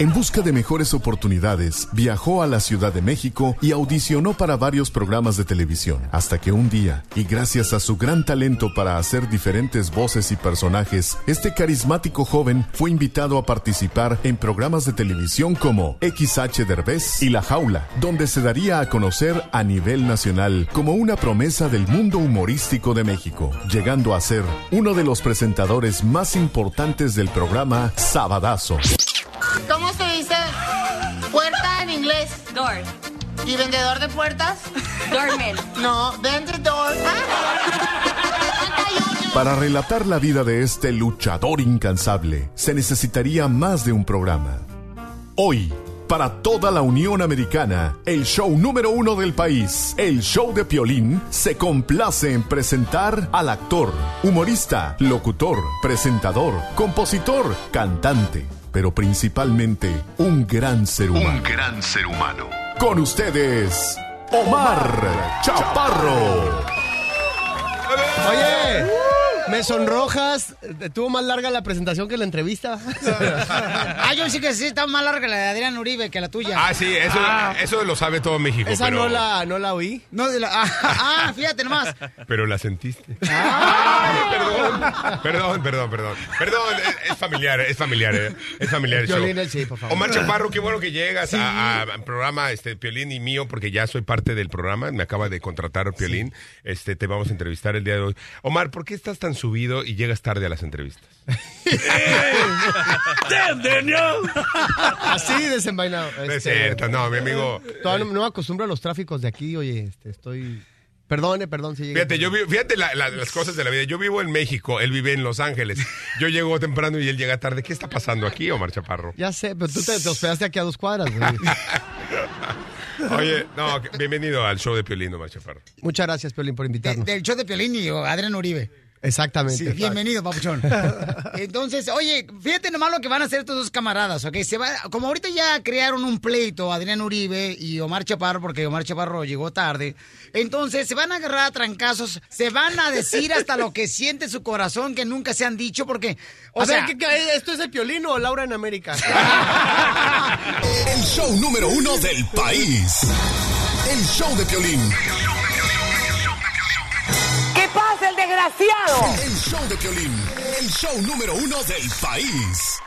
S7: En busca de mejores oportunidades, viajó a la Ciudad de México y audicionó para varios programas de televisión, hasta que un día, y gracias a su gran talento para hacer diferentes voces y personajes, este carismático joven fue invitado a participar en programas de televisión como XH Derbez y La Jaula, donde se daría a conocer a nivel nacional como una promesa del mundo humorístico de México, llegando a ser uno de los presentadores más importantes del programa Sabadazo.
S38: ¿Cómo se dice puerta en inglés? Door. ¿Y vendedor de puertas? Doorman. No, vendedor. [LAUGHS]
S7: Para relatar la vida de este luchador incansable, se necesitaría más de un programa. Hoy, para toda la Unión Americana, el show número uno del país, el show de Piolín, se complace en presentar al actor, humorista, locutor, presentador, compositor, cantante, pero principalmente un gran ser humano. Un gran ser humano. Con ustedes, Omar Chaparro.
S39: Oye, me sonrojas. Tuvo más larga la presentación que la entrevista.
S1: Ah, yo sí que sí, está más larga la de Adrián Uribe que la tuya.
S34: Ah, sí, eso, eso lo sabe todo México.
S39: Esa
S34: pero,
S39: no la, no la oí.
S1: No, de la, ah, [LAUGHS] ah, fíjate nomás.
S34: pero la sentiste.
S1: Ah.
S34: Perdón, perdón, perdón. Perdón, es, es familiar, es familiar, eh, es familiar. el show.
S39: Piolín, sí, por favor.
S34: Omar Chaparro, qué bueno que llegas a- a- al programa este, Piolín y mío, porque ya soy parte del programa. Me acaba de contratar Piolín. Este, te vamos a entrevistar el día de hoy. Omar, ¿por qué estás tan subido y llegas tarde a las entrevistas? [LAUGHS]
S39: Así desenvainado.
S34: No es cierto, no, mi amigo.
S39: Todavía no, no me acostumbro a los tráficos de aquí, oye, este, estoy... Perdone, perdón si llegué
S34: Fíjate, yo
S39: tarde.
S34: vi- fíjate la- la- las cosas de la vida. Yo vivo en México, él vive en Los Ángeles. Yo llego temprano y él llega tarde. ¿Qué está pasando aquí, Omar Chaparro?
S39: Ya sé, pero tú te, te hospedaste aquí a dos cuadras. güey. [LAUGHS]
S34: Oye, no, que- bienvenido al show de Piolín, Omar Chaparro.
S39: Muchas gracias, Piolín, por invitarnos.
S1: Del show de Piolín y Adrián Uribe.
S39: Exactamente.
S1: Sí, bienvenido, papuchón. [LAUGHS] Entonces, oye, fíjate nomás lo que van a hacer estos dos camaradas, ¿ok? Se va, como ahorita ya crearon un pleito Adrián Uribe y Omar Chaparro, porque Omar Chaparro llegó tarde, entonces se van a agarrar a trancazos, se van a decir hasta lo que siente su corazón que nunca se han dicho, porque, o
S39: a
S1: sea...
S39: ver, ¿qué- qué- ¿esto es el Piolín o Laura en América? [LAUGHS]
S7: El show número uno del país. El show de Piolín.
S38: ¿Qué pasa, el desgraciado?
S7: El show de Piolín. El show número uno del país.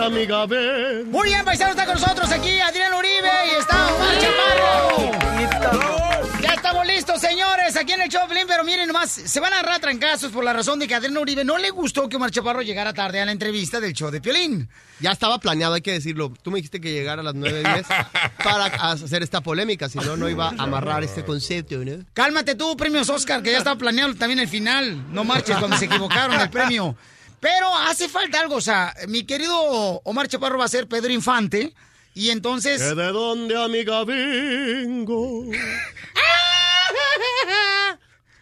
S39: amiga.
S1: Muy bien, paisano, está con nosotros aquí Adrián Uribe y está Omar Chaparro. Estamos listos, señores, aquí en el show de Piolín, pero miren nomás, se van a agarrar trancazos por la razón de que a Adrián Uribe no le gustó que Omar Chaparro llegara tarde a la entrevista del show de Piolín.
S39: Ya estaba planeado, hay que decirlo. Tú me dijiste que llegara a las 9.10 para hacer esta polémica, si no, no iba a amarrar este concepto, ¿no?
S1: Cálmate tú, premios Oscar, que ya estaba planeado también el final. No marches cuando se equivocaron el premio. Pero hace falta algo, o sea, mi querido Omar Chaparro va a ser Pedro Infante. Y entonces.
S39: ¿Que ¿De dónde, amiga, vengo?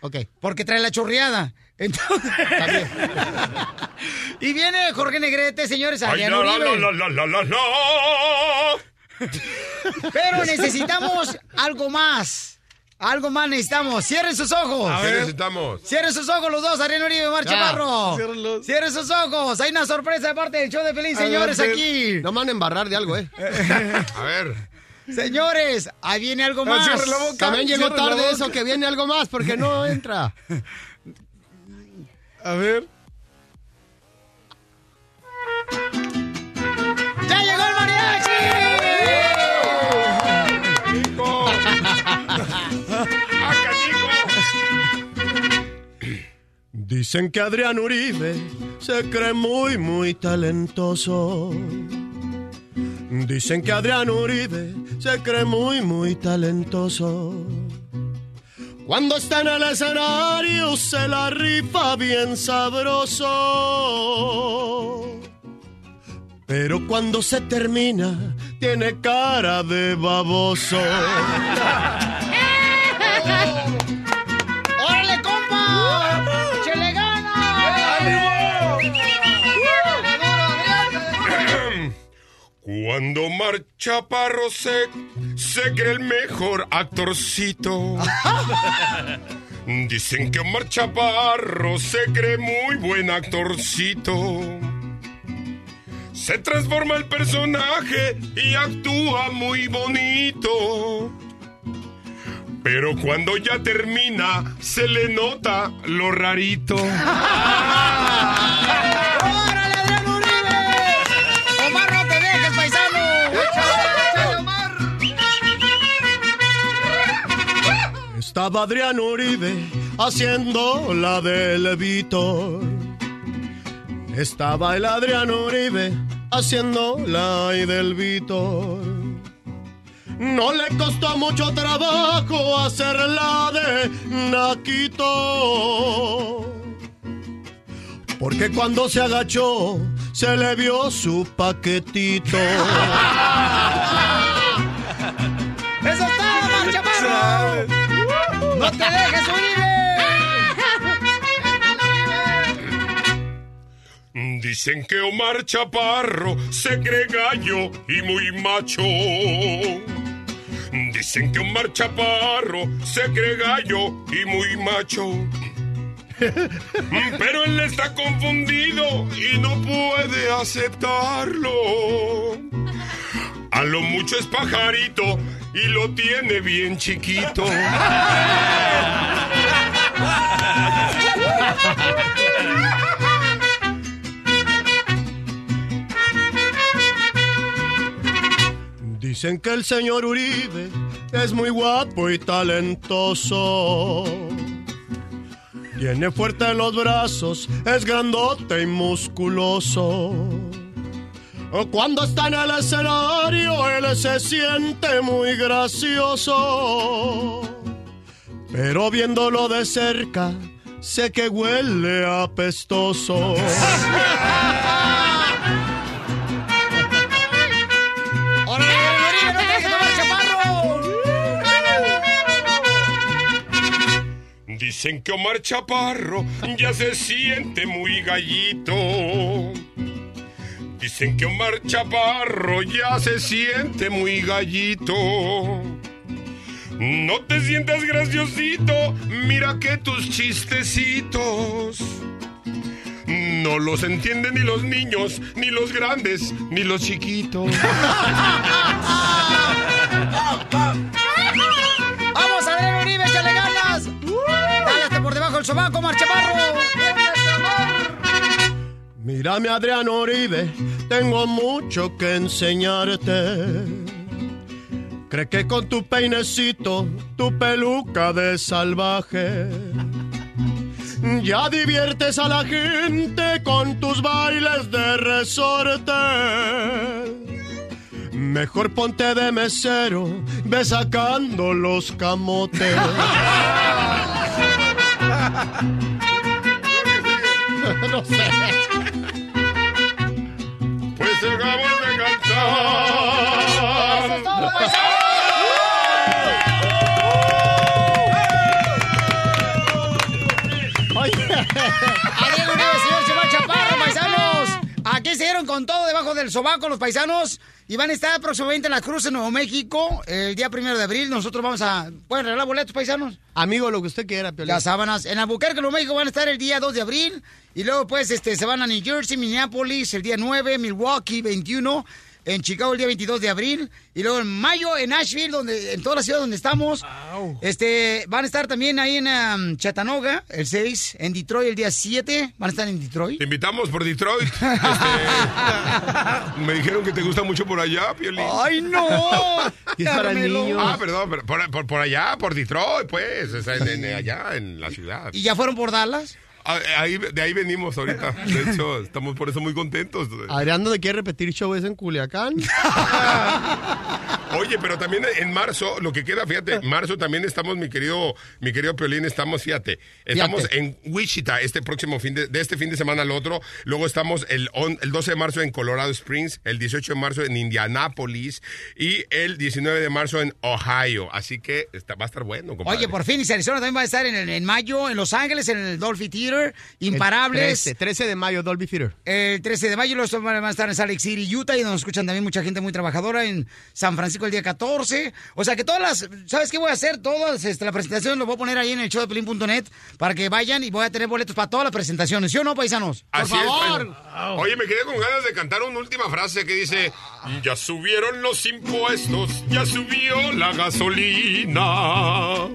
S39: Ok.
S1: Porque trae la chorreada. Entonces. [LAUGHS] y viene Jorge Negrete, señores,
S34: Ay, no, no, no, no, no, no, no.
S1: Pero [LAUGHS] necesitamos algo más. Algo más necesitamos. Cierren sus ojos.
S34: ¿Qué necesitamos?
S1: Cierren sus ojos los dos, Adrián Uribe y Omar Chaparro. Cierren sus ojos. Hay una sorpresa de parte del show de Pelín, señores, aquí.
S39: No me van a embarrar de algo, ¿eh? [LAUGHS]
S34: A ver.
S1: Señores, ahí viene algo más.
S39: cierre la boca, También llegó tarde boca. eso, que viene algo más, porque no entra.
S8: A ver.
S1: ¡Ya llegó el mariachi!
S39: Dice Dicen que Adrián Uribe se cree muy, muy talentoso. Dicen que Adrián Uribe se cree muy, muy talentoso. Cuando está en el escenario se la rifa bien sabroso. Pero cuando se termina tiene cara de baboso. [LAUGHS]
S34: Cuando Omar Chaparro se, se cree el mejor actorcito. [LAUGHS] Dicen que Omar Chaparro se cree muy buen actorcito. Se transforma el personaje y actúa muy bonito. Pero cuando ya termina, se le nota lo rarito. [LAUGHS]
S39: Estaba Adrián Uribe haciendo la del Víctor. Estaba el Adrián Uribe haciendo la del Víctor. No le costó mucho trabajo hacer la de Naquito. Porque cuando se agachó, se le vio su paquetito. [LAUGHS]
S1: ¡No te dejes, Uribe!
S34: Dicen que Omar Chaparro se cree gallo y muy macho. Dicen que Omar Chaparro se cree gallo y muy macho. Pero él está confundido y no puede aceptarlo. A lo mucho es pajarito y lo tiene bien chiquito.
S39: Dicen que el señor Uribe es muy guapo y talentoso. Tiene fuerte los brazos, es grandote y musculoso. Cuando está en el escenario, él se siente muy gracioso. Pero viéndolo de cerca, sé que huele apestoso.
S34: Dicen que Omar Chaparro ya se siente muy gallito. Dicen que Omar Chaparro ya se siente muy gallito. No te sientas graciosito, mira que tus chistecitos. No los entienden ni los niños, ni los grandes, ni los chiquitos.
S1: ¡Vamos, Adrián Uribe, échale ganas! ¡Dale por debajo del sobaco, Omar Chaparro!
S39: Mírame, Adrián Uribe, tengo mucho que enseñarte. Cree que con tu peinecito, tu peluca de salvaje, ya diviertes a la gente con tus bailes de resorte. Mejor ponte de mesero, ve sacando los camotes. [LAUGHS] [LAUGHS] no sé.
S1: Aquí se dieron con todo debajo del sobaco los paisanos y van a estar próximamente en la Cruz en Nuevo México el día primero de abril. Nosotros vamos a... ¿Pueden regalar boletos, paisanos?
S40: Amigo, lo que usted quiera, Piolín.
S1: Las sábanas. En Albuquerque, Nuevo México van a estar el día 2 de abril. Y luego, pues, este, se van a New Jersey, Minneapolis el día 9, Milwaukee 21, en Chicago el día 22 de abril. Y luego en mayo en Nashville, donde, en toda la ciudad donde estamos. Este, van a estar también ahí en um, Chattanooga el 6, en Detroit el día 7. Van a estar en Detroit.
S34: Te invitamos por Detroit. [LAUGHS] Este, me dijeron que te gusta mucho por allá, Piolín.
S1: ¡Ay, no! [LAUGHS]
S40: Y es para niños.
S34: Ah, perdón, pero por, por- por allá, por Detroit, pues, o sea, en- en- allá en la ciudad.
S1: ¿Y ya fueron por Dallas?
S34: Ah, ahí- de ahí venimos ahorita. De hecho, [LAUGHS] estamos por eso muy contentos.
S39: Adrián, ¿dónde quiere repetir show es en Culiacán? [LAUGHS]
S34: Oye, pero también en marzo, lo que queda, fíjate, en marzo también estamos, mi querido, mi querido Piolín, estamos, fíjate, estamos
S39: Fíjate.
S34: en Wichita este próximo fin de, de este fin de semana al otro. Luego estamos el, on- el 12 de marzo en Colorado Springs, el 18 de marzo en Indianapolis y el 19 de marzo en Ohio. Así que está- va a estar bueno, compadre.
S1: Oye, por fin, y Arizona también va a estar en, el- en mayo en Los Ángeles, en el Dolphy Theater. Imparables.
S39: 13, 13 de mayo, Dolby Theater.
S1: El 13 de mayo los van a estar en Salt Lake City, Utah, y nos escuchan también mucha gente muy trabajadora en San Francisco el día 14. O sea que todas las, ¿sabes qué voy a hacer? Todas, este, la presentación lo voy a poner ahí en el show de Pelín.net para que vayan y voy a tener boletos para todas las presentaciones. ¿Sí o no, paisanos? Por
S34: Así es,
S1: favor.
S34: Oye, me quedé con ganas de cantar una última frase que dice: Ya subieron los impuestos, ya subió la gasolina.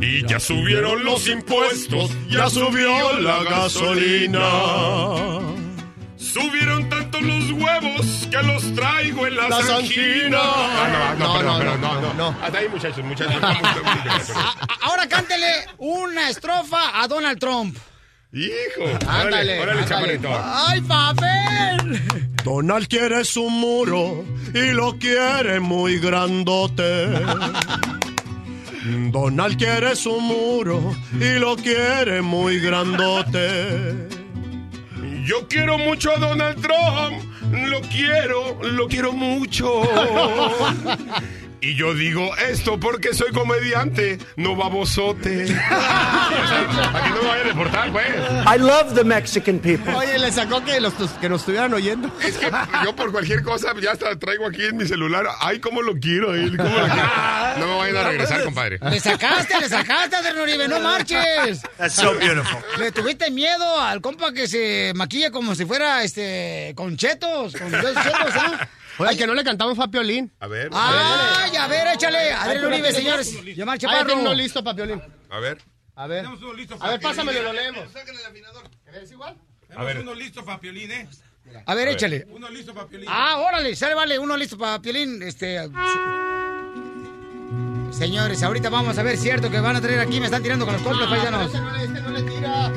S34: Y ya subieron los impuestos, ya subió la gasolina. Subieron tanto los huevos que los traigo en las
S39: Las
S34: anginas. Ah, no, no,
S39: No,
S34: perdón,
S39: no,
S34: perdón,
S39: no,
S34: no, no. Hasta ahí, muchachos, muchachos. Estamos- estamos-
S1: A- Ahora cántele una estrofa a Donald Trump.
S34: Hijo,
S1: Ándale,
S34: órale, órale,
S1: ándale. ¡Ay, papel!
S41: Donald quiere su muro y lo quiere muy grandote. Donald quiere su muro y lo quiere muy grandote.
S34: Yo quiero mucho a Donald Trump, lo quiero, lo quiero mucho. [LAUGHS] Y yo digo esto porque soy comediante, no babosote. [LAUGHS] Para que no me vayan a deportar, pues.
S39: I love the Mexican people. Oye, le sacó que, los, que nos estuvieran oyendo.
S34: Es que yo por cualquier cosa ya hasta traigo aquí en mi celular. Ay, cómo lo quiero, él, cómo lo quiero. No me vayan a regresar, compadre.
S1: Le sacaste, le sacaste, Adrián Uribe, no marches.
S34: That's so beautiful.
S1: Le tuviste miedo al compa que se maquilla como si fuera, este, con chetos, con dos chetos, ¿ah?
S39: Oye, que no le cantamos a Piolín.
S34: A ver.
S1: Ay, a ver, échale. Adrián Uribe, señores. Llamar
S39: Ahí
S1: Chaparro.
S39: tengo uno listo para Piolín.
S34: A ver.
S39: A ver. A ver, pásamelo y lo leemos.
S8: ¿Es
S34: igual?
S8: A ver. uno listo para Piolín, ¿eh?
S1: A ver, échale.
S8: Uno listo para Piolín.
S1: Ah, órale, sale, vale, uno listo para Piolín. Este. Señores, ahorita vamos a ver, cierto que van a traer aquí, me están tirando con los coplos, paisanos.
S39: Este no le, este no le tira.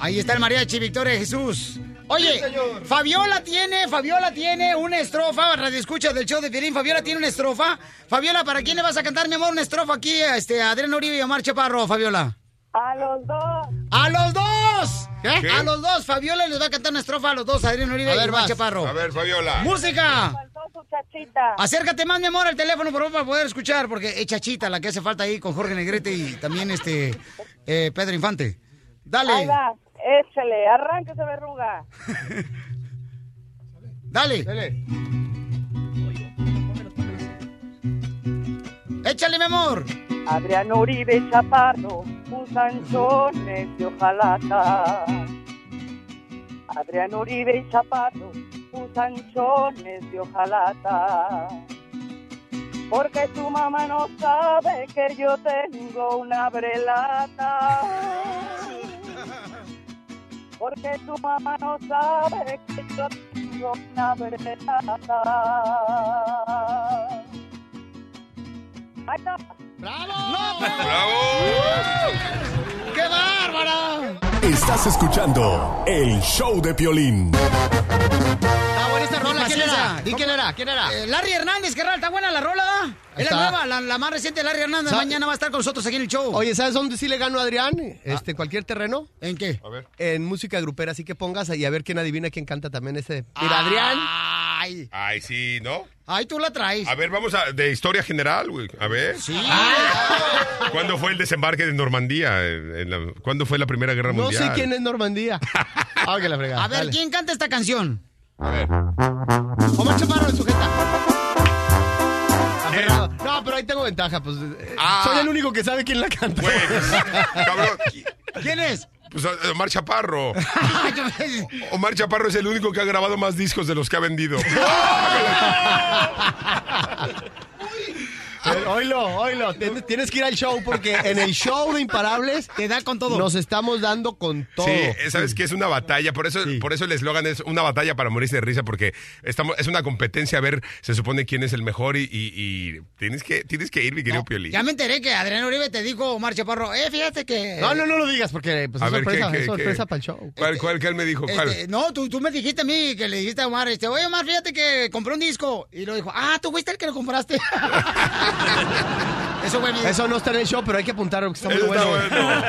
S1: Ahí está el mariachi, Victoria de Jesús. Oye, Fabiola tiene, Fabiola tiene una estrofa, radio escucha del show de Piolín, Fabiola tiene una estrofa. Fabiola, ¿para quién le vas a cantar, mi amor, una estrofa aquí a este, a Adrián Uribe y a Omar Chaparro, Fabiola?
S14: A los dos.
S1: ¡A los dos!
S34: ¿Qué?
S1: A los dos, Fabiola les va a cantar una estrofa a los dos, Adrián Uribe
S34: A
S1: y Omar
S34: vas.
S1: Chaparro.
S34: A ver, Fabiola.
S1: ¡Música!
S14: Su chachita.
S1: Acércate más, mi amor, al teléfono, por favor, para poder escuchar, porque es Chachita la que hace falta ahí con Jorge Negrete y también este eh, Pedro Infante. Dale.
S14: Ahí va, échale, arránquese verruga. [LAUGHS]
S1: Dale. Échale, mi amor.
S14: Adrián Uribe Chaparro usan chones de hojalata. Adrián Uribe y Chaparro usan chones de hojalata. Porque tu mamá no sabe que yo tengo una brelata. [LAUGHS] Porque tu mamá no sabe que yo tengo una. Ahí está.
S1: ¡Bravo!
S34: ¡Bravo!
S1: ¡Qué bárbara!
S7: Estás escuchando el show de Piolín.
S39: Está buena esta rola. ¿Quién era? ¿Di quién era? ¿Quién era?
S1: Eh, Larry Hernández, carnal, está buena la rola, ¿da? Es la nueva, la, la más reciente de Larry Hernández. Mañana va a estar con nosotros aquí en el show.
S39: Oye, ¿sabes dónde sí le gano a Adrián? Este, cualquier terreno.
S1: ¿En qué?
S34: A ver.
S39: En música grupera, así que pongas ahí a ver quién adivina quién canta también ese. Mira, Adrián.
S1: Ay,
S34: Ay, sí, ¿no?
S1: ay, tú la traes.
S34: A ver, vamos a. De historia general, güey. A ver.
S1: Sí.
S34: ¿Cuándo fue el desembarque de Normandía? En- la- ¿Cuándo fue la Primera Guerra
S39: No
S34: Mundial?
S39: sé quién es Normandía. [LAUGHS] Ah, que la fregada.
S1: A ver,
S39: Dale.
S1: ¿quién canta esta canción?
S34: A ver.
S39: Omar Chaparro de sujeta. Aferrado. No, pero ahí tengo ventaja, pues. eh,
S34: Ah.
S39: Soy el único que sabe quién la canta.
S34: Güey, [LAUGHS] cabrón.
S1: ¿Quién es?
S34: Pues eh, Omar Chaparro. [LAUGHS] Omar Chaparro es el único que ha grabado más discos de los que ha vendido.
S39: Oílo, oílo. Tienes, que ir al show porque en el show de Imparables
S1: te da con todo.
S39: Nos estamos dando con todo.
S34: Sí, eh, sabes que es una batalla, por eso, por eso el eslogan es una batalla para morirse de risa, porque estamos, es una competencia a ver, se supone quién es el mejor y, y- y tienes que, tienes que ir, mi querido Piolín.
S1: Ya me enteré que Adrián Uribe te dijo, Omar Chaparro, eh, fíjate que...
S39: No, no, no lo digas porque pues,
S34: A
S39: es
S34: ver, ¿qué,
S39: sorpresa,
S34: qué,
S39: es sorpresa
S34: qué?
S39: para el show.
S34: ¿Cuál, cuál, cuál me dijo? ¿Cuál?
S1: Este, no, tú, tú me dijiste a mí que le dijiste a Omar, este, oye Omar, fíjate que compré un disco. Y lo dijo, ah, tú fuiste el que lo compraste. [LAUGHS] [LAUGHS] Eso fue mi...
S39: Eso no está en el show, pero hay que apuntar porque está muy
S34: Está
S39: bueno.
S34: bueno.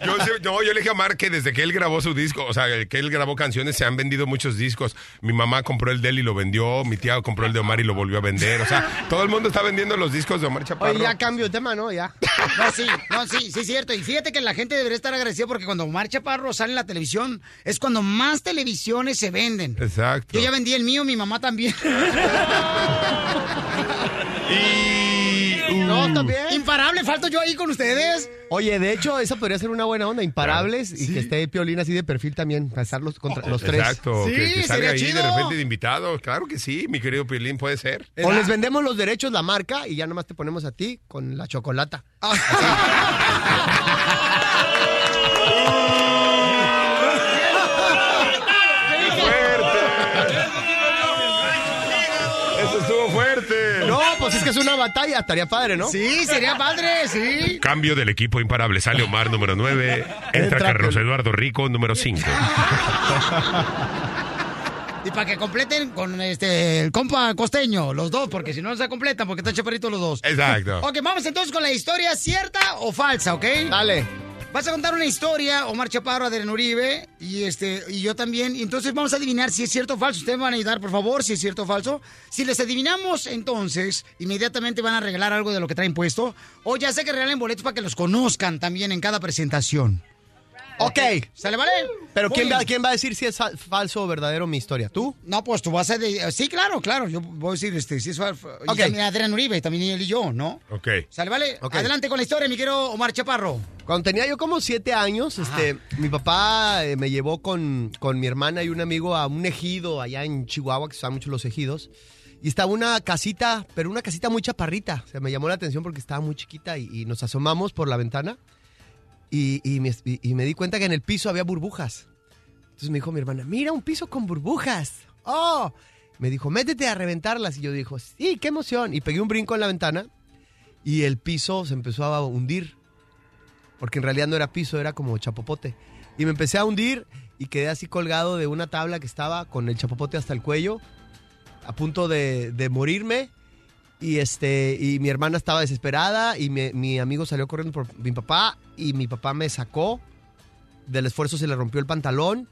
S34: [LAUGHS] Yo, no, yo le dije a Mar que desde que él grabó su disco, o sea, que él grabó canciones, se han vendido muchos discos. Mi mamá compró el de él y lo vendió, mi tía compró el de Omar y lo volvió a vender. O sea, todo el mundo está vendiendo los discos de Omar Chaparro.
S39: Oye, ya cambio de tema, ¿no? Ya.
S1: No, sí, no, sí, sí, es cierto. Y fíjate que la gente debería estar agradecida porque cuando Omar Chaparro sale en la televisión es cuando más televisiones se venden.
S34: Exacto.
S1: Yo ya vendí el mío, mi mamá también. [LAUGHS]
S34: Y...
S39: No, también.
S1: Imparable, falto yo ahí con ustedes.
S39: Oye, de hecho, esa podría ser una buena onda, imparables, y que esté Piolín así de perfil también, para estar los, contra, los tres.
S34: Exacto,
S1: Sí,
S34: que, que salga
S1: sería
S34: ahí
S1: chido.
S34: de repente de invitado. Claro que sí, mi querido Piolín, puede ser.
S39: O les vendemos los derechos, la marca, y ya nomás te ponemos a ti con la chocolata. [LAUGHS] No, pues es que es una batalla, estaría padre, ¿no?
S1: Sí, sería padre, sí.
S34: Cambio del equipo imparable. Sale Omar, número 9. [LAUGHS] Entra, Carlos. Eduardo Rico, número 5. [LAUGHS]
S1: Y para que completen con este el compa costeño, los dos, porque si no no se completan, porque están chaparritos los dos.
S34: Exacto.
S1: Ok, vamos entonces con la historia cierta o falsa, ¿ok?
S39: Dale.
S1: Vas a contar una historia, Omar Chaparro, Adrián Uribe, y este, y yo también. Y entonces vamos a adivinar si es cierto o falso. Ustedes me van a ayudar, por favor, si es cierto o falso. Si les adivinamos, entonces, inmediatamente van a regalar algo de lo que traen puesto. O ya sé que regalen boletos para que los conozcan también en cada presentación.
S39: Ok.
S1: ¿Sale, vale?
S39: Pero ¿quién va, ¿quién va a decir si es fa- falso o verdadero mi historia? ¿Tú?
S1: No, pues tú vas a... de- Sí, claro, claro. Yo voy a decir, este, si es falso.
S39: Ok.
S1: Y también Adrián Uribe, también él y yo, ¿no?
S34: Ok.
S1: ¿Sale, vale?
S39: Ok.
S1: Adelante con la historia, mi querido Omar Chaparro.
S39: Cuando tenía yo como siete años, este, mi papá eh, me llevó con, con mi hermana y un amigo a un ejido allá en Chihuahua, que se usan mucho los ejidos. Y estaba una casita, pero una casita muy chaparrita. O sea, me llamó la atención porque estaba muy chiquita y, y nos asomamos por la ventana. Y, y me, y- y me di cuenta que en el piso había burbujas. Entonces me dijo mi hermana, mira un piso con burbujas. ¡Oh! Me dijo, métete a reventarlas. Y yo dijo, sí, qué emoción. Y pegué un brinco en la ventana y el piso se empezó a hundir porque en realidad no era piso, era como chapopote. Y me empecé a hundir y quedé así colgado de una tabla que estaba con el chapopote hasta el cuello, a punto de, de morirme. Y, este, y mi hermana estaba desesperada y mi, mi amigo salió corriendo por mi papá y mi papá me sacó. Del esfuerzo se le rompió el pantalón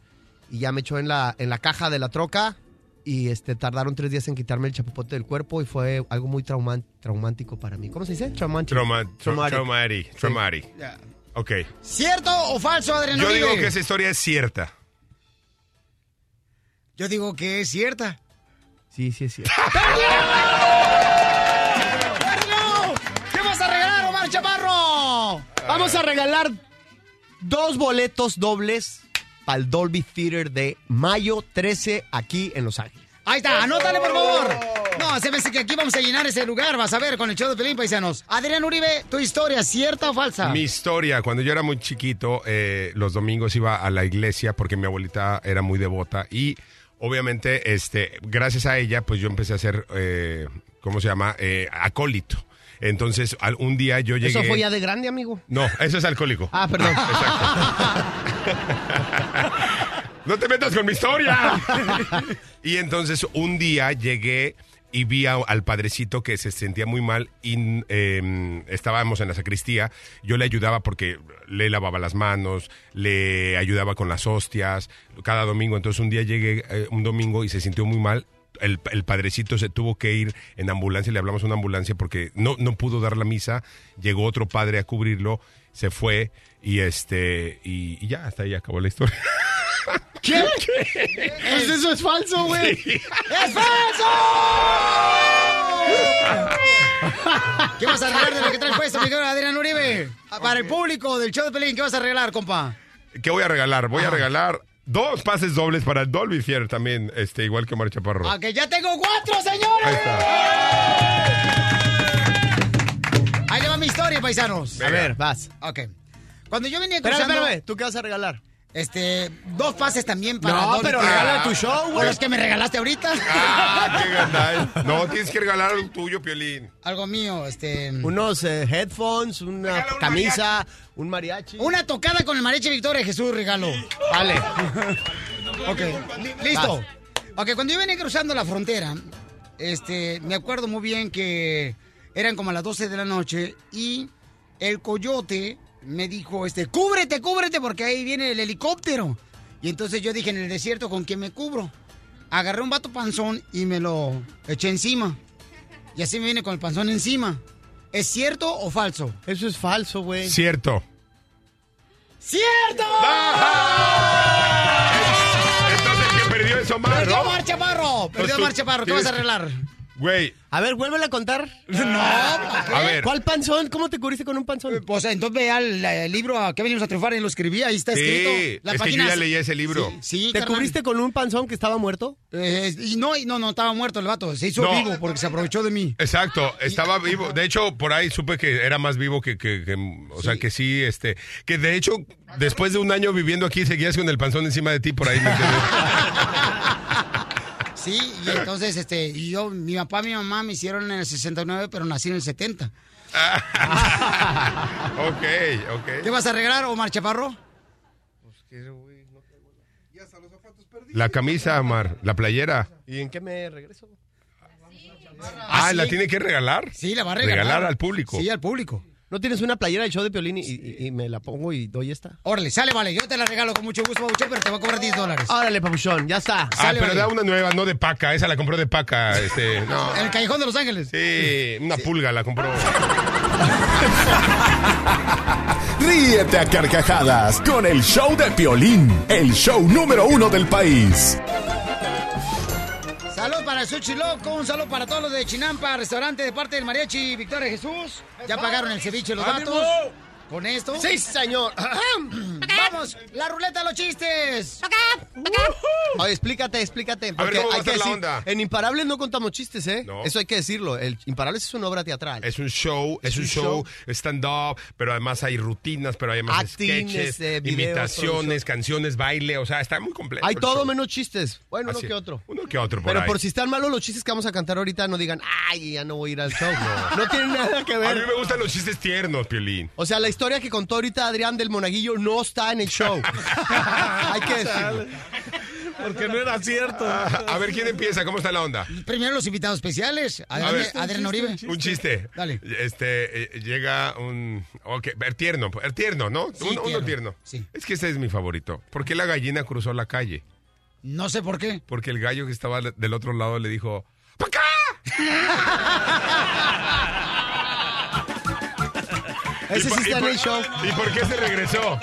S39: y ya me echó en la, en la caja de la troca. Y este, tardaron tres días en quitarme el chapopote del cuerpo y fue algo muy traumático para mí. ¿Cómo se dice? Traumático.
S34: Trauma, tra-
S39: Traumatic.
S34: traumatic. Traumatic. Ok.
S1: ¿Cierto o falso, Adrián
S34: Yo digo que esa historia es cierta.
S1: Yo digo que es cierta.
S39: Sí, sí es cierto. [LAUGHS]
S1: ¡Cardinal! ¿Qué vas a regalar, Omar Chaparro?
S39: Vamos a regalar dos boletos dobles para el Dolby Theater de mayo 13 aquí en Los Ángeles.
S1: Ahí está, anótale, por favor. No, se me hace que aquí vamos a llenar ese lugar. Vas a ver con el show de Pelín Paisanos. Adrián Uribe, tu historia, ¿cierta o falsa?
S34: Mi historia, cuando yo era muy chiquito, eh, los domingos iba a la iglesia porque mi abuelita era muy devota y obviamente, este, gracias a ella, pues yo empecé a ser, eh, ¿cómo se llama? Eh, acólito. Entonces, al- un día yo llegué...
S39: ¿Eso fue ya de grande, amigo?
S34: No, eso es alcohólico.
S39: Ah, perdón. [LAUGHS] [LAUGHS]
S34: ¡No te metas con mi historia! [LAUGHS] y entonces un día llegué y vi a- al padrecito que se sentía muy mal y eh, estábamos en la sacristía. Yo le ayudaba porque le lavaba las manos, le ayudaba con las hostias cada domingo. Entonces un día llegué eh, un domingo y se sintió muy mal. El, el padrecito se tuvo que ir en ambulancia, le hablamos a una ambulancia porque no, no pudo dar la misa. Llegó otro padre a cubrirlo, se fue y este y, y ya, hasta ahí acabó la historia. [LAUGHS]
S39: ¿Qué? Pues eso es falso, güey.
S1: ¡Es falso! ¿Qué vas a regalar de lo que traes puesto, mi querido Adrián Uribe? Para el público del show de Pelín, ¿qué vas a regalar, compa?
S34: ¿Qué voy a regalar? Voy a regalar dos pases dobles para el Dolby Theater también, este, igual que Omar Chaparro.
S1: ¡Ah, que ya tengo cuatro, señores!
S34: Ahí está.
S1: historia, paisanos.
S39: A ver, vas.
S1: Ok. Cuando yo venía
S39: Espérame,
S1: cruzando...
S39: espérame. ¿Tú qué vas a regalar?
S1: Este, dos pases también para...
S39: No, pero regala tu show, güey.
S1: ¿O los que me regalaste ahorita?
S34: Ah, qué [LAUGHS] gandal. No, tienes que regalar algo tuyo, Piolín.
S1: Algo mío, este...
S39: Unos eh, headphones, una camisa, un mariachi.
S1: Una tocada con el mariachi Victoria Jesús regalo.
S39: Vale. [LAUGHS]
S1: ok, li- listo. Ok, cuando yo venía cruzando la frontera, este, me acuerdo muy bien que eran como a las 12 de la noche y el coyote me dijo, este, cúbrete, cúbrete porque ahí viene el helicóptero. Y entonces yo dije, en el desierto, ¿con quién me cubro? Agarré un vato panzón y me lo eché encima. Y así me viene con el panzón encima. ¿Es cierto o falso?
S39: Eso es falso, güey.
S34: Cierto.
S1: ¡Cierto!
S34: Entonces que perdió es Omar,
S1: ¡Perdió
S34: ¿no?
S1: Mar Chaparro! ¡Perdió
S34: tú
S1: Mar Chaparro! ¿Qué vas a arreglar?
S34: Güey.
S39: A ver, vuélvele a contar. [LAUGHS]
S1: No,
S34: A ver.
S39: ¿Cuál panzón? ¿Cómo te cubriste con un panzón?
S1: Pues entonces vea el, el libro a que venimos a triunfar y lo escribí, ahí está
S34: Sí,
S1: escrito. La
S34: es que
S1: página
S34: yo ya
S1: es-
S34: leí ese libro.
S1: Sí, sí,
S39: ¿Te
S1: carnal.
S39: cubriste con un panzón que estaba muerto?
S1: Eh, y no, y no, no, estaba muerto el vato. Se hizo
S34: No.
S1: vivo porque se aprovechó de mí.
S34: Exacto, estaba vivo. De hecho, por ahí supe que era más vivo que, que- que- o sea, que sí, este, que de hecho, después de un año viviendo aquí, seguías con el panzón encima de ti por ahí. ¿me entiendes? [LAUGHS]
S1: Sí, y entonces, este, y yo, mi papá y mi mamá me hicieron en el 69, pero nací en el 70. [LAUGHS]
S34: ok, ok.
S1: ¿Qué vas a arreglar, Omar Chaparro?
S34: La camisa, Omar, la playera.
S39: ¿Y en qué me regreso?
S34: Ah,
S1: sí.
S34: ¿la tiene que regalar?
S1: Sí, la va a regalar.
S34: al público.
S1: Sí, al público.
S39: ¿No tienes una playera del show de Piolín y, y- y me la pongo y doy esta?
S1: Órale, sale, vale. Yo te la regalo con mucho gusto, Babuchón, pero te voy a cobrar 10 dólares.
S39: Órale, papuchón, ya está.
S34: Ah,
S1: Sale,
S34: pero
S1: vale.
S34: da una nueva, no de paca. Esa la compró de paca. Este, [LAUGHS] no.
S1: En el Callejón de Los Ángeles.
S34: Sí, una pulga la compró. [LAUGHS]
S7: Ríete a carcajadas con el show de Piolín, el show número uno del país.
S1: Para Sushi Loco, un saludo para todos los de Chinampa, restaurante de parte del Mariachi Victoria Jesús. Ya pagaron el ceviche los datos. ¿Con esto?
S39: Sí, señor. [CLEARS THROAT]
S1: Vamos, la ruleta de los chistes.
S39: Oye, explícate, explícate.
S34: A ver,
S39: Porque
S34: ¿cómo va a
S39: hay que
S34: la
S39: decir,
S34: onda?
S39: en Imparables no contamos chistes, ¿eh?
S34: No.
S39: Eso hay que decirlo. El Imparables es una obra teatral.
S34: Es un show, es, un show, stand-up, pero además hay rutinas, pero hay más
S39: Actines,
S34: sketches,
S39: eh, videos,
S34: imitaciones,
S39: producción.
S34: canciones, baile, o sea, está muy completo.
S39: Hay
S34: el
S39: todo
S34: show.
S39: menos chistes. Bueno, uno
S34: Así
S39: que
S34: es.
S39: otro.
S34: Uno que otro por
S39: Pero
S34: ahí.
S39: por si están malos los chistes que vamos a cantar ahorita, no digan, ay, ya no voy a ir al show. No, no tiene nada que
S34: A mí
S39: ver.
S34: me gustan los chistes tiernos, Piolín.
S39: O sea, la historia que contó ahorita Adrián del Monaguillo no está en el show. [LAUGHS] hay que decirlo.
S8: Porque no era cierto.
S34: A ver, ¿quién empieza? ¿Cómo está la onda?
S1: Primero los invitados especiales. Adrián,
S34: ver.
S1: Adrián Oribe.
S34: Un chiste.
S1: Dale.
S34: Este, eh, llega un... Ok, er, tierno, er, tierno, ¿no?
S1: Sí,
S34: uno, uno
S1: tierno.
S34: tierno.
S1: Sí.
S34: Es que este es mi favorito. ¿Por qué la gallina cruzó la calle?
S1: No sé por qué.
S34: Porque el gallo que estaba del otro lado le dijo... [LAUGHS]
S39: Ese
S34: ¿Y
S39: sí está
S34: y
S39: en
S34: por-
S39: el show.
S34: ¿Y por qué se regresó?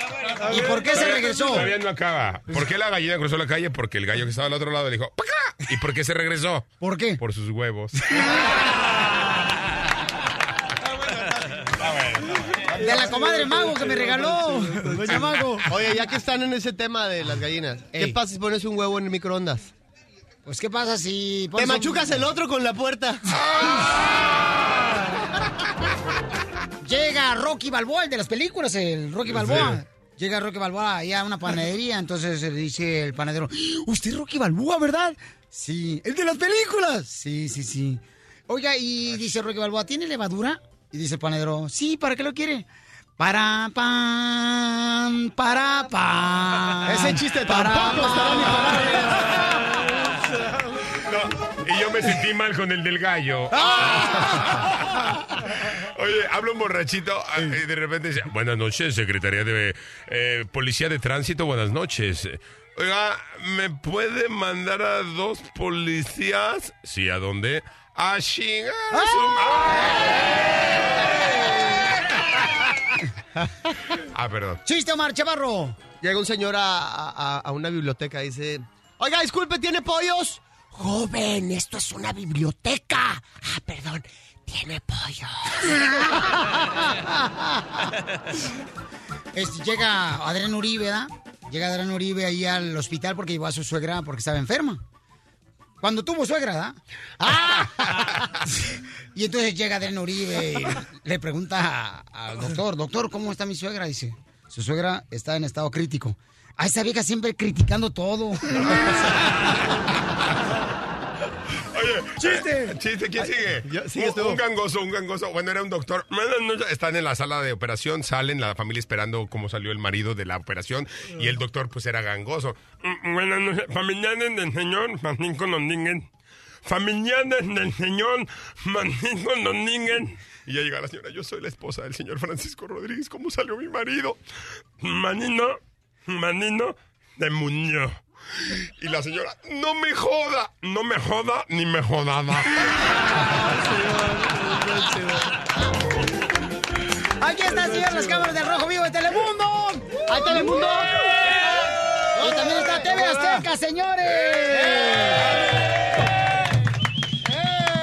S1: ¿Y por qué se regresó?
S34: Todavía no acaba. ¿Por qué la gallina cruzó la calle? Porque el gallo que estaba al otro lado le dijo, ¡Pacá! ¿Y por qué se regresó?
S1: ¿Por qué?
S34: Por sus huevos. [LAUGHS]
S1: De la comadre Mago que me regaló. Doña Mago.
S39: Oye, ya que están en ese tema de las gallinas, ¿qué
S1: Ey.
S39: pasa si pones un huevo en el microondas?
S1: Pues, ¿qué pasa si...
S39: Te
S1: pones un-
S39: machucas el otro con la puerta. [LAUGHS]
S1: Llega Rocky Balboa, el de las películas, el Rocky Balboa. Llega Rocky Balboa ahí a una panadería, entonces le dice el panadero, ¿usted es Rocky Balboa, verdad? Sí. ¿El de las películas? Sí, sí, sí. Oiga, y dice Rocky Balboa, ¿tiene levadura? Y dice el panadero, sí, ¿para qué lo quiere? Para pan, para pan.
S39: Ese chiste
S1: para
S39: tampoco estará en
S34: No, y yo me sentí mal con el del gallo. [LAUGHS] [LAUGHS] Oye, habla un borrachito ah, y de repente dice, buenas noches, Secretaría de eh, Policía de Tránsito, buenas noches. Oiga, ¿me puede mandar a dos policías? Sí, ¿a dónde? A chingar a su- Ah, perdón.
S1: ¡Chiste, Omar Chavarro!
S39: Llega un señor a, a- a una biblioteca y dice, oiga, disculpe, ¿tiene pollos? Joven, esto es una biblioteca. Ah, perdón, tiene pollos.
S1: Este, llega Adrián Uribe, ¿verdad? Llega Adrián Uribe ahí al hospital porque llevó a su suegra porque estaba enferma. Cuando tuvo suegra, ¿verdad? ¡Ah! [LAUGHS] y entonces llega Adrián Uribe y le pregunta al doctor, doctor, ¿cómo está mi suegra? Dice, su suegra está en estado crítico. A esa vieja siempre criticando todo. [LAUGHS]
S34: Chiste. [LAUGHS] Chiste, ¿quién sigue? un, gangoso, un gangoso. Bueno, era un doctor. Están en la sala de operación, salen, la familia esperando cómo salió el marido de la operación. Y el doctor, pues, era gangoso. Buenas noches, familiares del señor Francisco Domínguez. Familiares del señor Francisco Domínguez. Y ya llega la señora, yo soy la esposa del señor Francisco Rodríguez. ¿Cómo salió mi marido? Manino, manino de Muñoz. Y la señora, no me joda, no me joda, ni me jodaba. [LAUGHS]
S1: Aquí está, señor, las cámaras del Rojo Vivo de Telemundo. ¡Hay Telemundo! Y también está TV Azteca, señores.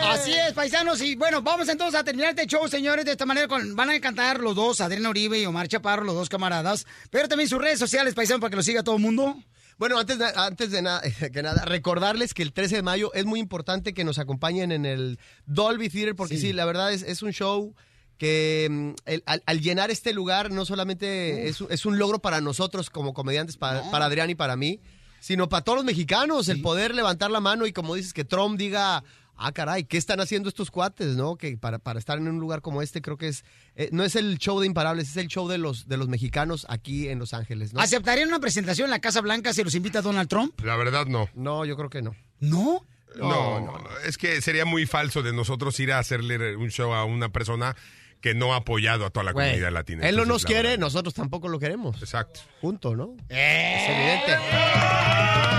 S1: Así es, paisanos. Y bueno, vamos entonces a terminar este show, señores. De esta manera van a cantar los dos, Adrián Uribe y Omar Chaparro, los dos camaradas. Pero también sus redes sociales, paisanos, para que lo siga todo el mundo.
S39: Bueno, antes de, antes de nada, [LAUGHS] que nada, recordarles que el 13 de mayo es muy importante que nos acompañen en el Dolby Theater, porque sí, la verdad es, es un show que mm, el- al, al llenar este lugar no solamente es, un- es un logro para nosotros como comediantes, para, para Adrián y para mí, sino para todos los mexicanos, el poder levantar la mano y como dices, que Trump diga, ah, caray, ¿qué están haciendo estos cuates, no? Que para, para estar en un lugar como este creo que es, eh, no es el show de Imparables, es el show de los, de los mexicanos aquí en Los Ángeles, ¿no?
S1: ¿Aceptarían una presentación en la Casa Blanca si los invita Donald Trump?
S34: La verdad, no.
S39: No, yo creo que no.
S1: ¿No?
S34: No, no, no. Es que sería muy falso de nosotros ir a hacerle un show a una persona que no ha apoyado a toda la comunidad latina.
S39: Él no nos quiere, nosotros tampoco lo queremos.
S34: Exacto.
S39: Junto, ¿no?
S1: Es
S39: evidente.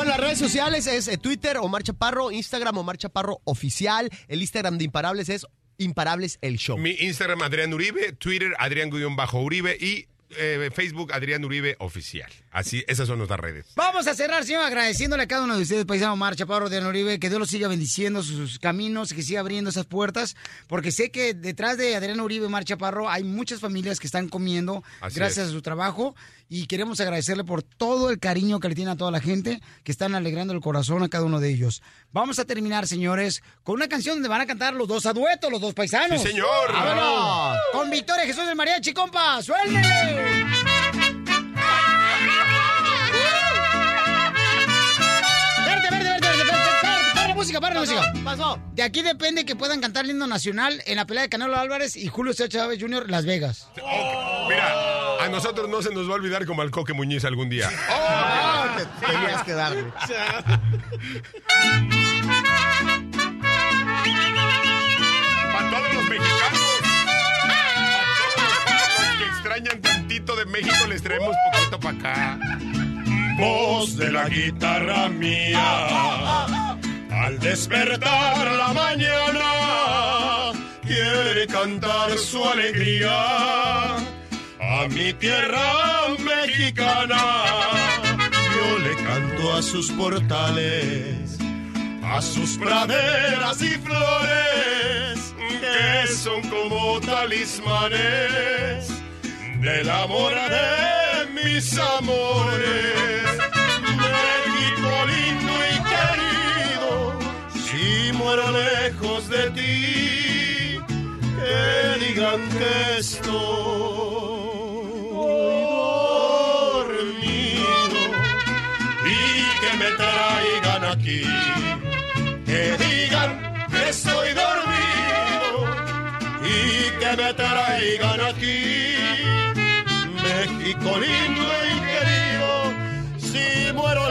S39: Bueno, las redes sociales es eh, Twitter, Omar Chaparro, Instagram, Omar Chaparro Oficial. El Instagram de Imparables es Imparables el Show.
S34: Mi Instagram, Adrián Uribe, Twitter, Adrián-Uribe y eh, Facebook, Adrián Uribe Oficial. Así, esas son nuestras redes.
S1: Vamos a cerrar, señor, agradeciéndole a cada uno de ustedes, paisano Omar Chaparro de Uribe, que Dios los siga bendiciendo sus caminos, que siga abriendo esas puertas, porque sé que detrás de Adrián Uribe y Omar Chaparro hay muchas familias que están comiendo
S34: Así
S1: gracias
S34: es.
S1: a su trabajo y queremos agradecerle por todo el cariño que le tiene a toda la gente que están alegrando el corazón a cada uno de ellos. Vamos a terminar, señores, con una canción donde van a cantar los dos a dueto, los dos paisanos.
S34: Sí, señor.
S1: ¡Vámonos! Con Victoria Jesús del Mariachi, compa, suéltele. Música, para la música.
S39: Pasó.
S1: De aquí depende que puedan cantar el himno nacional en la pelea de Canelo Álvarez y Julio César Chávez Jr. Las Vegas.
S34: Mira, a nosotros no se nos va a olvidar como al Coque Muñiz algún día.
S39: Tenías que darle.
S34: Para todos los mexicanos. Para todos los que extrañan de México, les traemos poquito para acá.
S41: Voz de la guitarra mía. Al despertar la mañana, quiere cantar su alegría a mi tierra mexicana. Yo le canto a sus portales, a sus praderas y flores, que son como talismanes del amor de mis amores. México lindo y querido, si muero lejos de ti, que digan que estoy dormido y que me traigan aquí. Que digan que estoy dormido y que me traigan aquí. México lindo y querido, si muero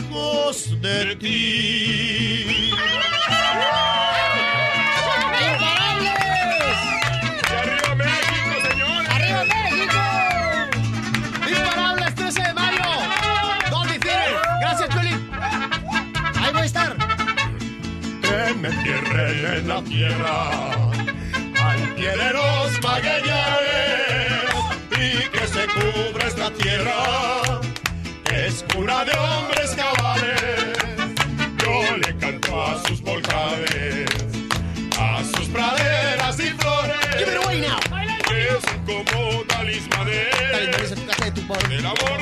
S41: lejos de ti.
S34: ¡Arriba México, señores!
S1: ¡Arriba México!
S39: Imparables 13 de mayo. Dolby Theater. Gracias, Piolín.
S1: Ahí voy a estar.
S41: que me entierren en la tierra tiene los magueyales y que se cubre esta tierra, es cuna de hombres cabales. Yo le canto a sus volcanes, a sus praderas y flores, que son como talismanes
S34: del amor